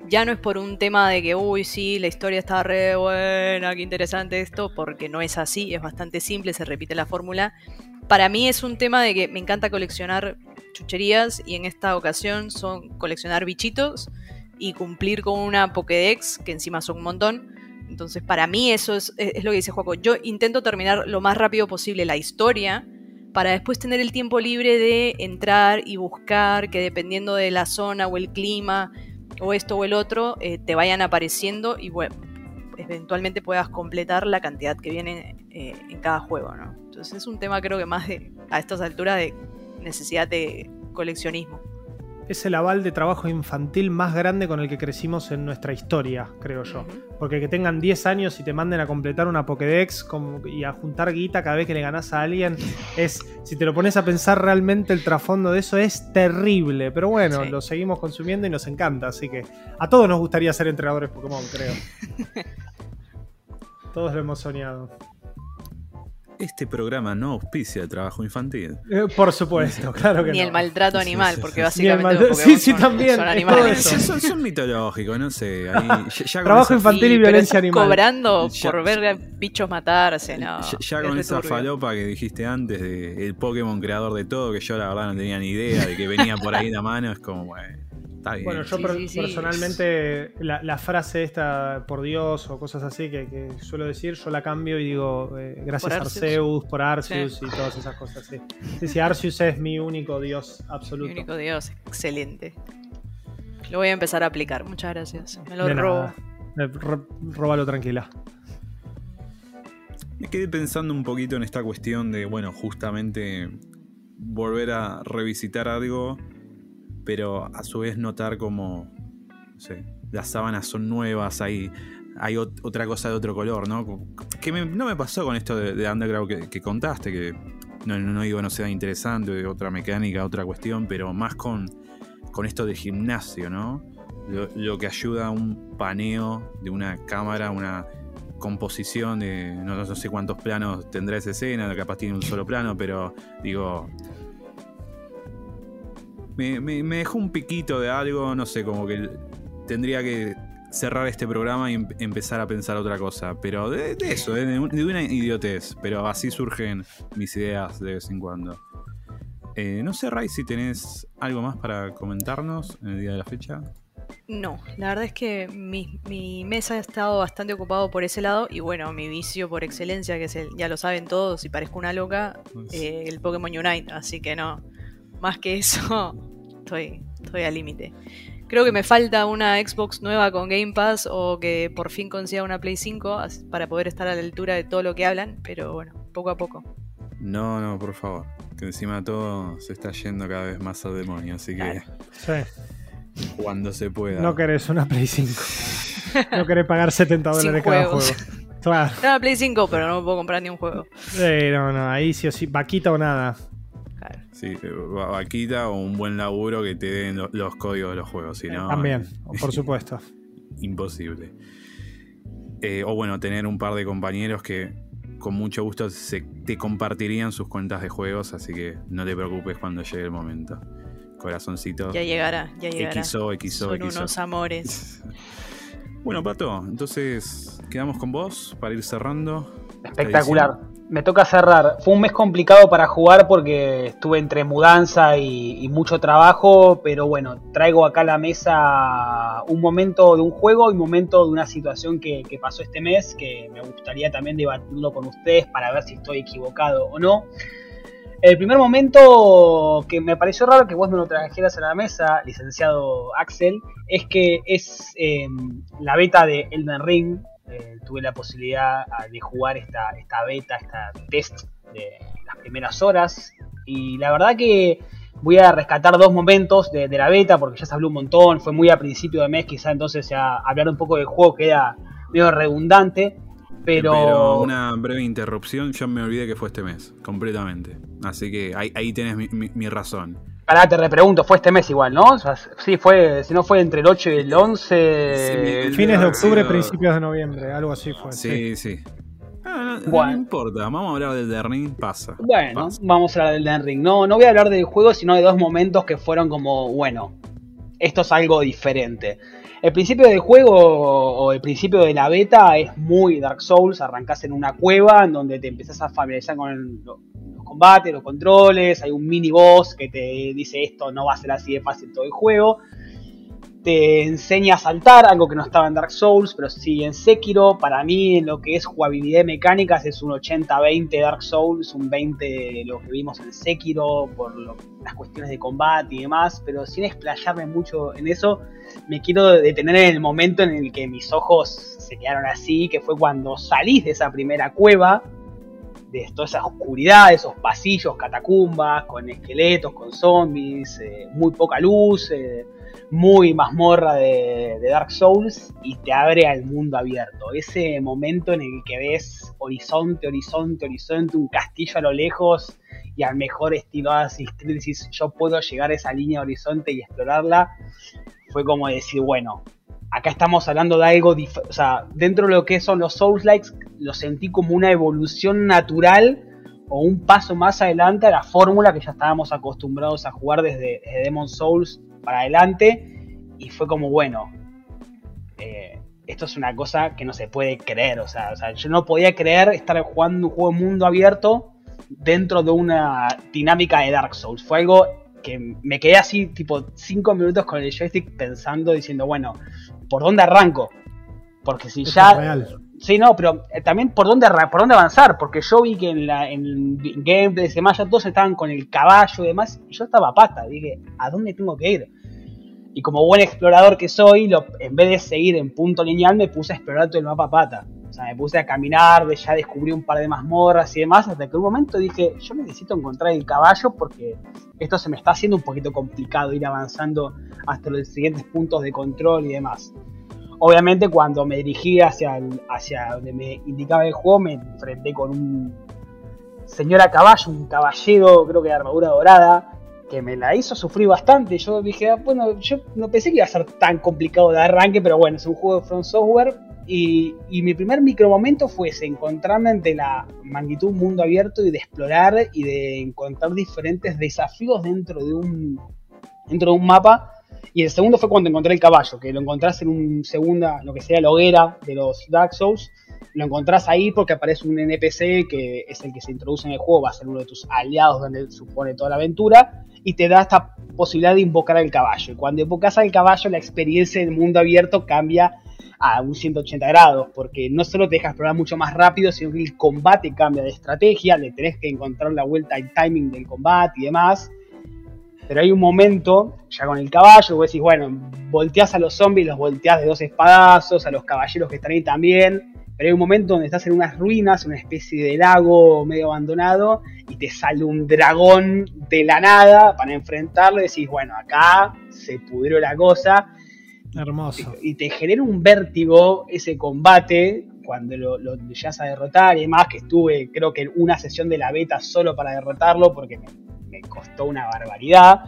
ya no es por un tema de que, uy, sí, la historia está re buena, qué interesante esto, porque no es así, es bastante simple, se repite la fórmula. Para mí es un tema de que me encanta coleccionar chucherías y en esta ocasión son coleccionar bichitos y cumplir con una Pokédex, que encima son un montón. Entonces, para mí eso es, lo que dice Juaco. Yo intento terminar lo más rápido posible la historia para después tener el tiempo libre de entrar y buscar que dependiendo de la zona o el clima o esto o el otro, eh, te vayan apareciendo y bueno, eventualmente puedas completar la cantidad que viene eh, en cada juego, ¿no? Entonces es un tema creo que más de, a estas alturas de necesidad de coleccionismo es el aval de trabajo infantil más grande con el que crecimos en nuestra historia, creo yo. Porque que tengan 10 años y te manden a completar una Pokédex y a juntar guita cada vez que le ganas a alguien, es, si te lo pones a pensar realmente el trasfondo de eso es terrible. Pero bueno, lo seguimos consumiendo y nos encanta, así que a todos nos gustaría ser entrenadores Pokémon, creo. todos lo hemos soñado. Este programa no auspicia el trabajo infantil. Eh, por supuesto, claro que Ni el maltrato animal, porque básicamente los sí, sí, también, son animales. Son, mitológicos, no sé. trabajo infantil y violencia animal. Cobrando por ver bichos matarse, no. Ya, con esa falopa que dijiste antes de el Pokémon creador de todo, que yo la verdad no tenía ni idea de que venía por ahí la mano, es como, bueno. Bueno, yo personalmente la, frase esta, por Dios o cosas así que, suelo decir, yo la cambio y digo, eh, gracias a Arceus, por Arceus y todas esas cosas. Sí. sí, sí, Arceus es mi único Dios absoluto. Mi único Dios, excelente. Lo voy a empezar a aplicar, muchas gracias. Me lo robo. róbalo tranquila. Me quedé pensando un poquito en esta cuestión de, bueno, justamente volver a revisitar algo pero a su vez notar como, no sé, las sábanas son nuevas, hay, hay otra cosa de otro color, ¿no? Que no me pasó con esto de, Underground que, contaste, que no, no, digo no sea interesante, otra mecánica, otra cuestión, pero más con, con esto de gimnasio, ¿no? Lo, que ayuda a un paneo de una cámara, una composición de no, sé cuántos planos tendrá esa escena, capaz tiene un solo plano, pero digo, me, dejó un piquito de algo, no sé, como que tendría que cerrar este programa y em, empezar a pensar otra cosa. Pero de, eso, de, una idiotez. Pero así surgen mis ideas de vez en cuando. Eh, no sé, Ray, si tenés algo más para comentarnos en el día de la fecha. No, la verdad es que mi, mi mesa ha estado bastante ocupado por ese lado y bueno, mi vicio por excelencia, que es el, ya lo saben todos y parezco una loca, Pues, eh, el Pokémon Unite, así que no, más que eso, estoy, estoy al límite. Creo que me falta una Xbox nueva con Game Pass o que por fin consiga una Play 5 as- para poder estar a la altura de todo lo que hablan, pero bueno, poco a poco. No, no, por favor. Que encima todo se está yendo cada vez más al demonio, así que Claro. Sí. cuando se pueda. No querés una Play 5. No querés pagar 70 Sin dólares cada juego. Claro. Tengo una Play 5, pero no puedo comprar ni un juego. Sí, no, no, ahí sí o sí, vaquita o nada. Claro. Sí, eh, va- vaquita o un buen laburo que te den lo- los códigos de los juegos, si no, También, por supuesto. imposible. Eh, o bueno, tener un par de compañeros que con mucho gusto se, te compartirían sus cuentas de juegos, así que no te preocupes cuando llegue el momento. Corazoncito. Ya llegará, ya llegará. XO, XO, Son XO. unos amores. Bueno, Pato, entonces quedamos con vos para ir cerrando. Espectacular. Me toca cerrar. Fue un mes complicado para jugar porque estuve entre mudanza y, mucho trabajo, pero bueno, traigo acá a la mesa un momento de un juego y un momento de una situación que, pasó este mes que me gustaría también debatirlo con ustedes para ver si estoy equivocado o no. El primer momento que me pareció raro que vos no lo trajeras a la mesa, licenciado Axel, es que es eh, la beta de Elden Ring. Eh, tuve la posibilidad ah, de jugar esta, esta beta, esta test de las primeras horas. Y la verdad que voy a rescatar dos momentos de, la beta, porque ya se habló un montón, fue muy a principio de mes, quizá entonces ya hablar un poco del juego queda medio redundante. Pero, Pero una breve interrupción, yo me olvidé que fue este mes, completamente. Así que ahí, ahí tenés mi- mi razón. Pará, te repregunto, fue este mes igual, ¿no? O sea, sí, fue, si no fue entre el 8 y el 11. Sí, Fines de octubre, sido- principios de noviembre, algo así fue. Sí, sí. sí. Ah, no, Bueno. no importa, vamos a hablar del The Ring, pasa. Bueno, Pasa. vamos a hablar del Elden Ring. No, no voy a hablar del juego, sino de dos momentos que fueron como, bueno, esto es algo diferente. El principio del juego o el principio de la beta es muy Dark Souls. Arrancás en una cueva en donde te empezás a familiarizar con el- combates, los controles. Hay un mini boss que te dice esto no va a ser así de fácil todo el juego. Te enseña a saltar, algo que no estaba en Dark Souls, pero sí en Sekiro. Para mí, en lo que es jugabilidad y mecánicas, es un 80-20 Dark Souls, un 20 lo que vimos en Sekiro, por las cuestiones de combate y demás. Pero sin explayarme mucho en eso, me quiero detener en el momento en el que mis ojos se quedaron así, que fue cuando salís de esa primera cueva, de toda esa oscuridad, esos pasillos, catacumbas, con esqueletos, con zombies, eh, muy poca luz, eh, muy mazmorra de, Dark Souls, y te abre al mundo abierto. Ese momento en el que ves horizonte, horizonte, horizonte, un castillo a lo lejos, y al mejor estilo Assassin's Creed yo puedo llegar a esa línea de horizonte y explorarla, fue como decir, bueno, acá estamos hablando de algo, o sea, dentro de lo que son los Souls-likes, lo sentí como una evolución natural o un paso más adelante a la fórmula que ya estábamos acostumbrados a jugar desde, desde Demon Souls para adelante, y fue como, bueno, eh, esto es una cosa que no se puede creer, o sea, yo no podía creer estar jugando un juego mundo abierto dentro de una dinámica de Dark Souls, fue algo que me quedé así, tipo, 5 minutos con el joystick pensando, diciendo, bueno, ¿por dónde arranco? Porque si ya... Sí, no, pero eh, también por dónde, por dónde avanzar, porque yo vi que en, la, en el gameplay y demás ya todos estaban con el caballo y demás, y yo estaba a pata, dije, ¿a dónde tengo que ir? Y como buen explorador que soy, lo- en vez de seguir en punto lineal, me puse a explorar todo el mapa a pata. Sea, me puse a caminar, ya descubrí un par de mazmorras y demás, hasta que un momento dije, yo necesito encontrar el caballo porque esto se me está haciendo un poquito complicado ir avanzando hasta los siguientes puntos de control y demás. Obviamente cuando me dirigí hacia, hacia donde me indicaba el juego me enfrenté con un señor a caballo, un caballero creo que de armadura dorada, que me la hizo sufrir bastante. Yo dije, ah, bueno, yo no pensé que iba a ser tan complicado de arranque, pero bueno, es un juego de Front Software. Y, mi primer micromomento fue ese, encontrarme ante la magnitud mundo abierto y de explorar y de encontrar diferentes desafíos dentro de un, dentro de un mapa Y el segundo fue cuando encontré el caballo, que lo encontrás en un segunda, lo que sea la hoguera de los Dark Souls. Lo encontrás ahí porque aparece un NPC que es el que se introduce en el juego, va a ser uno de tus aliados donde supone toda la aventura. Y te da esta posibilidad de invocar al caballo. Y cuando invocas al caballo, la experiencia en el mundo abierto cambia a un 180 grados, porque no solo te deja explorar mucho más rápido, sino que el combate cambia de estrategia, le tenés que encontrar la vuelta y timing del combate y demás. Pero hay un momento, ya con el caballo, vos decís, bueno, volteás a los zombies, los volteás de dos espadazos, a los caballeros que están ahí también. Pero hay un momento donde estás en unas ruinas, una especie de lago medio abandonado, y te sale un dragón de la nada para enfrentarlo. Y decís, bueno, acá se pudrió la cosa. Hermoso. Y te genera un vértigo ese combate cuando lo, lo llegas a derrotar y demás, que estuve creo que en una sesión de la beta solo para derrotarlo porque me, me costó una barbaridad.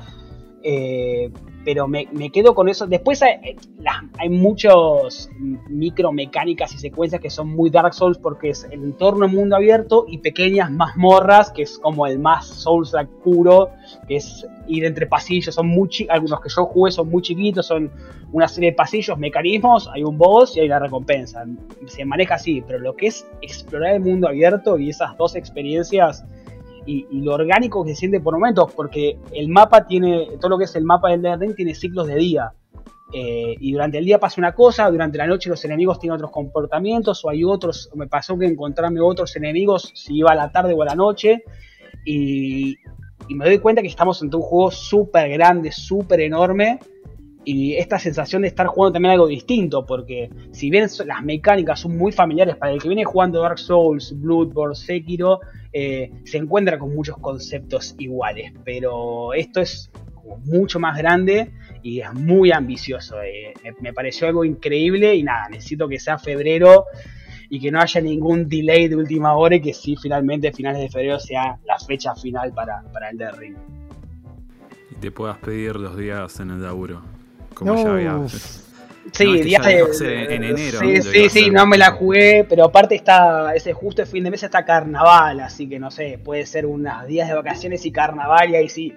Eh, pero me, me, quedo con eso. Después hay, las, hay muchos micromecánicas y secuencias que son muy Dark Souls porque es el entorno en mundo abierto y pequeñas mazmorras, que es como el más Souls-like puro, que es ir entre pasillos. Son muy algunos que yo jugué son muy chiquitos, son una serie de pasillos, mecanismos, hay un boss y hay una recompensa. Se maneja así, pero lo que es explorar el mundo abierto y esas dos experiencias y, lo orgánico que se siente por momentos, porque el mapa tiene, todo lo que es el mapa del Elden tiene ciclos de día. Eh, y durante el día pasa una cosa, durante la noche los enemigos tienen otros comportamientos, o hay otros, me pasó que encontrarme otros enemigos si iba a la tarde o a la noche, y, y me doy cuenta que estamos ante un juego súper grande, súper enorme, y esta sensación de estar jugando también algo distinto, porque si bien las mecánicas son muy familiares para el que viene jugando Dark Souls, Bloodborne, Sekiro, eh, se encuentra con muchos conceptos iguales, pero esto es mucho más grande y es muy ambicioso. Eh, me, me, pareció algo increíble y nada, necesito que sea febrero y que no haya ningún delay de última hora y que sí, finalmente, finales de febrero sea la fecha final para, para el de Ring. Y te puedas pedir los días en el laburo como no. ya había. Sí, no, días de, en enero. Sí, sí, sí, no me la jugué, pero aparte está ese justo el fin de mes está carnaval, así que no sé, puede ser unos días de vacaciones y carnaval y ahí sí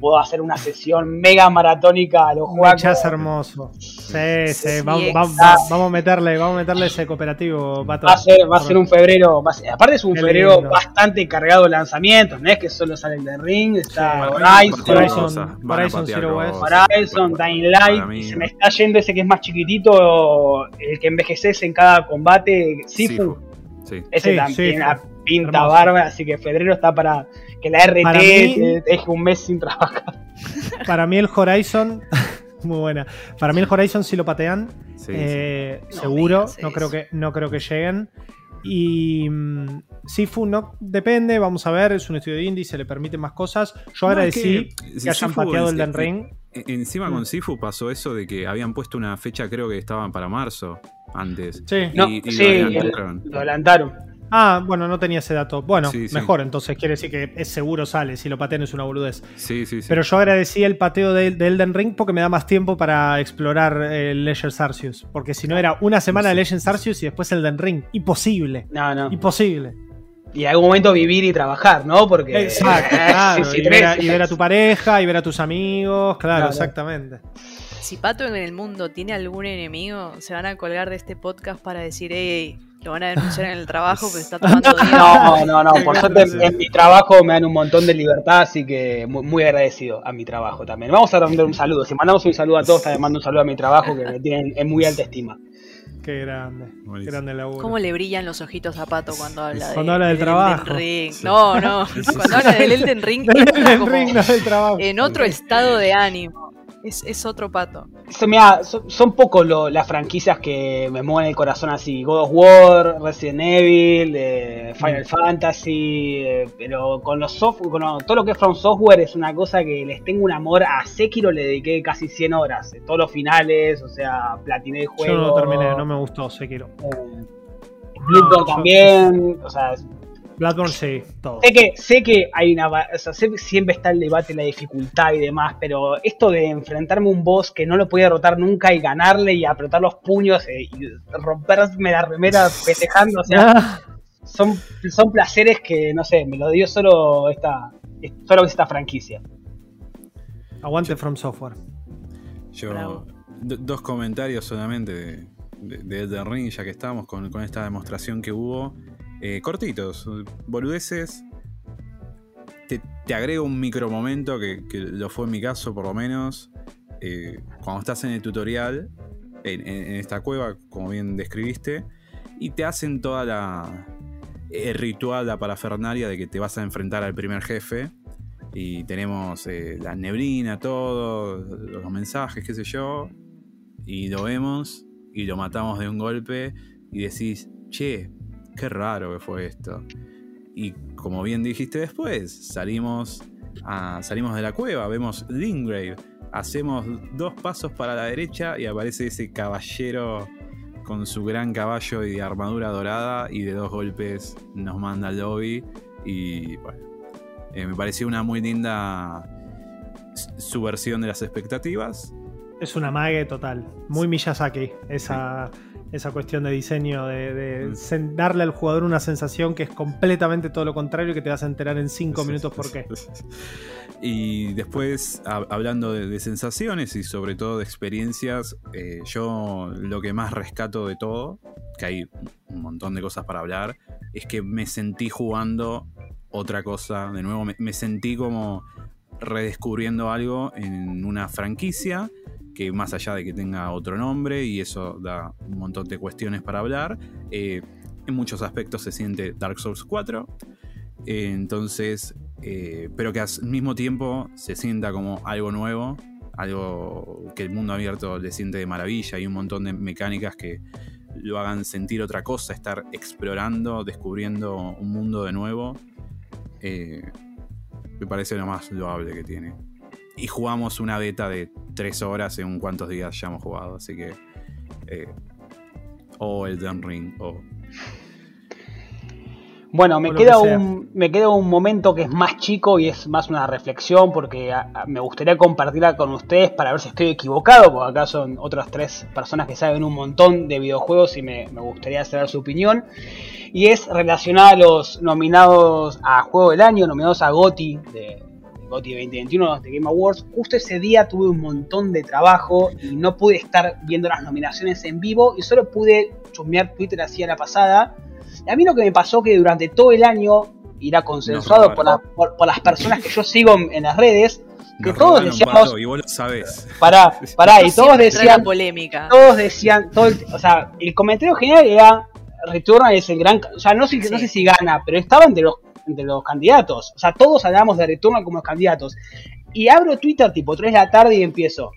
puedo hacer una sesión mega maratónica a los juegos. es hermoso. Sí, sí, sí vamos, vamos, vamos, a meterle, vamos a meterle ese cooperativo. Va a ser, va a ser un febrero, ser, aparte es un Qué febrero lindo. bastante cargado de lanzamientos, no es que solo sale el de Ring, está sí, Horizon, Horizon, Horizon Zero West, Horizon, Dying Light, y se me está yendo ese que es más chiquitito, el que envejeces en cada combate, Sifu. Sí. Ese Sí, también sí, tiene una Sifu. pinta Hermoso. bárbara, así que febrero está para que la RT mí- te deje un mes sin trabajar. Para mí el Horizon, muy buena. Para mí el Horizon si lo patean, Sí, eh, No seguro, no creo, que, no creo que lleguen. Y mm, Sifu no depende, vamos a ver, es un estudio de indie, se le permiten más cosas. Yo No, agradecí es que, que hayan Sifu pateado el Den es- Ring. E- Encima Mm. con Sifu pasó eso de que habían puesto una fecha, creo que estaban para marzo, antes. Sí. No, Y- lo sí, adelantaron. el- lo adelantaron. Ah, bueno, no tenía ese dato. Bueno, Sí, sí. mejor, entonces quiere decir que es seguro sale, si lo patean es una boludez. Sí, sí, sí. Pero yo agradecí el pateo de, de Elden Ring porque me da más tiempo para explorar el Legends Arceus. Porque si no era una semana de Legends Arceus y después Elden Ring. Imposible. No, no. Imposible. Y en algún momento vivir y trabajar, ¿no? Porque. Exacto, Sí, claro. sí, y, ver a, tres. y ver a tu pareja, y ver a tus amigos, claro, Claro. exactamente. Si Pato en el mundo tiene algún enemigo, se van a colgar de este podcast para decir, hey, lo van a denunciar en el trabajo, pero está tomando días. No, no, no. Por suerte en, en mi trabajo me dan un montón de libertad, así que muy, muy agradecido a mi trabajo también. Vamos a mandar un saludo. Si mandamos un saludo a todos, también mando un saludo a mi trabajo, que me tienen en muy alta estima. Qué grande. Qué grande laburo. ¿Cómo le brillan los ojitos a Pato cuando habla de, Cuando habla del Elden trabajo. Ring? No, no. Cuando habla del Elden Ring, Del Elden Ring, no del trabajo. en otro estado de ánimo. Es, es otro Pato. Mirá, son, son pocos las franquicias que me mueven el corazón así. God of War, Resident Evil, eh, Final Fantasy, eh, pero con los soft, con lo- todo lo que es From Software es una cosa que les tengo un amor. A Sekiro le dediqué casi 100 horas, eh, todos los finales, o sea, platiné el juego. Yo no lo terminé, no me gustó, Sekiro. Eh, Bloodborne yo- también, o sea, Bloodborne sí, todo. sé que, sé que hay una, va- o sea, sé que siempre está el debate, la dificultad y demás, pero esto de enfrentarme a un boss que no lo podía derrotar nunca y ganarle y apretar los puños eh, y romperme la remera festejando, o sea, Ah, son, son placeres que, no sé, me lo dio solo esta, solo esta franquicia. Aguante From Software. Yo, dos comentarios solamente de, de, Elden Ring, ya que estamos con, esta demostración que hubo. Eh, cortitos, boludeces. Te, agrego un micro momento, que, lo fue en mi caso por lo menos. Eh, cuando estás en el tutorial, en, esta cueva, como bien describiste, y te hacen toda la. el ritual, la parafernalia de que te vas a enfrentar al primer jefe. Y tenemos eh, la neblina, todo, los mensajes, qué sé yo. Y lo vemos y lo matamos de un golpe y decís, che, qué raro que fue esto. Y como bien dijiste después, salimos, a, salimos de la cueva, vemos Lingrave, hacemos dos pasos para la derecha y aparece ese caballero con su gran caballo y armadura dorada y de dos golpes nos manda al lobby y bueno, eh, me pareció una muy linda subversión de las expectativas es una mague total. Muy Miyazaki. Esa, esa cuestión de diseño, de, mm. darle al jugador una sensación que es completamente todo lo contrario y que te vas a enterar en cinco minutos por qué. Y después, hablando de, sensaciones y sobre todo de experiencias, eh, yo lo que más rescato de todo, que hay un montón de cosas para hablar, es que me sentí jugando otra cosa. De nuevo, me sentí como redescubriendo algo en una franquicia que más allá de que tenga otro nombre y eso da un montón de cuestiones para hablar, eh, en muchos aspectos se siente Dark Souls 4. Eh, entonces, eh, pero que al mismo tiempo se sienta como algo nuevo, algo que el mundo abierto le siente de maravilla y un montón de mecánicas que lo hagan sentir otra cosa, estar explorando, descubriendo un mundo de nuevo. me parece lo más loable que tiene y jugamos una beta de tres horas en cuantos días ya hemos jugado. Así que. Eh, o el Elden Ring, o. Bueno, me queda, un, me queda un momento que es más chico y es más una reflexión porque me gustaría compartirla con ustedes para ver si estoy equivocado, porque acá son otras tres personas que saben un montón de videojuegos y me, me gustaría saber su opinión. Y es relacionada a los nominados a Juego del Año, nominados a GOTI de, GOTY 2021 de Game Awards, justo ese día tuve un montón de trabajo y no pude estar viendo las nominaciones en vivo y solo pude chusmear Twitter así a la pasada. Y a mí lo que me pasó que durante todo el año, irá consensuado por, las personas que yo sigo en, las redes, que todos decíamos. y vos lo sabes. Pará, pará, y todos decían. polémica. Todos decían. Todo o sea, el comentario general era. Returnal es el gran. O sea, no sé, no sé si gana, pero estaba entre los entre los candidatos. O sea, todos hablamos de Returnal como candidatos. Y abro Twitter tipo 3 de la tarde y empiezo.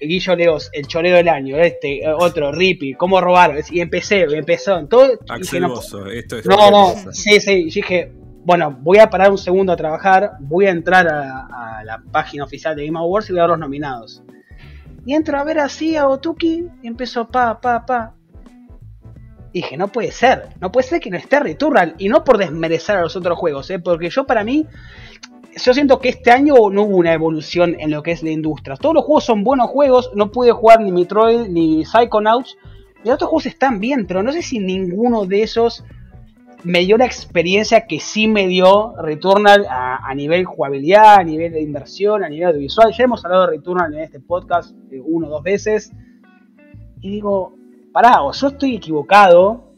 Guillo Leos, el choreo del año, este, otro, Rippy, cómo robaron. Y empecé, empezó. Todo, no, esto es. No, no, sí, sí. dije, bueno, voy a parar un segundo a trabajar, voy a entrar a, la página oficial de Game Awards y voy a ver los nominados. Y entro a ver así a Otuki y empezó pa, pa, pa dije, no puede ser, no puede ser que no esté Returnal. Y no por desmerecer a los otros juegos, ¿eh? porque yo para mí, yo siento que este año no hubo una evolución en lo que es la industria. Todos los juegos son buenos juegos, no pude jugar ni Metroid ni Psychonauts. Y los otros juegos están bien, pero no sé si ninguno de esos me dio la experiencia que sí me dio Returnal a, nivel jugabilidad, a nivel de inversión, a nivel audiovisual. Ya hemos hablado de Returnal en este podcast eh, uno o dos veces. Y digo, pará, o yo estoy equivocado.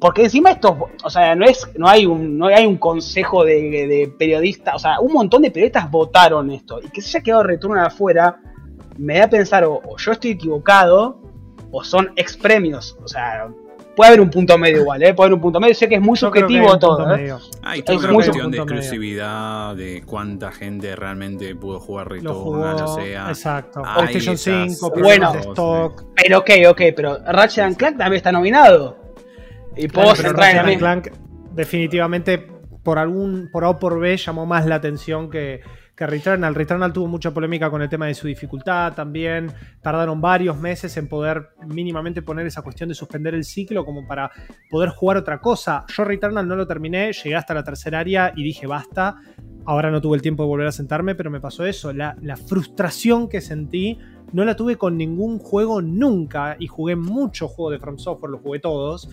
Porque encima esto, o sea, no es, no hay un, no hay un consejo de, periodistas, o sea, un montón de periodistas votaron esto. Y que se haya quedado retorno afuera, me da a pensar, o, yo estoy equivocado, o son ex premios. O sea, puede haber un punto medio igual, ¿eh? Puede haber un punto medio. Sé que es muy subjetivo todo. ¿eh? Hay toda una cuestión de exclusividad, de cuánta gente realmente pudo jugar Returnal, o sea. Exacto. PlayStation 5, bueno, stock. Pero ok, ok, pero Ratchet Clank también está nominado. Y puedo Ratchet Clank definitivamente por algún, por A o por B llamó más la atención que que Returnal. Returnal tuvo mucha polémica con el tema de su dificultad también. Tardaron varios meses en poder mínimamente poner esa cuestión de suspender el ciclo como para poder jugar otra cosa. Yo Returnal no lo terminé, llegué hasta la tercera área y dije basta. Ahora no tuve el tiempo de volver a sentarme, pero me pasó eso. La, frustración que sentí no la tuve con ningún juego nunca y jugué muchos juegos de From Software, los jugué todos.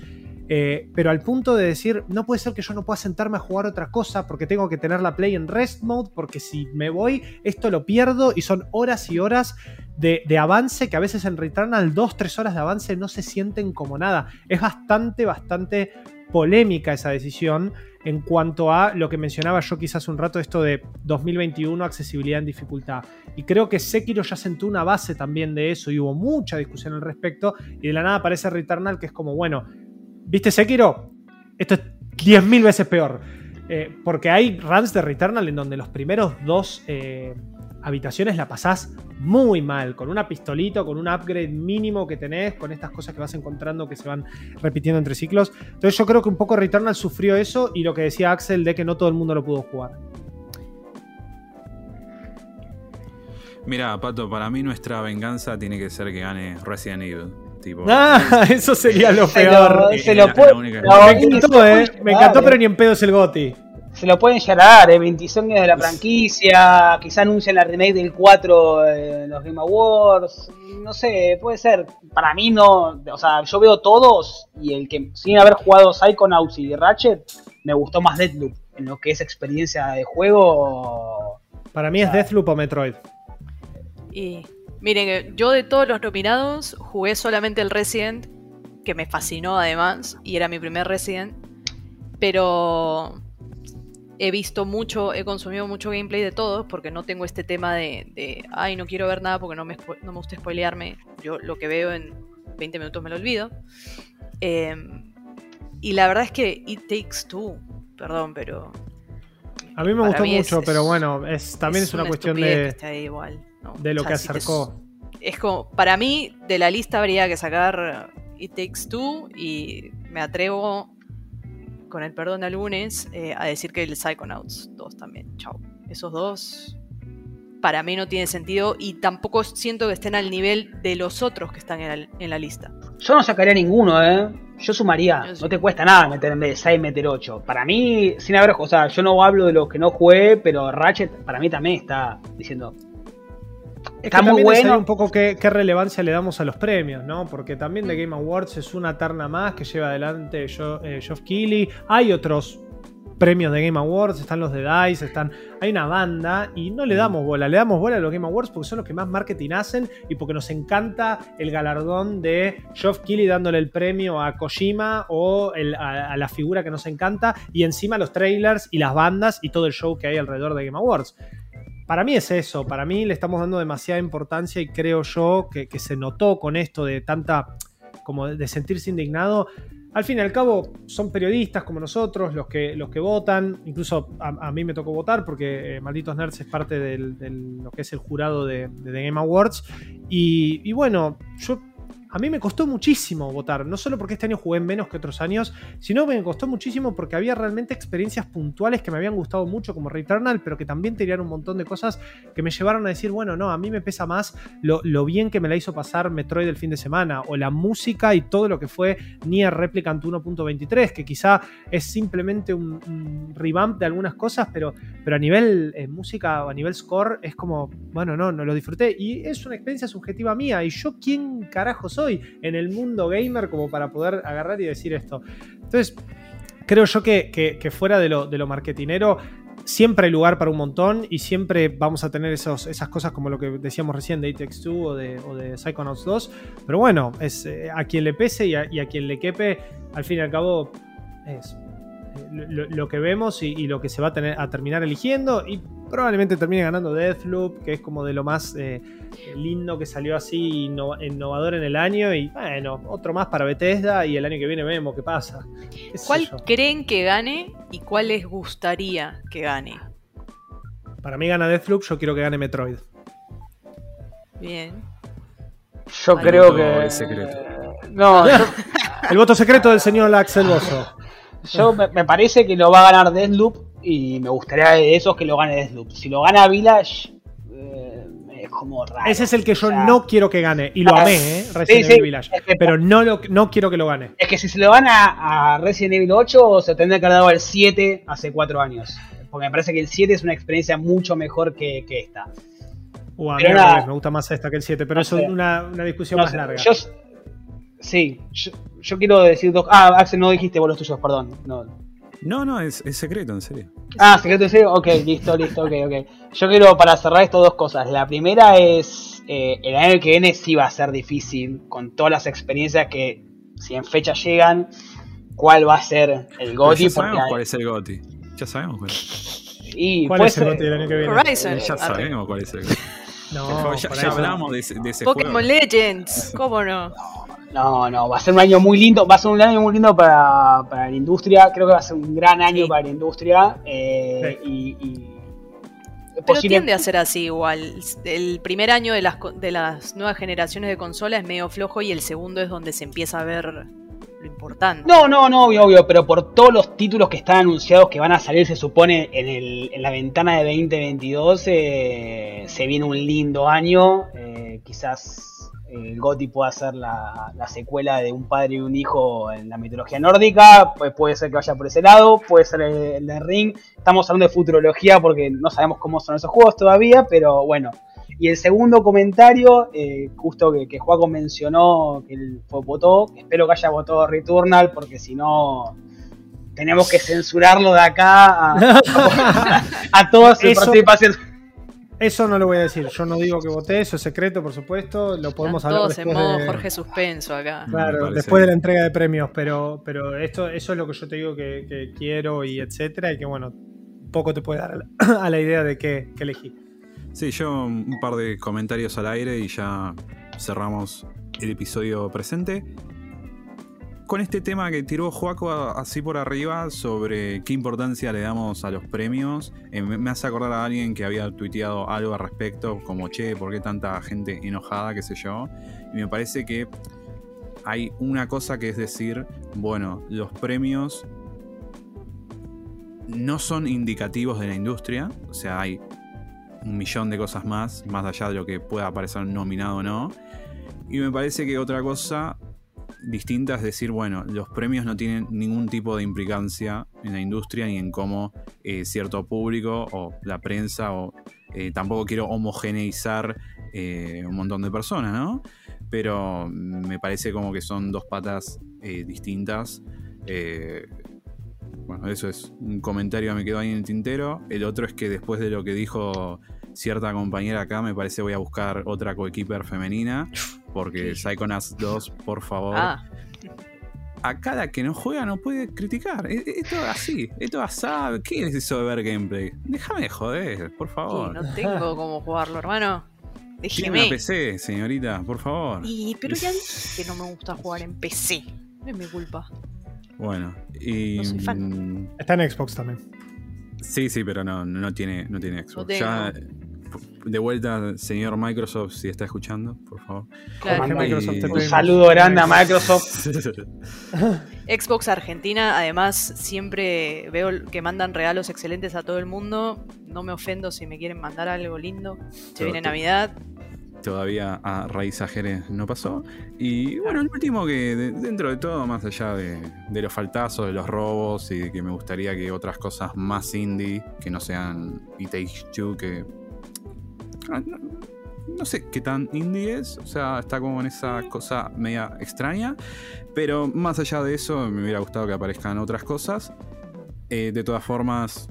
Eh, pero al punto de decir, no puede ser que yo no pueda sentarme a jugar otra cosa porque tengo que tener la play en rest mode, porque si me voy, esto lo pierdo y son horas y horas de, de avance que a veces en Returnal 2-3 horas de avance no se sienten como nada. Es bastante, bastante polémica esa decisión en cuanto a lo que mencionaba yo quizás un rato, esto de 2021, accesibilidad en dificultad. Y creo que Sekiro ya sentó una base también de eso y hubo mucha discusión al respecto. Y de la nada aparece Returnal que es como, bueno, ¿viste Sekiro? Esto es 10.000 veces peor. Eh, porque hay runs de Returnal en donde los primeros dos eh, habitaciones la pasás muy mal, con una pistolita, con un upgrade mínimo que tenés, con estas cosas que vas encontrando que se van repitiendo entre ciclos. Entonces yo creo que un poco Returnal sufrió eso y lo que decía Axel de que no todo el mundo lo pudo jugar. Mira, Pato, para mí nuestra venganza tiene que ser que gane Resident Evil. Tipo, Ah, eso sería lo Se lo- peor. se lo puede- no, Me encantó, eh. Me encantó, pero ni en pedo es el Goti. Se lo pueden llorar, eh, 25 años de la franquicia, quizá anuncien la remake del 4 en los Game Awards, no sé, puede ser. Para mí no, o sea, yo veo todos y el que sin haber jugado Psychonauts y Ratchet, me gustó más Deathloop. En lo que es experiencia de juego, Para mí es Deathloop o Metroid. Y miren, que yo de todos los nominados jugué solamente el Resident, que me fascinó además, y era mi primer Resident. Pero he visto mucho, he consumido mucho gameplay de todos, porque no tengo este tema de, de, ay, no quiero ver nada porque no me, no me gusta spoilearme. Yo lo que veo en 20 minutos me lo olvido. Eh, y la verdad es que It Takes Two, perdón, pero... A mí me gustó mí es- mucho, pero bueno, es, también es, una, cuestión que de, esté ahí igual, ¿no? de lo O sea, que si te acercó. es como, para mí, de la lista habría que sacar It Takes Two y me atrevo, con el perdón de lunes, eh, a decir que el Psychonauts 2 también. Chau. Esos dos, para mí no tiene sentido y tampoco siento que estén al nivel de los otros que están en la, en la lista. yo no sacaría ninguno, eh. Yo sumaría, Yo sí. no te cuesta nada meter en vez de 6, meter 8. Para mí, sin haber, o sea, yo no hablo de los que no jugué, pero Ratchet para mí también está diciendo, Es Está que muy también es un poco qué, qué relevancia le damos a los premios, ¿no? Porque también The Game Awards es una terna más que lleva adelante eh, Geoff Keighley. Hay otros premios de Game Awards, están los de DICE, están, hay una banda y no le damos bola, le damos bola a los Game Awards porque son los que más marketing hacen y porque nos encanta el galardón de Geoff Keighley dándole el premio a Kojima o el- a, a la figura que nos encanta y encima los trailers y las bandas y todo el show que hay alrededor de Game Awards. Para mí es eso, para mí le estamos dando demasiada importancia y creo yo que, se notó con esto de tanta, como de sentirse indignado. Al fin y al cabo son periodistas como nosotros los que, los que votan, incluso a, mí me tocó votar porque eh, Malditos Nerds es parte de lo que es el jurado de, de The Game Awards y, y bueno, yo a mí me costó muchísimo votar, no solo porque este año jugué menos que otros años, sino me costó muchísimo porque había realmente experiencias puntuales que me habían gustado mucho como Returnal, pero que también tenían un montón de cosas que me llevaron a decir, bueno, no, a mí me pesa más lo, bien que me la hizo pasar Metroid el fin de semana, o la música y todo lo que fue Nier Replicant 1.23, que quizá es simplemente un, revamp de algunas cosas, pero, pero a nivel eh, música o a nivel score es como, bueno, no, no lo disfruté. Y es una experiencia subjetiva mía. ¿Y yo quién carajo soy en el mundo gamer como para poder agarrar y decir esto? Entonces, creo yo que, fuera de lo, de lo marketinero, siempre hay lugar para un montón y siempre vamos a tener esos, esas cosas como lo que decíamos recién de Takes Two o de, o de Psychonauts 2. Pero bueno, es eh, a quien le pese y a, quien le quepe, al fin y al cabo, es eh, lo, que vemos y, y lo que se va a, tener, a terminar eligiendo. Y probablemente termine ganando Deathloop, que es como de lo más eh, lindo que salió así, inno- innovador en el año. Y bueno, otro más para Bethesda y el año que viene vemos qué pasa. ¿Qué sé ¿Cuál creen que gane y cuál les gustaría que gane? Para mí gana Deathloop, yo quiero que gane Metroid. Bien. yo Ay, creo no, que... es secreto. No, yo, El voto secreto del señor Axel Bozo. yo me, me parece que lo va a ganar Deathloop y me gustaría de esos que lo gane Deathloop. Si lo gana Village, eh, es como raro. Ese es el que yo O sea, no quiero que gane. Y lo amé, ¿eh? Resident sí, Evil Village. es que- Pero no, lo, no quiero que lo gane. Es que si se lo gana a Resident Evil 8, se tendría que haber dado el 7 hace 4 años. Porque me parece que el 7 es una experiencia mucho mejor que, que esta. Uh, a mí Pero nada. revés, me gusta más esta que el 7, pero No eso es una, una discusión No más sé, larga. yo, Sí, yo, yo quiero decir dos. Ah, Axel, no dijiste vos los tuyos, perdón. No. No, no, es, es secreto, en serio. Ah, secreto en serio. Ok, listo, listo, ok, ok. Yo quiero para cerrar esto dos cosas. La primera es. eh, el año que viene sí va a ser difícil. Con todas las experiencias que, si en fecha llegan, cuál va a ser el GOTY. ya sabemos hay- cuál es el GOTI. Ya sabemos cuál es. y ¿Cuál es el GOTY del año que viene? Horizon. Ya Arre. sabemos cuál es el GOTY. No, ya hablamos de ese, de ese Pokémon juego. Legends, ¿cómo no? No, no, va a ser un año muy lindo, va a ser un año muy lindo para, para la industria, creo que va a ser un gran año Sí. para la industria eh, y, y Pero posible- tiende a ser así igual. El primer año de las, co- de las nuevas generaciones de consola es medio flojo y el segundo es donde se empieza a ver lo importante. No, no, no, obvio, obvio, pero por todos los títulos que están anunciados que van a salir, se supone, en, el, en la ventana de 2022, eh, se viene un lindo año, eh, quizás el GOTY pueda ser la, la secuela de un padre y un hijo en la mitología nórdica, pues puede ser que vaya por ese lado, puede ser el, el de Ring. Estamos hablando de futurología porque no sabemos cómo son esos juegos todavía, pero bueno. Y el segundo comentario, eh, justo que, que Juaco mencionó que él fue- votó, espero que haya votado Returnal, porque si no tenemos que censurarlo de acá a, a, a toda su Eso- participación. Eso no lo voy a decir. Yo no digo que voté, eso es secreto, por supuesto. Lo podemos Están hablar todos en después modo de- Jorge Suspenso acá. Me Claro, después de la entrega de premios, pero, pero esto, eso es lo que yo te digo que, que quiero y etcétera, y que bueno, poco te puede dar a la, a la idea de qué, qué elegí. Sí, yo un par de comentarios al aire y ya cerramos el episodio presente. Con este tema que tiró Joaco así por arriba sobre qué importancia le damos a los premios, eh, me hace acordar a alguien que había tuiteado algo al respecto, como che, ¿por qué tanta gente enojada, qué sé yo? Y me parece que hay una cosa que es decir, bueno, los premios no son indicativos de la industria, o sea, hay un millón de cosas más, más allá de lo que pueda parecer nominado o no. Y me parece que otra cosa distinta es decir, bueno, los premios no tienen ningún tipo de implicancia en la industria ni en cómo eh, cierto público o la prensa o eh, tampoco quiero homogeneizar eh, un montón de personas, ¿no? Pero me parece como que son dos patas distintas. Bueno, eso es un comentario que me quedó ahí en el tintero. El otro es que después de lo que dijo cierta compañera acá, me parece voy a buscar otra coequiper femenina. Porque Psychonauts 2, por favor. Ah, A cada que no juega no puede criticar. Es, es todo así. Es todo asado. ¿Qué es eso de ver gameplay? Déjame de joder, por sí, favor. no tengo cómo jugarlo, hermano. Tiene una Déjeme. PC, señorita, por favor. Y, pero ya dije que no me gusta jugar en PC. No es mi culpa. Bueno, y. No soy mm, Está en Xbox también. Sí, sí, pero no, no tiene, no tiene Xbox. No tengo. Ya, de vuelta, señor Microsoft, si está escuchando, por favor. Claro. Un saludo grande a Microsoft. Xbox Argentina, además, siempre veo que mandan regalos excelentes a todo el mundo. No me ofendo si me quieren mandar algo lindo. Se viene. Navidad. Todavía a raíz a Jerez no pasó. Y bueno, el último que de- dentro de todo, más allá de, de los faltazos, de los robos y de que me gustaría que otras cosas más indie, que no sean It Takes Two, que... No, sé qué tan indie es, o sea, está como en esa cosa media extraña, pero más allá de eso, me hubiera gustado que aparezcan otras cosas. Eh, de todas formas,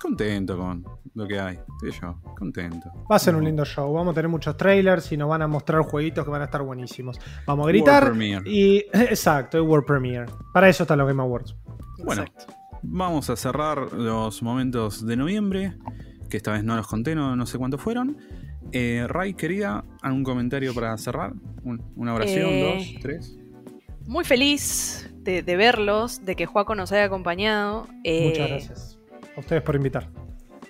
contento con lo que hay, yo, contento. Va a ser un lindo show. Vamos a tener muchos trailers y nos van a mostrar jueguitos que van a estar buenísimos. Vamos a gritar. World. Y exacto, el World Premiere. Para eso están los Game Awards. Bueno. Exacto. Vamos a cerrar los momentos de noviembre, que esta vez no los conté, no, no sé cuántos fueron. Eh, Ray, quería algún comentario para cerrar. Un- una oración, Eh, dos, tres. Muy feliz de, de verlos, de que Juaco nos haya acompañado. Eh, Muchas gracias. A ustedes por invitar.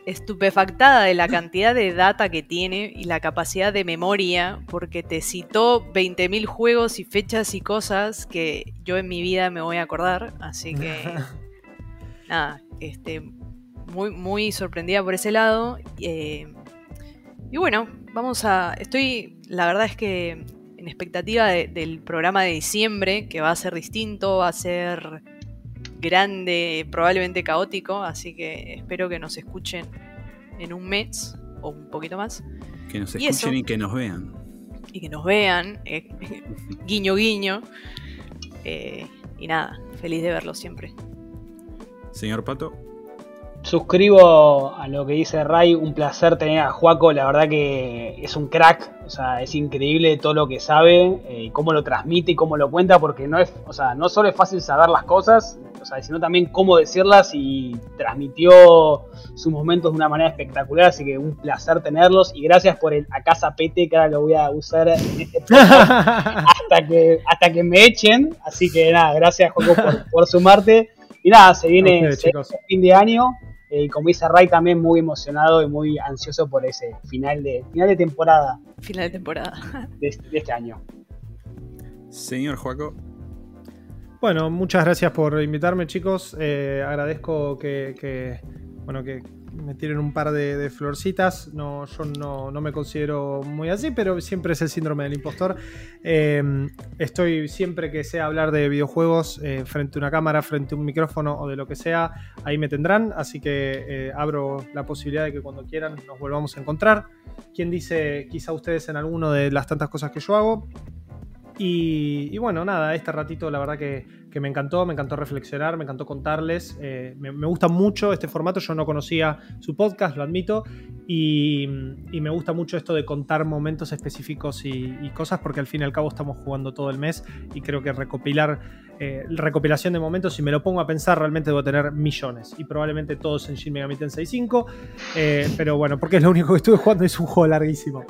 estupefactada de la cantidad de data que tiene y la capacidad de memoria, porque te citó 20.000 juegos y fechas y cosas que yo en mi vida me voy a acordar, así que nada, este, muy, muy sorprendida por ese lado. eh, y bueno, vamos a, estoy, la verdad es que en expectativa de- del programa de diciembre, que va a ser distinto, va a ser grande, probablemente caótico, así que espero que nos escuchen en un mes o un poquito más. que nos y escuchen eso. y que nos vean. y que nos vean, eh, guiño guiño. Eh, y nada, feliz de verlos siempre. Señor Pato. Suscribo a lo que dice Ray, un placer tener a Juaco, la verdad que es un crack, o sea, es increíble todo lo que sabe, eh, cómo lo transmite y cómo lo cuenta, porque no es, o sea, no solo es fácil saber las cosas, o sea, sino también cómo decirlas y transmitió sus momentos de una manera espectacular, así que un placer tenerlos y gracias por el a casa pete que ahora lo voy a usar en este hasta que hasta que me echen, así que nada, gracias Juaco por, sumarte y nada, se viene, el fin de año y como dice Ray, también muy emocionado y muy ansioso por ese final de, final de temporada. Final de temporada. De, este año. Señor Juaco. Bueno, muchas gracias por invitarme, chicos. Eh, agradezco que, bueno, que me tiren un par de, florcitas. No, yo no, me considero muy así, pero siempre es el síndrome del impostor. Em, estoy siempre que sea hablar de videojuegos eh, frente a una cámara, frente a un micrófono o de lo que sea, ahí me tendrán. Así que eh, abro la posibilidad de que cuando quieran nos volvamos a encontrar. Quien dice, quizá ustedes en alguno de las tantas cosas que yo hago. Y, bueno, nada, este ratito la verdad que, me encantó, me encantó reflexionar, me encantó contarles. Eh, me, gusta mucho este formato, yo no conocía su podcast, lo admito, y, me gusta mucho esto de contar momentos específicos y, cosas, porque al fin y al cabo estamos jugando todo el mes y creo que recopilar, eh, recopilación de momentos, si me lo pongo a pensar, realmente debo tener millones, y probablemente todos en Shin Megami Tensei 5, eh, pero bueno, porque es lo único que estuve jugando, es un juego larguísimo.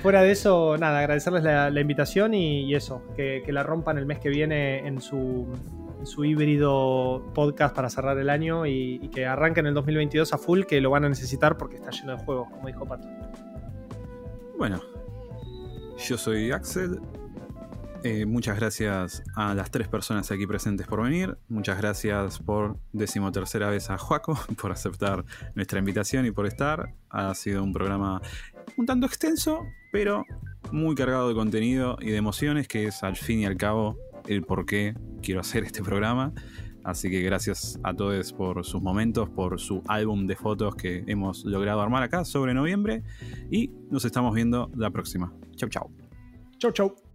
Fuera de eso, nada, agradecerles la, invitación y, eso, que, la rompan el mes que viene en su, híbrido podcast para cerrar el año y, que arranquen el 2022 a full, que lo van a necesitar porque está lleno de juegos, como dijo Pato. Bueno, yo soy Axel. Eh, muchas gracias a las tres personas aquí presentes por venir. Muchas gracias por decimotercera vez a Joaco por aceptar nuestra invitación y por estar. Ha sido un programa un tanto extenso, pero muy cargado de contenido y de emociones, que es al fin y al cabo el por qué quiero hacer este programa. Así que gracias a todos por sus momentos, por su álbum de fotos que hemos logrado armar acá sobre noviembre. Y nos estamos viendo la próxima. Chau, chau. Chau, chau.